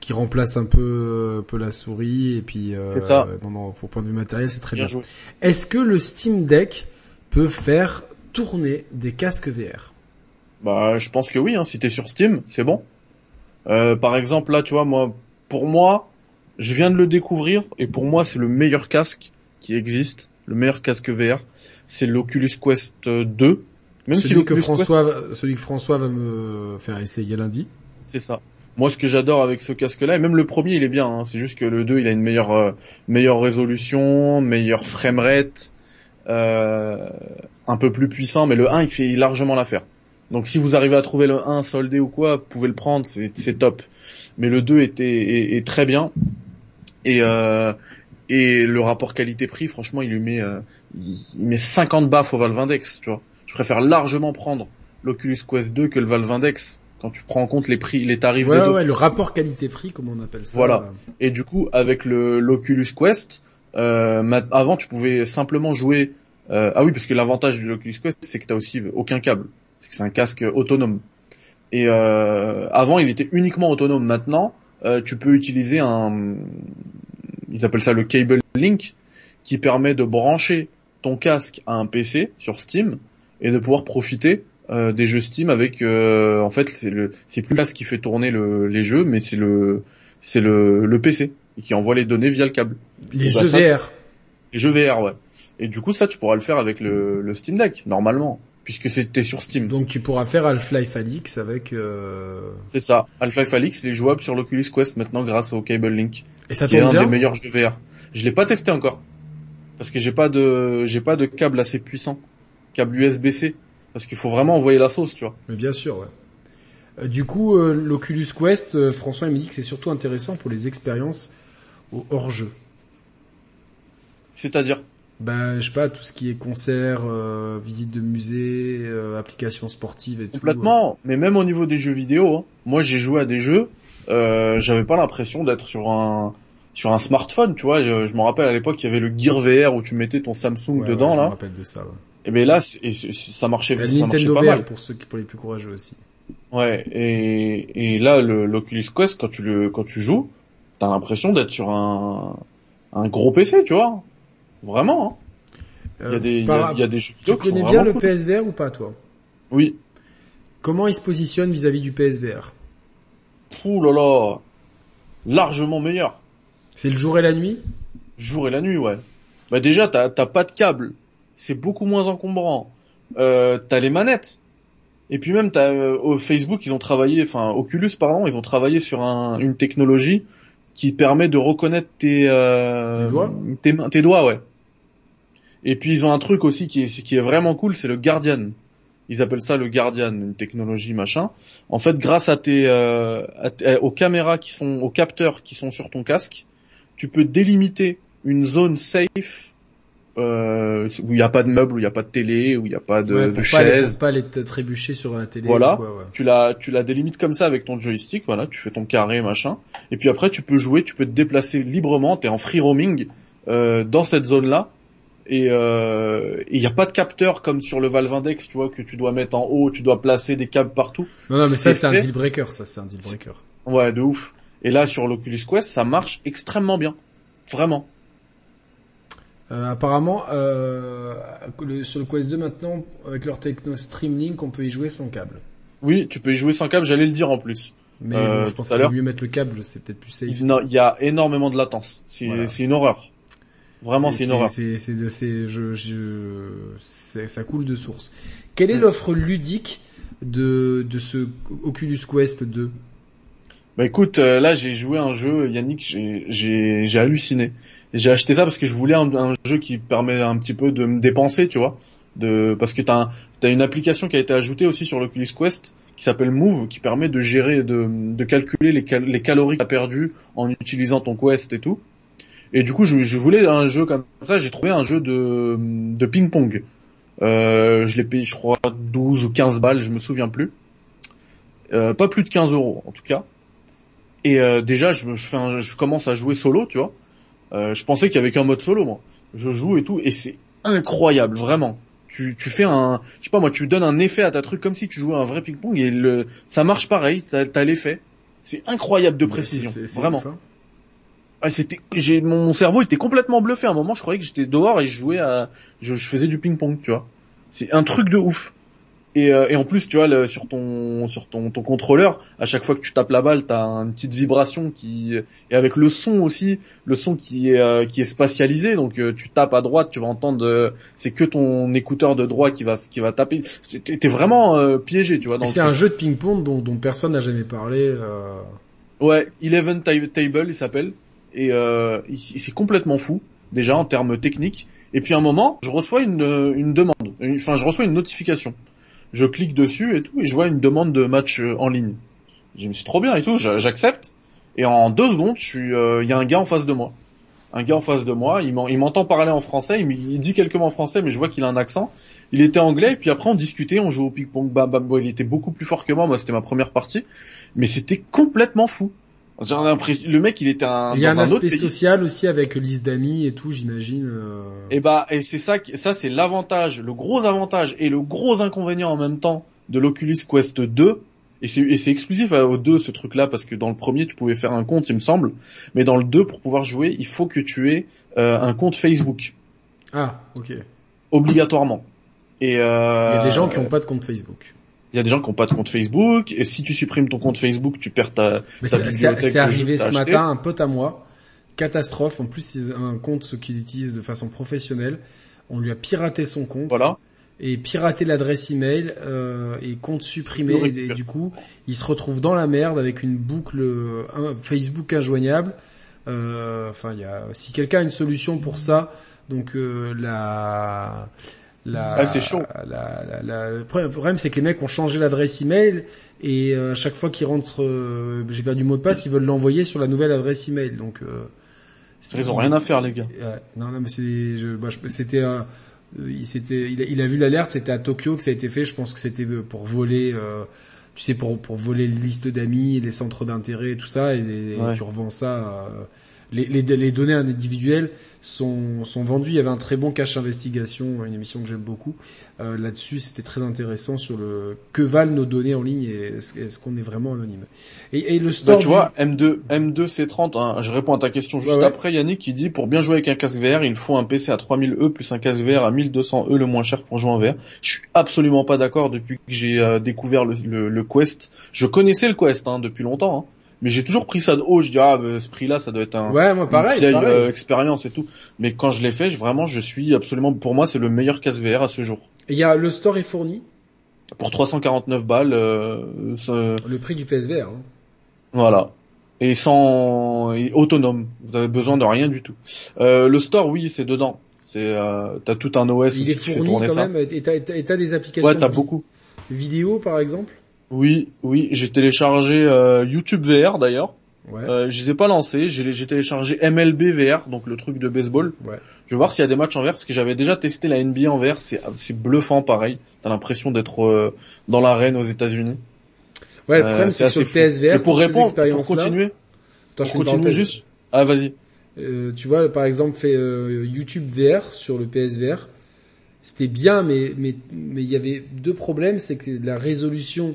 qui remplacent un peu, un peu la souris, et puis, euh, ça. non, non, pour point de vue matériel, c'est très bien. bien. Est-ce que le Steam Deck peut faire tourner des casques VR? Bah, je pense que oui, hein, si t'es sur Steam, c'est bon. Euh, par exemple, là, tu vois, moi, pour moi, je viens de le découvrir, et pour moi, c'est le meilleur casque qui existe, le meilleur casque VR c'est l'Oculus Quest 2. Même celui si que François, celui que François va me faire essayer lundi. C'est ça. Moi, ce que j'adore avec ce casque-là, et même le premier, il est bien. Hein, c'est juste que le 2, il a une meilleure euh, meilleure résolution, meilleure framerate, euh, un peu plus puissant. Mais le 1, il fait largement l'affaire. Donc, si vous arrivez à trouver le 1 soldé ou quoi, vous pouvez le prendre, c'est top. Mais le 2 était est, très bien. Et euh, et le rapport qualité-prix, franchement, il lui met, euh, il, met 50 baffes au Valve Index, tu vois. Je préfère largement prendre l'Oculus Quest 2 que le Valve Index quand tu prends en compte les prix, les tarifs. Ouais, ouais, le rapport qualité-prix, comme on appelle ça. Voilà. Et du coup, avec le l'Oculus Quest, euh, avant, tu pouvais simplement jouer. Euh, ah oui, parce que l'avantage de l'Oculus Quest, c'est que t'as aussi aucun câble. C'est que c'est un casque autonome. Et euh, avant, il était uniquement autonome. Maintenant, euh, tu peux utiliser un ils appellent ça le cable link, qui permet de brancher ton casque à un PC sur Steam et de pouvoir profiter des jeux Steam avec euh, en fait c'est plus là ce qui fait tourner le, les jeux mais c'est le PC et qui envoie les données via le câble. Les jeux VR. Les jeux VR ouais. Et du coup ça tu pourras le faire avec le, le Steam Deck normalement puisque c'était sur Steam. Donc tu pourras faire Half-Life Alix avec. Euh... C'est ça. Half-Life Alix, il est jouable sur l'Oculus Quest maintenant grâce au Cable Link. Et ça qui est un des meilleurs jeux VR. Je l'ai pas testé encore parce que j'ai pas de j'ai pas de câble assez puissant, câble USB-C. Parce qu'il faut vraiment envoyer la sauce, tu vois. Mais bien sûr, ouais. Euh, du coup, euh, l'Oculus Quest, euh, François il me dit que c'est surtout intéressant pour les expériences au hors-jeu. C'est-à-dire? Ben, je sais pas, tout ce qui est concert, visite de musée, applications sportives et tout. Complètement, mais même au niveau des jeux vidéo, hein. moi j'ai joué à des jeux, j'avais pas l'impression d'être sur un sur un smartphone, tu vois. Je, me rappelle à l'époque, il y avait le Gear VR où tu mettais ton Samsung dedans là. Je me rappelle de ça. Ouais. Et ben là, ça marchait, ça Nintendo marchait pas VR pour ceux qui pour les plus courageux aussi. Ouais, et, et là, l'Oculus Quest, quand tu le, quand tu joues, t'as l'impression d'être sur un, un gros PC, tu vois. Vraiment. Hein. Il y a des, y, a, des jeux Tu connais bien le PSVR ou pas, toi? Oui. Comment il se positionne vis-à-vis du PSVR Ouh là là, largement meilleur. C'est le jour et la nuit? Jour et la nuit, ouais. Bah déjà, t'as pas de câble, c'est beaucoup moins encombrant. Euh, t'as les manettes. Et puis même, t'as, euh, au Facebook, ils ont travaillé, enfin Oculus, pardon, ils ont travaillé sur un, une technologie qui permet de reconnaître tes, euh, doigts tes, tes, doigts, ouais. Et puis ils ont un truc aussi qui est, qui est vraiment cool, c'est le Guardian. Ils appellent ça le Guardian, une technologie machin. En fait, grâce à tes, euh, aux caméras qui sont, aux capteurs qui sont sur ton casque, tu peux délimiter une zone safe euh, où il n'y a pas de meubles, où il n'y a pas de télé, où il n'y a pas de, ouais, de chaise. Pas, les, pas les trébucher sur la télé. Voilà. Tu la, tu la délimites comme ça avec ton joystick. Voilà, tu fais ton carré machin. Et puis après, tu peux jouer, tu peux te déplacer librement. T'es en free roaming euh, dans cette zone-là. Et il euh, n'y a pas de capteur comme sur le Valve Index, tu vois, que tu dois mettre en haut, tu dois placer des câbles partout. Non, non mais ça c'est un deal breaker, ça c'est un deal breaker. Ouais, de ouf. Et là sur l'Oculus Quest, ça marche extrêmement bien, vraiment. Euh, apparemment, euh, sur le Quest 2 maintenant, avec leur techno Streamlink, on peut y jouer sans câble. Oui, tu peux y jouer sans câble, j'allais le dire en plus. Mais euh, je pense qu'il vaut mieux mettre le câble, c'est peut-être plus safe. Non, il y a énormément de latence. C'est une horreur. Vraiment, c'est une horreur. C'est, je, je, ça coule de source. Quelle est mm. l'offre ludique de, de ce Oculus Quest 2 Bah écoute, là j'ai joué un jeu, Yannick, j'ai halluciné j'ai acheté ça parce que je voulais un, jeu qui permet un petit peu de me dépenser, tu vois. De, parce que t'as as une application qui a été ajoutée aussi sur l'Oculus Quest qui s'appelle Move qui permet de gérer, de, calculer les, calories que t'as perdues en utilisant ton Quest et tout. Et du coup, je, voulais un jeu comme ça. J'ai trouvé un jeu de, ping-pong. Euh, je l'ai payé, je crois, 12 ou 15 balles, je me souviens plus. Euh, pas plus de 15 euros, en tout cas. Et euh, déjà, je commence à jouer solo, tu vois. Euh, je pensais qu'il y avait qu'un mode solo, moi. Je joue et tout, et c'est incroyable, vraiment. Tu, tu fais un, je sais pas moi, tu donnes un effet à ta truc comme si tu jouais un vrai ping-pong et le, ça marche pareil, t'as, as l'effet. C'est incroyable de précision, vraiment. Hein. Ah, c'était, j'ai, mon cerveau était complètement bluffé. À un moment, je croyais que j'étais dehors et je jouais à, je, je faisais du ping-pong, tu vois. C'est un truc de ouf. Et, euh, et en plus, tu vois, le, sur ton sur ton, ton contrôleur, à chaque fois que tu tapes la balle, t'as une petite vibration qui et avec le son aussi, le son qui est euh, qui est spatialisé. Donc euh, tu tapes à droite, tu vas entendre, c'est que ton écouteur de droit qui va qui va taper. T'es vraiment piégé, tu vois. C'est un jeu de ping-pong dont, dont personne n'a jamais parlé. Ouais, Eleven Table, il s'appelle, et c'est complètement fou déjà en termes techniques. Et puis à un moment, je reçois une une demande, enfin je reçois une notification je clique dessus et tout, et je vois une demande de match euh, en ligne. Je me suis trop bien et tout, j'accepte. Et en deux secondes, je suis, euh, il y a un gars en face de moi. Un gars en face de moi, il m'entend parler en français, il, dit quelques mots en français, mais je vois qu'il a un accent. Il était anglais, et puis après on discutait, on jouait au ping-pong, bam, bam, il était beaucoup plus fort que moi, moi c'était ma première partie, mais c'était complètement fou. Le mec, il était un. Il y a un, aspect social aussi avec liste d'amis et tout, j'imagine. Euh. Et bah, et c'est ça, ça c'est l'avantage, le gros avantage et le gros inconvénient en même temps de l'Oculus Quest 2. Et c'est exclusif au 2 ce truc-là parce que dans le premier tu pouvais faire un compte, il me semble, mais dans le 2 pour pouvoir jouer, il faut que tu aies euh, un compte Facebook. Ah, ok. Obligatoirement. Et euh, il y a des gens qui n'ont pas de compte Facebook il y a des gens qui n'ont pas de compte Facebook, et si tu supprimes ton compte Facebook, tu perds ta, Mais C'est arrivé ce matin, un pote à moi, catastrophe, en plus c'est un compte qu'il utilise de façon professionnelle, on lui a piraté son compte. Voilà. Et piraté l'adresse email euh, et compte supprimé et, du coup il se retrouve dans la merde avec une boucle un, Facebook injoignable. Euh, enfin il y a si quelqu'un a une solution pour ça donc euh, la La, ah, c'est chaud. La, la, le problème, c'est que les mecs ont changé l'adresse email et euh, à chaque fois qu'ils rentrent, euh, j'ai perdu le mot de passe, ils veulent l'envoyer sur la nouvelle adresse email. Donc, euh, ils ont rien à faire, les gars. non, non, mais c'est, bah, c'était, il, c'était, il a, il a vu l'alerte, c'était à Tokyo que ça a été fait. Je pense que c'était pour voler, tu sais, pour pour voler les listes d'amis, les centres d'intérêt, tout ça, et, et tu revends ça les, les, les, données individuelles sont, sont vendues. Il y avait un très bon cache investigation, une émission que j'aime beaucoup. Euh, Là-dessus, c'était très intéressant sur le que valent nos données en ligne et est-ce qu'on est vraiment anonyme. Et, et le store. Bah, tu vois, M2, M2 C30. Hein, je réponds à ta question juste après. Yannick qui dit pour bien jouer avec un casque VR, il faut un PC à 3000 E plus un casque VR à 1200 E le moins cher pour jouer en VR. Je suis absolument pas d'accord depuis que j'ai euh, découvert le, le, le, Quest. Je connaissais le Quest hein, depuis longtemps. Hein mais j'ai toujours pris ça de haut. Je dis ah ce prix-là, ça doit être un ouais, moi, pareil, une vieille euh, expérience et tout. Mais quand je l'ai fait, vraiment, je suis absolument, pour moi, c'est le meilleur casque VR à ce jour. Il y a le store est fourni? Pour 349 balles. Euh, Le prix du PSVR. Hein. Voilà. Et sans et autonome, vous avez besoin de rien du tout. Euh, le store, oui, c'est dedans. C'est euh, t'as tout un OS. Il est fourni quand même. Et t'as des applications. Ouais, t'as beaucoup. Vidéo, par exemple? Oui, oui, j'ai téléchargé euh, YouTube VR d'ailleurs. Ouais. Euh, je les ai pas lancés, j'ai téléchargé MLB VR, donc le truc de baseball. Ouais. Je vais voir s'il y a des matchs en VR, parce que j'avais déjà testé la NBA en VR, c'est bluffant pareil. T'as l'impression d'être euh, dans l'arène aux États-unis. Ouais, le problème c'est que sur PSVR, pour répondre, pour continuer, Attends, pour continuer juste. Ah vas-y. Euh, tu vois, par exemple, fait YouTube VR sur le PSVR, c'était bien, mais mais mais il y avait deux problèmes, c'est que la résolution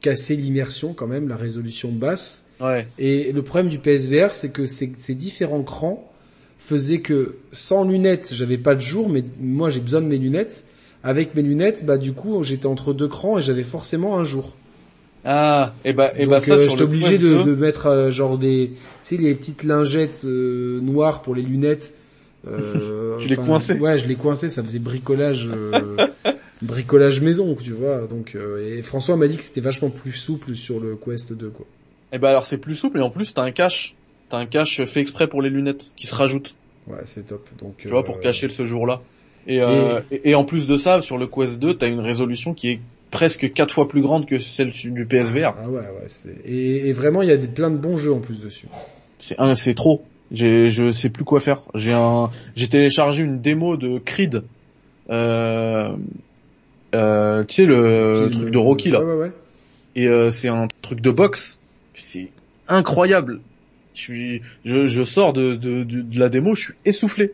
casser l'immersion quand même, la résolution basse. Ouais. Et le problème du PSVR, c'est que ces, ces différents crans faisaient que sans lunettes, j'avais pas de jour, mais moi j'ai besoin de mes lunettes. Avec mes lunettes, bah du coup j'étais entre deux crans et j'avais forcément un jour. Ah, et bah, et bah ça euh, j'étais obligé de, de, mettre euh, genre des, tu sais les petites lingettes euh, noires pour les lunettes. Euh, tu les coincé Ouais, je les coincé, ça faisait bricolage. bricolage maison, tu vois. Donc, euh, et François m'a dit que c'était vachement plus souple sur le Quest 2, quoi. Et eh ben alors c'est plus souple et en plus t'as un cache, t'as un cache fait exprès pour les lunettes qui se rajoute. Ouais, c'est top. Donc, tu vois, pour euh, cacher ce jour-là. Et, euh, et... en plus de ça, sur le Quest 2, t'as une résolution qui est presque quatre fois plus grande que celle du PSVR. Ah ouais, ouais. Et, et, vraiment, il y a des, plein de bons jeux en plus dessus. C'est un, c'est trop. J'ai, je sais plus quoi faire. J'ai un, j'ai téléchargé une démo de Creed. Euh, euh, tu sais le, truc de Rocky là. Ouais, ouais, ouais. Et euh, c'est un truc de boxe. C'est incroyable. Je suis, je, je sors de, de, de, la démo, je suis essoufflé.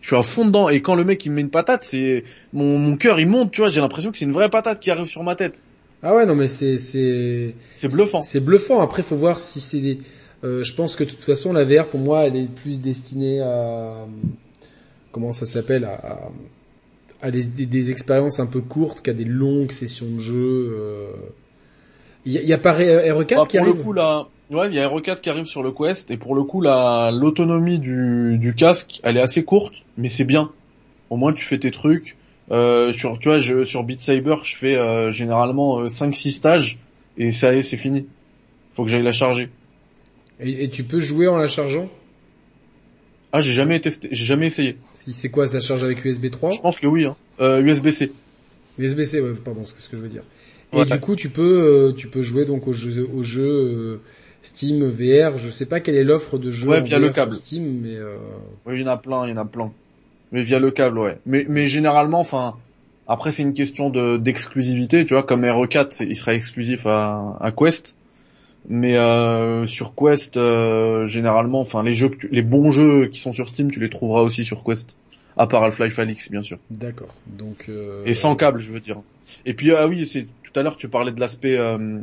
Je suis à fond dedans. Et quand le mec il me met une patate, c'est mon, mon cœur il monte. Tu vois, j'ai l'impression que c'est une vraie patate qui arrive sur ma tête. Ah ouais, non mais c'est c'est c'est bluffant. C'est bluffant. Après, faut voir si c'est des. Euh, je pense que de toute façon, la VR pour moi, elle est plus destinée à comment ça s'appelle à, à des, des, expériences un peu courtes qu'à des longues sessions de jeu. Il euh. y, a, pas RE4 bah, qui pour arrive. le coup là, ouais, il y a RE4 qui arrive sur le Quest et pour le coup la l'autonomie du, du casque, elle est assez courte, mais c'est bien. Au moins tu fais tes trucs. Euh, sur tu vois, je, sur Beat Saber, je fais euh, généralement 5-6 euh, stages et ça y est, c'est fini. Faut que j'aille la charger. Et, et tu peux jouer en la chargeant? Ah, j'ai jamais testé, j'ai jamais essayé. Si c'est quoi, ça charge avec USB 3 Je pense que oui. Hein. Euh, USB-C. USB-C, ouais, pardon, c'est ce que je veux dire. Et du coup, tu peux, euh, tu peux jouer donc au jeu, au jeu euh, Steam VR. Je sais pas quelle est l'offre de jeu ouais, via le câble. Steam, mais. Euh... Oui, il y en a plein, il y en a plein. Mais via le câble, ouais. Mais, mais généralement, enfin, après c'est une question de d'exclusivité, tu vois, comme RE4, il sera exclusif à, à Quest mais euh, sur Quest euh, généralement enfin les jeux les bons jeux qui sont sur Steam tu les trouveras aussi sur Quest. À part Half-Life Alyx bien sûr. D'accord. Donc euh... et sans câble je veux dire. Et puis ah oui c'est tout à l'heure tu parlais de l'aspect euh,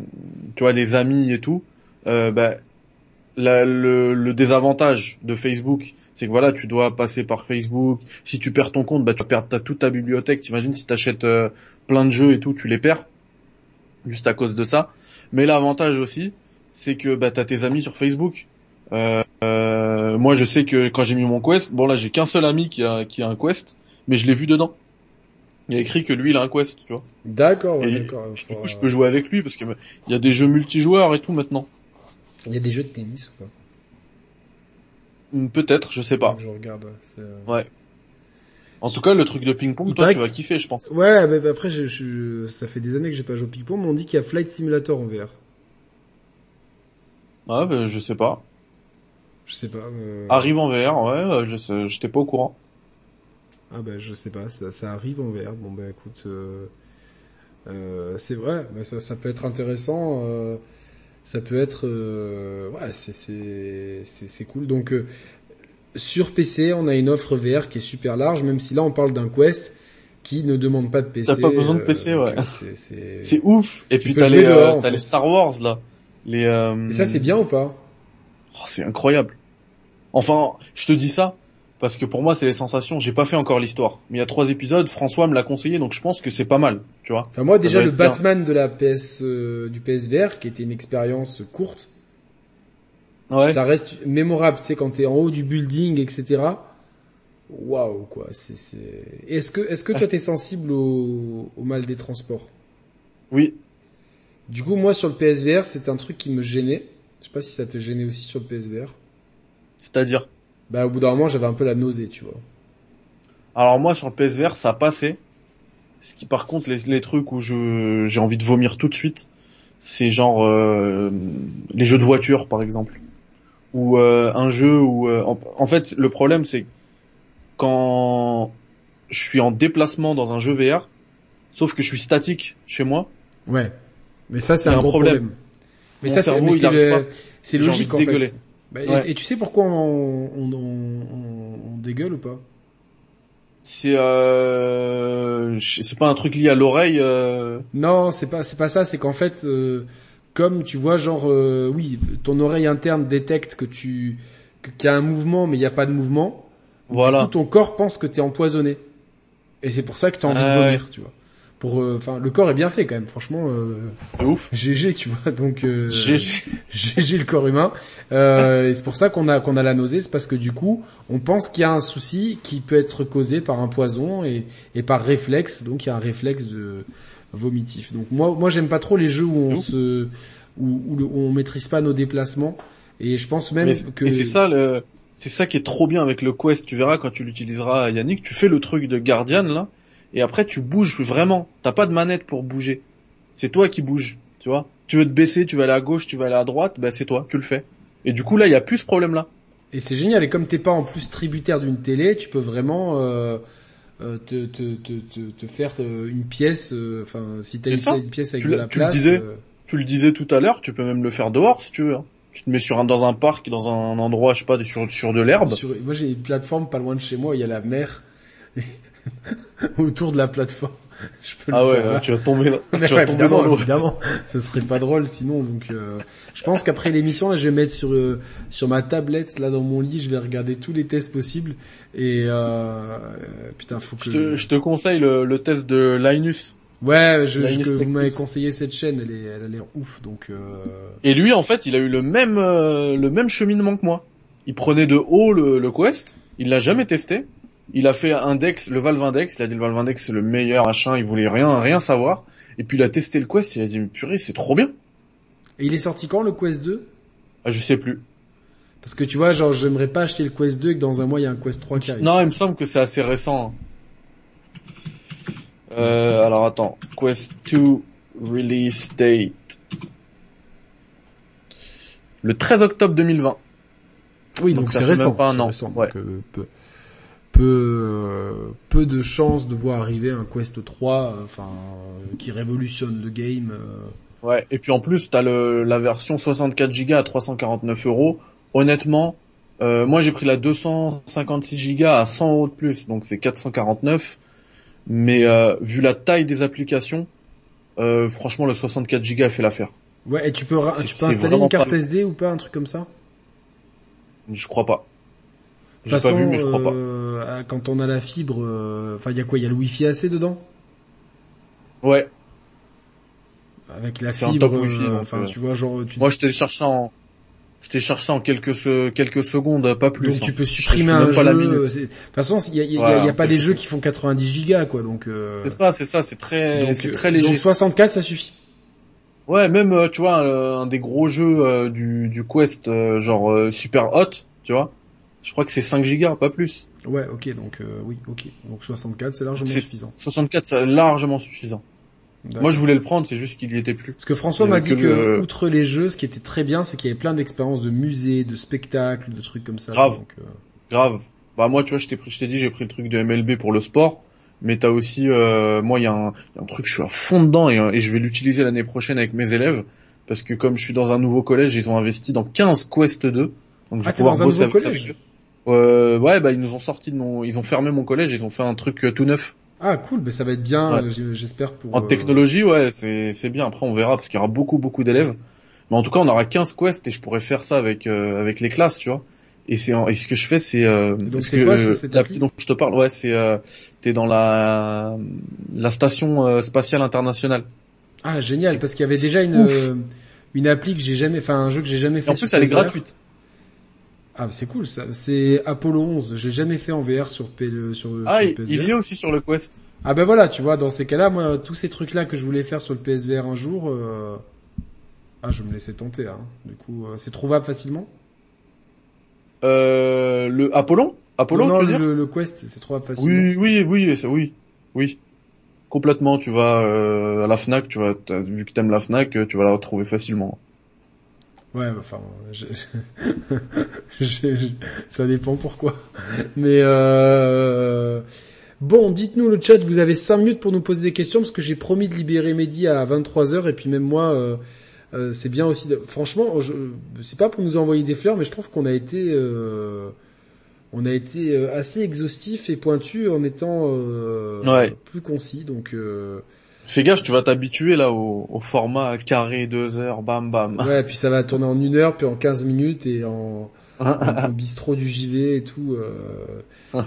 tu vois les amis et tout. Euh, bah, la, le, le, désavantage de Facebook c'est que voilà tu dois passer par Facebook. Si tu perds ton compte bah tu perds ta, toute ta bibliothèque. T'imagines si t'achètes euh, plein de jeux et tout tu les perds juste à cause de ça. Mais l'avantage aussi c'est que bah, t'as tes amis sur Facebook. Euh, euh, moi, je sais que quand j'ai mis mon quest, bon là, j'ai qu'un seul ami qui a qui a un quest, mais je l'ai vu dedans. Il a écrit que lui, il a un quest, tu vois. D'accord, d'accord. Du coup, je peux jouer avec lui parce que il y a des jeux multijoueurs et tout maintenant. Il y a des jeux de tennis ou pas Peut-être, je sais pas. Je regarde. Euh, ouais. En tout cas, le truc de ping-pong, toi, tu vas kiffer, je pense. Ouais, mais après, je, je, ça fait des années que j'ai pas joué au ping-pong, mais on dit qu'il y a Flight Simulator en VR. Ah, ben, je sais pas. Je sais pas. Euh... Arrive en VR, ouais, je sais, j'étais pas au courant. Ah ben, je sais pas, ça, ça arrive en VR. Bon ben, écoute, euh, euh, c'est vrai, ben, ça, ça peut être intéressant. Euh, ça peut être, euh, ouais, c'est c'est c'est cool. Donc euh, sur PC, on a une offre VR qui est super large, même si là on parle d'un Quest qui ne demande pas de PC. T'as pas besoin de PC, euh, ouais. C'est ouf. Et puis t'as les, euh, les Star Wars là. Les, euh... Et ça c'est bien ou pas? Oh, C'est incroyable. Enfin, je te dis ça parce que pour moi c'est les sensations. J'ai pas fait encore l'histoire, mais il y a trois épisodes. François me l'a conseillé, donc je pense que c'est pas mal, tu vois. Enfin moi déjà le Batman de la PS du PSVR qui était une expérience courte ça reste mémorable, tu sais, quand t'es en haut du building, etc. Waouh, quoi. C'est, c'est... Est-ce que, est-ce que toi t'es sensible au, au mal des transports? Oui. Du coup, moi sur le PSVR, c'est un truc qui me gênait. Je sais pas si ça te gênait aussi sur le PSVR. C'est-à-dire? Bah, au bout d'un moment, j'avais un peu la nausée, tu vois. Alors moi, sur le PSVR, ça a passé. Ce qui, par contre, les, les trucs où je j'ai envie de vomir tout de suite, c'est genre euh, les jeux de voiture, par exemple ou euh, un jeu où euh, en, fait le problème c'est quand je suis en déplacement dans un jeu VR, sauf que je suis statique chez moi. Ouais. Mais ça c'est un, gros problème. Mais ça c'est logique en fait. Bah, et, tu sais pourquoi on, on, on, on dégueule ou pas? C'est euh, c'est pas un truc lié à l'oreille euh... non c'est pas c'est pas ça c'est qu'en fait euh, comme tu vois genre euh, oui ton oreille interne détecte que tu qu'il y a un mouvement mais il n'y a pas de mouvement. Voilà. du coup, ton corps pense que tu es empoisonné. Et c'est pour ça que tu as envie de ah vomir tu vois pour euh, enfin le corps est bien fait quand même franchement euh, ouf GG tu vois donc euh, GG le corps humain euh, et c'est pour ça qu'on a qu'on a la nausée c'est parce que du coup on pense qu'il y a un souci qui peut être causé par un poison et et par réflexe donc il y a un réflexe de vomitif. Donc moi, moi j'aime pas trop les jeux où on se, où, où, on maîtrise pas nos déplacements. Et je pense même que. c'est ça le, c'est ça qui est trop bien avec le Quest. Tu verras quand tu l'utiliseras, Yannick. Tu fais le truc de Guardian là, et après tu bouges vraiment. T'as pas de manette pour bouger. C'est toi qui bouges. Tu vois. Tu veux te baisser, tu vas aller à gauche, tu vas aller à droite. Ben c'est toi, tu le fais. Et du coup là, il y a plus ce problème là. Et c'est génial. Et comme t'es pas en plus tributaire d'une télé, tu peux vraiment euh, euh, te, te, te, te, faire euh, une pièce, euh, enfin si t'as une, une, pièce avec de la tu place. Le disais, Tu le disais tout à l'heure, tu peux même le faire dehors si tu veux. Hein. Tu te mets sur un, dans un parc, dans un endroit, je sais pas, sur, sur de l'herbe. Moi j'ai une plateforme pas loin de chez moi, il y a la mer autour de la plateforme. Je peux ah ouais, tu vas tomber, tu vas tomber dans l'eau. Évidemment, ce serait pas drôle sinon. Donc, euh, je pense qu'après l'émission, je vais mettre sur sur ma tablette là dans mon lit, je vais regarder tous les tests possibles et euh, putain, faut que... Je te, je te conseille le, le, test de Linus. Ouais, je, que vous m'avez conseillé cette chaîne, elle, est, elle a l'air ouf, donc. Euh... Et lui, en fait, il a eu le même euh, le même cheminement que moi. Il prenait de haut le, le Quest, il l'a jamais testé. Il a fait Index, le Valve Index, il a dit le Valve Index c'est le meilleur machin, il voulait rien rien savoir. Et puis il a testé le Quest, il a dit mais purée, c'est trop bien. Et il est sorti quand le Quest 2 ah, Je sais plus. Parce que tu vois, genre, j'aimerais pas acheter le Quest 2 et que dans un mois il y a un Quest 3 qui arrive. Non, il me semble que c'est assez récent. Euh, alors attends, Quest 2 release date. Le 13 octobre 2020. Oui, donc, c'est récent. Pas un an. Récent, ouais. Euh, peu, peu, peu, de chances de voir arriver un Quest 3, euh, enfin, qui révolutionne le game. Euh. Ouais, et puis en plus, t'as le, la version 64 Go à 349 euros honnêtement, euh, moi j'ai pris la 256 Go à 100 euros de plus, donc c'est 449. Mais euh, vu la taille des applications, euh, franchement le 64 Go a fait l'affaire. Ouais, et tu peux, tu peux installer une carte SD ou pas, un truc comme ça? Je crois pas. J'ai pas vu, mais je crois pas. Euh, quand on a la fibre, euh, enfin il y a quoi Il y a le Wi-Fi assez dedans? Ouais. Avec la fibre, enfin tu vois genre. Moi je télécharge ça en je t'ai cherché en quelques quelques secondes, pas plus. Donc tu hein. peux supprimer un jeu. De toute façon, il y a, y a, y a pas des jeux qui font 90 gigas quoi, donc. Euh... C'est ça, c'est ça, c'est très, c'est très léger. Donc 64, ça suffit. Ouais, même euh, tu vois un, des gros jeux euh, du, du Quest, euh, genre Super Hot, tu vois, Je crois que c'est 5 gigas, pas plus. Ouais, ok, donc euh, oui, ok. Donc 64, c'est largement suffisant. 64, c'est largement suffisant. Moi, je voulais le prendre, c'est juste qu'il y était plus. Parce que François m'a dit que, outre les jeux, ce qui était très bien, c'est qu'il y avait plein d'expériences de musées, de spectacles, de trucs comme ça. Grave. Euh, Grave. Bah moi, tu vois, je t'ai dit, j'ai pris le truc de MLB pour le sport, mais t'as aussi, euh, moi, il y, a un, truc, je suis à fond dedans et, et je vais l'utiliser l'année prochaine avec mes élèves, parce que comme je suis dans un nouveau collège, ils ont investi dans 15 Quest 2, donc je vais ah, pouvoir bosser nouveau collège? Euh, ouais, bah ils nous ont sorti de mon, ils ont fermé mon collège, ils ont fait un truc euh, tout neuf. Ah cool, mais ça va être bien, euh, j'espère pour. En euh, technologie, ouais, c'est c'est bien. Après, on verra parce qu'il y aura beaucoup beaucoup d'élèves. Mais en tout cas, on aura 15 quests et je pourrais faire ça avec avec les classes, tu vois. Et c'est et ce que je fais, c'est euh, donc c'est quoi cette l'appli dont je te parle, ouais, c'est euh, t'es dans la la station spatiale internationale. Ah génial, parce qu'il y avait déjà une une appli que j'ai jamais, enfin un jeu que j'ai jamais fait. en plus, elle est gratuite. Ah, c'est cool ça. C'est Apollo 11. J'ai jamais fait en VR sur P sur, ah, sur PSVR. il a aussi sur le Quest. Ah ben voilà, tu vois, dans ces cas-là, moi, tous ces trucs-là que je voulais faire sur le PSVR un jour, euh... ah, je me laissais tenter. Hein. Du coup, euh, c'est trouvable facilement? Euh, le Apollon, Apollon, non, tu veux le, dire? le Quest, c'est trouvable facilement. Oui, oui, oui, ça, oui, oui. Complètement. Tu vas euh, à la Fnac, tu vas, vu que t'aimes la Fnac, tu vas la retrouver facilement. Ouais, enfin, je... ça dépend pourquoi. Mais euh... bon, dites-nous le chat, vous avez 5 minutes pour nous poser des questions parce que j'ai promis de libérer Mehdi à 23h et puis même moi, euh, euh, c'est bien aussi. De... Franchement, je... c'est pas pour nous envoyer des fleurs, mais je trouve qu'on a été, euh, on a été assez exhaustif et pointu en étant plus concis, donc. Fais gaffe, tu vas t'habituer là au, au, format carré, deux heures, bam bam. Ouais, puis ça va tourner en une heure, puis en 15 minutes et en, en, bistrot du JV et tout. Euh,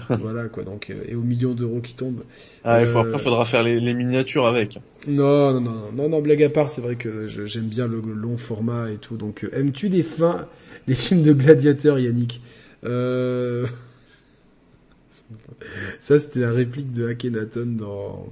voilà quoi, donc euh, et aux millions d'euros qui tombent. Ah, il faut, après, euh, faudra faire les, les, miniatures avec. Non, non, non, non, non, blague à part, c'est vrai que j'aime bien le, long format et tout. Donc, euh, aimes-tu les fins, les films de gladiateurs, Yannick? Euh... Ça, c'était la réplique de Akhenaton dans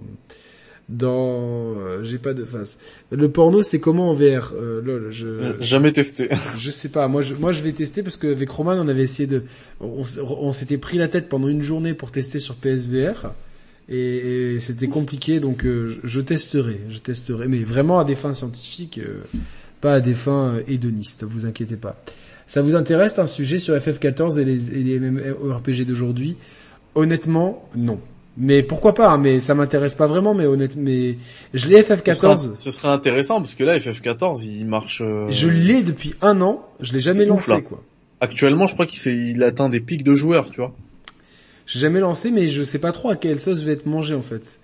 dans euh, j'ai pas de face. Le porno c'est comment en VR euh, lol, je euh, jamais testé. je sais pas. Moi je moi je vais tester parce qu'avec Roman on avait essayé de on, on s'était pris la tête pendant une journée pour tester sur PSVR et, et c'était compliqué donc euh, je, testerai, je testerai mais vraiment à des fins scientifiques pas à des fins hédonistes, vous inquiétez pas. Ça vous intéresse un sujet sur FF14 et les, et les MMORPG d'aujourd'hui? Honnêtement, non. Mais pourquoi pas hein, Mais ça m'intéresse pas vraiment. Mais honnêtement, mais je l'ai FF14. Ce serait, intéressant parce que là FF14 il marche. Euh, je l'ai depuis un an. Je l'ai jamais lancé quoi. Actuellement, je crois qu'il il atteint des pics de joueurs, tu vois. J'ai jamais lancé, mais je sais pas trop à quelle sauce je vais être mangé en fait.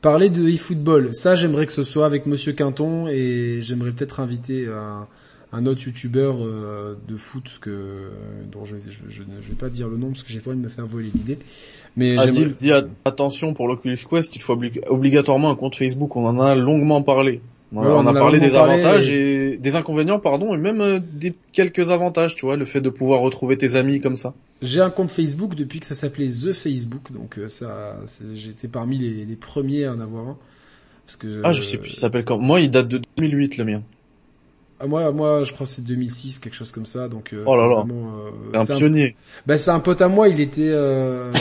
Parler de eFootball, ça j'aimerais que ce soit avec Monsieur Quinton et j'aimerais peut-être inviter un, un autre youtubeur euh, de foot que dont je, je, ne vais pas dire le nom parce que j'ai pas envie de me faire voler l'idée. Mais ah, dis, attention pour l'Oculus Quest, il faut obligatoirement un compte Facebook. On en a longuement parlé. On, a, parlé des avantages et... des inconvénients, pardon, et même euh, des quelques avantages, tu vois, le fait de pouvoir retrouver tes amis comme ça. J'ai un compte Facebook depuis que ça s'appelait The Facebook, donc euh, ça, j'étais parmi les, les, premiers à en avoir un. Parce que ah, je sais plus, ça s'appelle quand. Moi, il date de 2008 le mien. Ah, moi, moi, je crois que c'est 2006, quelque chose comme ça. Donc, euh, oh là là. Vraiment, euh, un pionnier. Ben, c'est un pote à moi. Il était euh,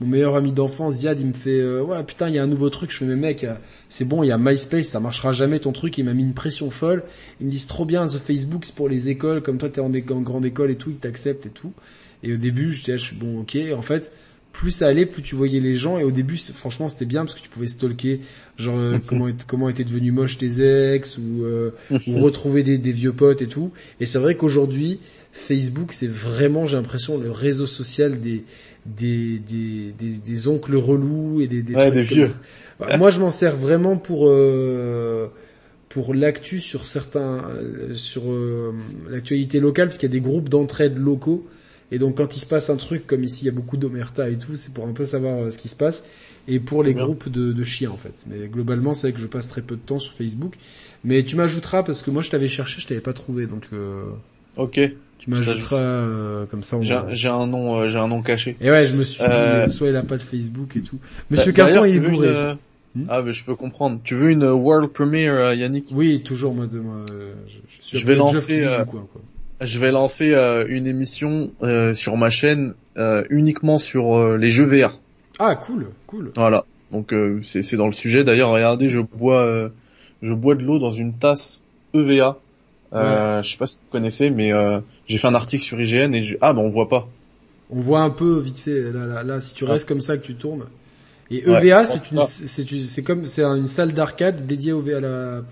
mon meilleur ami d'enfance, Diad, il me fait euh, ouais putain il y a un nouveau truc, je fais mais mec euh, c'est bon il y a MySpace, ça marchera jamais ton truc, il m'a mis une pression folle, ils me disent trop bien The Facebook c'est pour les écoles, comme toi t'es en, en grande école et tout, ils t'acceptent et tout, et au début je disais je suis bon ok, en fait plus ça allait, plus tu voyais les gens. Et au début franchement c'était bien parce que tu pouvais stalker genre euh, comment comment étaient devenus moches tes ex ou, ou retrouver des, des vieux potes et tout. Et c'est vrai qu'aujourd'hui Facebook c'est vraiment j'ai l'impression le réseau social des des, des, des, des oncles relous et des, des, ouais, des vieux. Bah, moi, je m'en sers vraiment pour euh, pour l'actu sur certains euh, sur euh, l'actualité locale parce qu'il y a des groupes d'entraide locaux et donc quand il se passe un truc comme ici il y a beaucoup d'omerta et tout c'est pour un peu savoir ce qui se passe et pour les groupes de, de, chiens en fait mais globalement c'est vrai que je passe très peu de temps sur Facebook mais tu m'ajouteras parce que moi je t'avais cherché je t'avais pas trouvé donc ok tu m'ajouteras euh, comme ça. J'ai un nom, euh, j'ai un nom caché. Et ouais, je me suis dit, euh, soit il a pas de Facebook et tout. Monsieur Carton, il est bourré. Hmm ah, mais je peux comprendre. Tu veux une world premiere, Yannick? Oui, toujours moi. De, moi je, je, vais lancer. Je vais lancer euh, une émission euh, sur ma chaîne euh, uniquement sur les jeux VR. Ah cool, cool. Voilà. Donc c'est dans le sujet. D'ailleurs, regardez, je bois je bois de l'eau dans une tasse EVA. Euh, Je sais pas si vous connaissez, mais j'ai fait un article sur IGN et je... ah ben on voit pas. On voit un peu vite fait là là, là si tu restes comme ça que tu tournes. Et EVA, c'est une c'est comme c'est une salle d'arcade dédiée au à la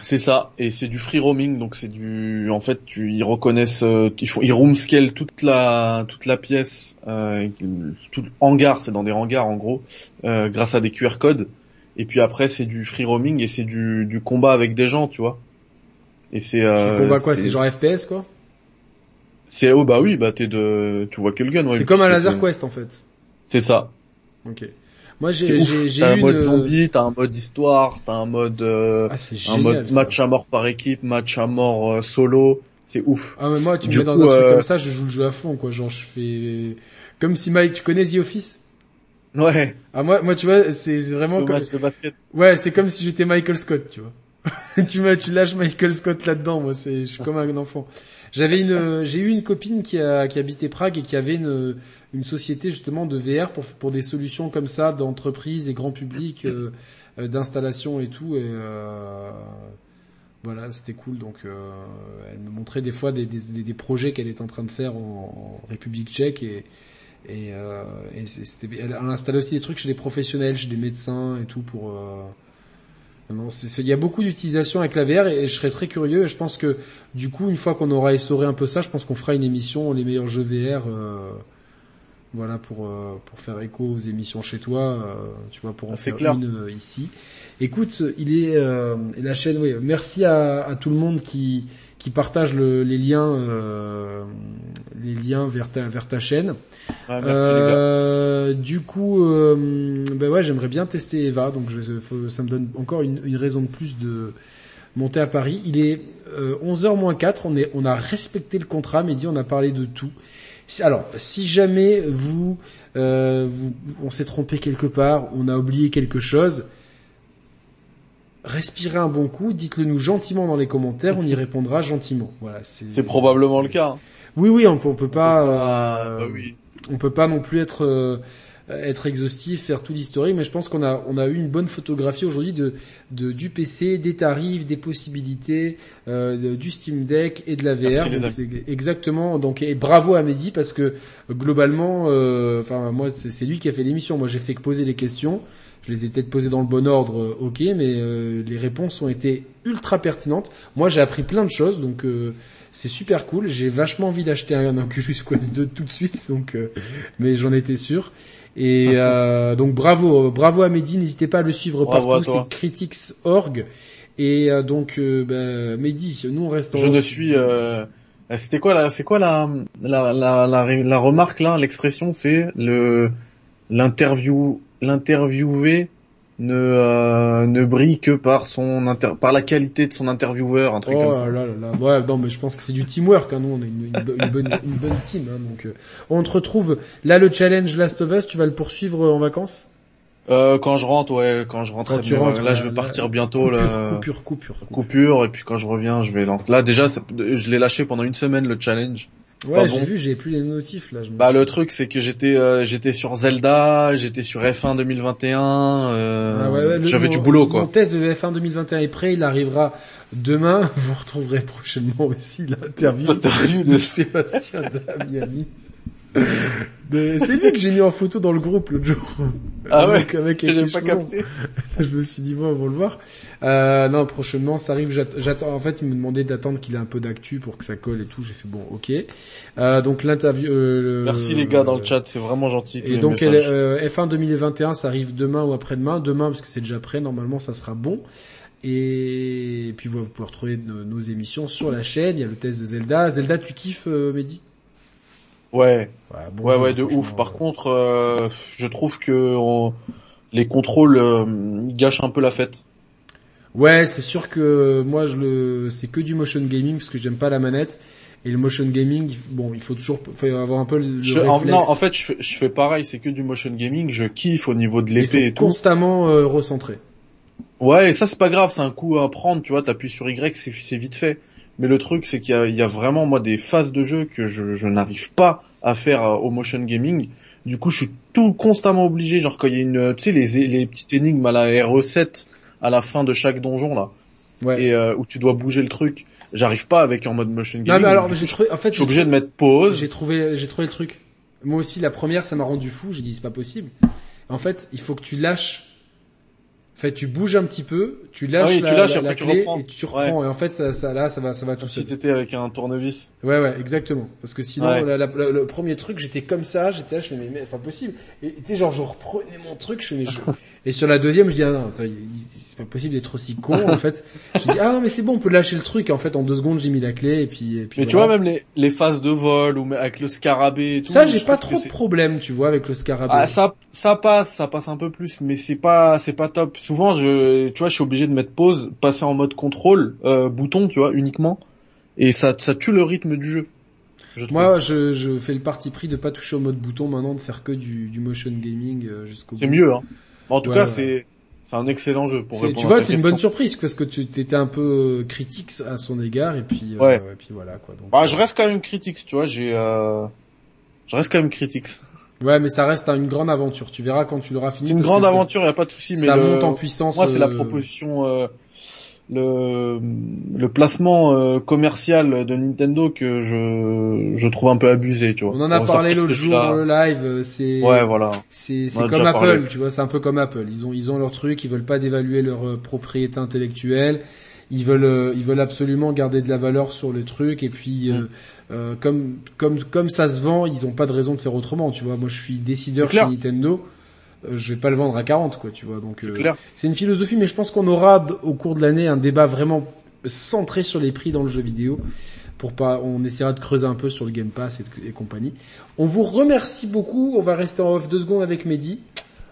c'est ça, et c'est du free roaming, donc c'est du, en fait, tu, ils reconnaissent, euh, ils font, ils room scale toute la, toute la pièce, euh, tout le hangar, c'est dans des hangars en gros, euh, grâce à des QR codes. Et puis après, c'est du free roaming et c'est du, du combat avec des gens, tu vois. Et c'est. Euh, tu combat quoi C'est genre FPS quoi? C'est oh bah oui, bah t'es de, tu vois que le gun. Ouais, c'est comme un Laser Quest en fait. C'est ça. Ok. Moi, j'ai, j'ai, j'ai un mode zombie, t'as un mode histoire, t'as un mode, euh, ah, un mode match à mort par équipe, match à mort euh, solo. C'est ouf. Ah mais moi, tu me mets dans un truc euh, comme ça, je joue le jeu à fond, quoi. Genre, je fais comme si Mike, tu connais The Office? Ouais. Ah moi, moi, tu vois, c'est vraiment comme. de basket. Ouais, c'est comme si j'étais Michael Scott, tu vois. tu m'as, tu lâches Michael Scott là-dedans, moi, c'est, je suis comme un enfant. J'avais une, j'ai eu une copine qui a, qui habitait Prague et qui avait une, une société justement de VR pour, pour des solutions comme ça d'entreprise et grand public, euh, euh, d'installation et tout. Et euh, voilà, c'était cool. Donc, euh, elle me montrait des fois des, des, des projets qu'elle est en train de faire en, République Tchèque et et, euh, et c'était, elle, elle installe aussi des trucs chez des professionnels, chez des médecins et tout pour non, il y a beaucoup d'utilisation avec la VR et, je serais très curieux. Et je pense que du coup, une fois qu'on aura essoré un peu ça, je pense qu'on fera une émission les meilleurs jeux VR. Euh, voilà pour euh, pour faire écho aux émissions chez toi, euh, tu vois, pour en faire une ici. Écoute, il est la chaîne. Oui, merci à, à tout le monde qui qui partage le, les liens, euh, les liens vers ta, vers ta chaîne. Ouais, merci, euh, du coup, euh, ben ouais, j'aimerais bien tester Eva, donc je, ça me donne encore une, une, raison de plus de monter à Paris. Il est 11h euh, moins 4, on, est, on a respecté le contrat, mais dit on a parlé de tout. Alors, si jamais vous, euh, vous on s'est trompé quelque part, on a oublié quelque chose, respirez un bon coup, dites-le nous gentiment dans les commentaires, on y répondra gentiment. Voilà, c'est probablement le cas. Hein. Oui, oui, on, on peut pas, euh, bah oui. on peut pas non plus être euh, être exhaustif, faire tout l'historique, mais je pense qu'on a on a eu une bonne photographie aujourd'hui de, de du PC, des tarifs, des possibilités, euh, du Steam Deck et de la VR. exactement. Donc et bravo à Mehdi parce que globalement, euh, enfin moi c'est lui qui a fait l'émission. Moi j'ai fait que poser les questions. Je les ai peut-être posées dans le bon ordre, euh, ok, mais euh, les réponses ont été ultra pertinentes. Moi, j'ai appris plein de choses, donc euh, c'est super cool. J'ai vachement envie d'acheter un Oculus Quest 2 tout de suite, donc mais j'en étais sûr. Et donc bravo, bravo à Mehdi. N'hésitez pas à le suivre partout. C'est critics.org. Et donc bah, Mehdi, nous on reste. Je ne suis. C'était quoi là C'est quoi la la, la la la remarque là? L'expression c'est le l'interview l'interviewé ne euh, ne brille que par son inter par la qualité de son intervieweur un truc oh comme ça. Là, là, là. Ouais, non mais je pense que c'est du teamwork hein. nous on est une, une, bonne une bonne team hein, donc euh, on te retrouve là le challenge Last of Us tu vas le poursuivre en vacances? Euh, quand je rentre, ouais, quand je rentre, tu rentres, là, je vais partir bientôt. Coupure, là, coupure, coupure, coupure, et puis quand je reviens, je vais lancer. Là, déjà, je l'ai lâché pendant une semaine le challenge. Ouais, j'ai vu, j'ai plus les notifs là. Je bah le truc c'est que j'étais euh, j'étais sur Zelda, j'étais sur F1 2021, euh, ah ouais, ouais, j'avais du boulot quoi. Mon test de F1 2021 est prêt, il arrivera demain. Vous retrouverez prochainement aussi l'interview de Sébastien Damiani c'est lui que j'ai mis en photo dans le groupe l'autre jour. Ah ouais? Avec j'ai pas capté. je me suis dit bon, on va le voir. Euh, non, prochainement, ça arrive. J'attends. En fait, il me demandait d'attendre qu'il ait un peu d'actu pour que ça colle et tout. J'ai fait bon, ok. Euh, donc l'interview. Euh, Merci les gars dans le chat, c'est vraiment gentil. Et donc euh, F1 2021, ça arrive demain ou après-demain. Demain parce que c'est déjà prêt. Normalement, ça sera bon. Et puis vous pouvez retrouver nos, nos, émissions sur la chaîne. Il y a le test de Zelda. Zelda, tu kiffes, Mehdi? Ouais. Ouais, ouais, de ouf. Par contre, euh, je trouve que les contrôles euh, gâchent un peu la fête. Ouais, c'est sûr que moi, je le, c'est que du motion gaming parce que j'aime pas la manette. Et le motion gaming, bon, il faut toujours faut avoir un peu le je, réflexe. non, en fait, je fais, je fais pareil, c'est que du motion gaming. Je kiffe au niveau de l'épée et tout. Constamment euh, recentré. Ouais, et ça c'est pas grave, c'est un coup à prendre, tu vois. T'appuies sur Y, c'est vite fait. Mais le truc, c'est qu'il y a, il y a vraiment moi des phases de jeu que je, je n'arrive pas à faire euh, au motion gaming. Du coup, je suis tout constamment obligé, genre quand il y a une, tu sais, les, les petites énigmes à la R7 à la fin de chaque donjon là, Ouais. et euh, où tu dois bouger le truc. J'arrive pas avec en mode motion gaming. Non, mais alors, j'ai trouvé, en fait, je suis obligé de mettre pause. J'ai trouvé, j'ai trouvé le truc. Moi aussi, la première, ça m'a rendu fou. J'ai dit, c'est pas possible. En fait, il faut que tu lâches. En fait, tu bouges un petit peu, tu lâches Ah oui, tu la, lâches, la- après la tu clé reprends. et tu reprends. Et en fait, ça, ça, là, ça va, ça va tout Si seul. t'étais avec un tournevis. Ouais, ouais, exactement. Parce que sinon, Ouais. la- la- la- le premier truc, j'étais comme ça, j'étais là, je fais, mais, mais c'est pas possible. Et tu sais, genre, je reprenais mon truc, je fais, mais je... Et sur la deuxième, je dis, ah non, pas possible d'être aussi con, en fait. Je dis, ah non, mais c'est bon, on peut lâcher le truc. En fait, en deux secondes, j'ai mis la clé, et puis, et puis Mais tu vois, même les, les phases de vol ou avec le scarabée et tout. Ça, j'ai pas trop de problème, tu vois, avec le scarabée. Ah, ça, ça passe, ça passe un peu plus, mais c'est pas, c'est pas top. Souvent, je, tu vois, je suis obligé de mettre pause, passer en mode contrôle, euh, bouton, tu vois, uniquement, et ça, ça tue le rythme du jeu. Je. Moi, je, je fais le parti pris de pas toucher au mode bouton maintenant, de faire que du, du motion gaming euh, jusqu'au c'est mieux, hein. En tout Ouais, cas, ouais. c'est, c'est un excellent jeu pour répondre Tu vois, c'est une bonne surprise parce que tu étais un peu euh, critique à son égard et puis euh, Ouais. et puis voilà quoi. Donc, Bah, euh, je reste quand même critique, tu vois, j'ai, euh, je reste quand même critique. Ouais, mais ça reste une grande aventure. Tu verras quand tu l'auras fini. C'est une grande aventure, y a pas de souci, mais Ça le- monte en puissance. Moi, c'est la proposition, euh, le, le placement euh, commercial de Nintendo que je, je trouve un peu abusé, tu vois. On en a parlé l'autre jour dans le live. euh, C'est Ouais, voilà. c'est comme Apple, parlé. tu vois. C'est un peu comme Apple. Ils ont ils ont leur truc. Ils veulent pas dévaluer leur euh, propriété intellectuelle. Ils veulent euh, ils veulent absolument garder de la valeur sur le truc. Et puis euh, Mm. euh, comme comme comme ça se vend, ils ont pas de raison de faire autrement. Tu vois. Moi, je suis décideur chez. Nintendo. Euh, je vais pas le vendre à 40 quoi. Tu vois. Donc C'est euh. C'est une philosophie, mais je pense qu'on aura au cours de l'année un débat vraiment centré sur les prix dans le jeu vidéo. Pour pas, on essaiera de creuser un peu sur le Game Pass et, et compagnie. On vous remercie beaucoup. On va rester en off deux secondes avec Mehdi.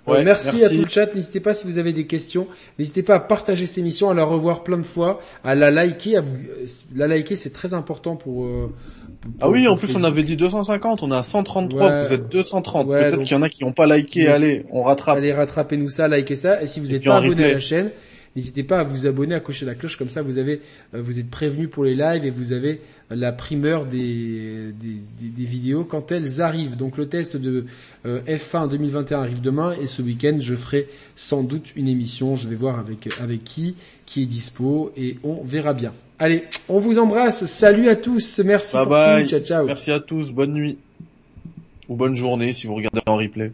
Euh, Ouais, merci, merci. à tout le chat. N'hésitez pas si vous avez des questions. N'hésitez pas à partager cette émission, à la revoir plein de fois, à la liker. À vous, la liker, c'est très important pour. euh, pour- Ah oui, en plus on avait dit 250, on est à 133, Ouais. vous êtes 230. Ouais, Peut-être donc- qu'il y en a qui n'ont pas liké, Ouais. allez, on rattrape. Allez rattrapez-nous ça, likez ça. Et si vous n'êtes pas abonné à la chaîne, n'hésitez pas à vous abonner, à cocher la cloche comme ça. Vous avez, euh, vous êtes prévenu pour les lives et vous avez la primeur des, des, des, des vidéos quand elles arrivent. Donc le test de euh, F1 2021 arrive demain et ce week-end je ferai sans doute une émission. Je vais voir avec avec qui, qui est dispo et on verra bien. Allez, on vous embrasse. Salut à tous. Merci Bye pour bye. tout. Ciao ciao. Merci à tous, bonne nuit. Ou bonne journée si vous regardez en replay.